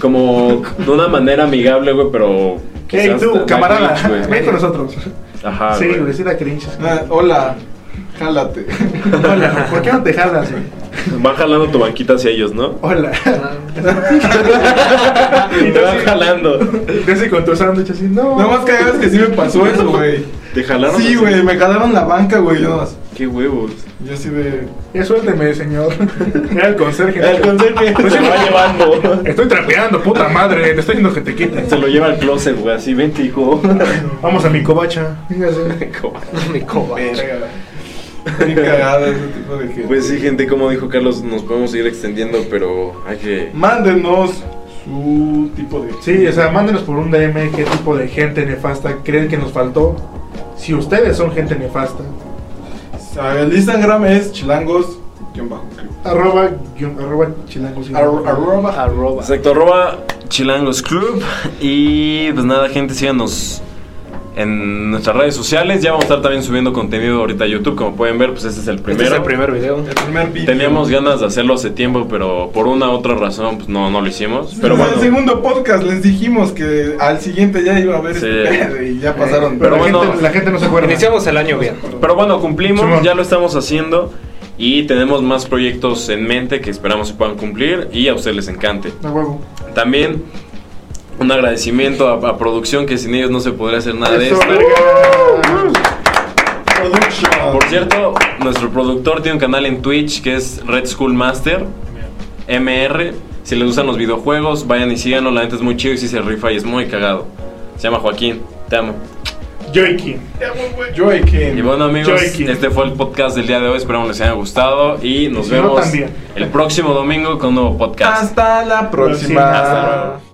[SPEAKER 1] Como de una manera amigable, güey, pero.
[SPEAKER 2] Hey,
[SPEAKER 1] quizás
[SPEAKER 2] tú,
[SPEAKER 1] da
[SPEAKER 2] camarada, ven con nosotros.
[SPEAKER 1] Ajá,
[SPEAKER 2] sí,
[SPEAKER 1] güey.
[SPEAKER 2] güey, sí da cringe.
[SPEAKER 3] Ah, hola, jálate.
[SPEAKER 2] Hola, ¿por qué no te jalas, güey?
[SPEAKER 1] Van jalando tu banquita hacia ellos, ¿no?
[SPEAKER 2] Hola.
[SPEAKER 1] Y te van jalando.
[SPEAKER 2] Así con tu sándwich así, no.
[SPEAKER 3] Lo más cagado es que sí me pasó eso, güey.
[SPEAKER 1] ¿Te jalaron?
[SPEAKER 3] Sí, güey, me jalaron la banca, güey. Yo, nomás-
[SPEAKER 1] Qué huevos.
[SPEAKER 3] yo así de.
[SPEAKER 2] Ya suélteme, señor. Era el conserje.
[SPEAKER 1] El conserje
[SPEAKER 2] Pues
[SPEAKER 1] se lo va llevando.
[SPEAKER 2] Estoy trapeando, puta madre. Te estoy diciendo que te quiten.
[SPEAKER 1] Se lo lleva al closet, güey, así, vente, hijo.
[SPEAKER 2] Vamos a mi covacha. Fíjate.
[SPEAKER 4] Mi coba.
[SPEAKER 3] Verga. Muy cagado ese tipo de gente.
[SPEAKER 1] Pues sí, gente, como dijo Carlos, nos podemos seguir extendiendo, pero hay que...
[SPEAKER 3] Mándenos su tipo de.
[SPEAKER 2] Sí, o sea, mándenos por un DM qué tipo de gente nefasta creen que nos faltó. Si ustedes son gente nefasta.
[SPEAKER 3] El Instagram es chilangos.
[SPEAKER 2] Arroba, arroba chilangos. guion bajo.
[SPEAKER 3] Ar- Arroba.
[SPEAKER 4] Arroba.
[SPEAKER 1] Exacto, arroba Chilangos Club. Y pues nada, gente, síganos en nuestras redes sociales. Ya vamos a estar también subiendo contenido ahorita a YouTube. Como pueden ver, pues este es el
[SPEAKER 4] Este
[SPEAKER 1] primero.
[SPEAKER 4] es el primer video.
[SPEAKER 3] El primer video.
[SPEAKER 1] Teníamos ganas de hacerlo hace tiempo, pero por una u otra razón, pues no, no lo hicimos. Pero
[SPEAKER 3] en
[SPEAKER 1] bueno,
[SPEAKER 3] el segundo podcast les dijimos que al siguiente ya iba a haber
[SPEAKER 1] Sí.
[SPEAKER 3] este y ya pasaron.
[SPEAKER 2] Pero,
[SPEAKER 1] Pero
[SPEAKER 2] la,
[SPEAKER 1] bueno.
[SPEAKER 2] gente, la gente no se acuerda.
[SPEAKER 4] Iniciamos el año bien.
[SPEAKER 1] pero bueno, cumplimos,
[SPEAKER 2] Simón.
[SPEAKER 1] ya lo estamos haciendo. Y tenemos más proyectos en mente que esperamos se puedan cumplir y a ustedes les encante.
[SPEAKER 2] A huevo.
[SPEAKER 1] También un agradecimiento a, a producción que sin ellos no se podría hacer nada de
[SPEAKER 2] Eso,
[SPEAKER 1] esto. Por cierto, nuestro productor tiene un canal en Twitch que es Red School Master MR. Si les gustan los videojuegos, vayan y síganlo. La neta es muy chido y si se rifa y es muy cagado. Se llama Joaquín. Te amo.
[SPEAKER 3] Joaquín.
[SPEAKER 1] Y bueno amigos,
[SPEAKER 2] Joaquín.
[SPEAKER 1] este fue el podcast del día de hoy. Esperamos les haya gustado y nos vemos
[SPEAKER 2] también.
[SPEAKER 1] el próximo domingo con un nuevo podcast.
[SPEAKER 3] Hasta la próxima.
[SPEAKER 2] Próxima.
[SPEAKER 1] Hasta luego.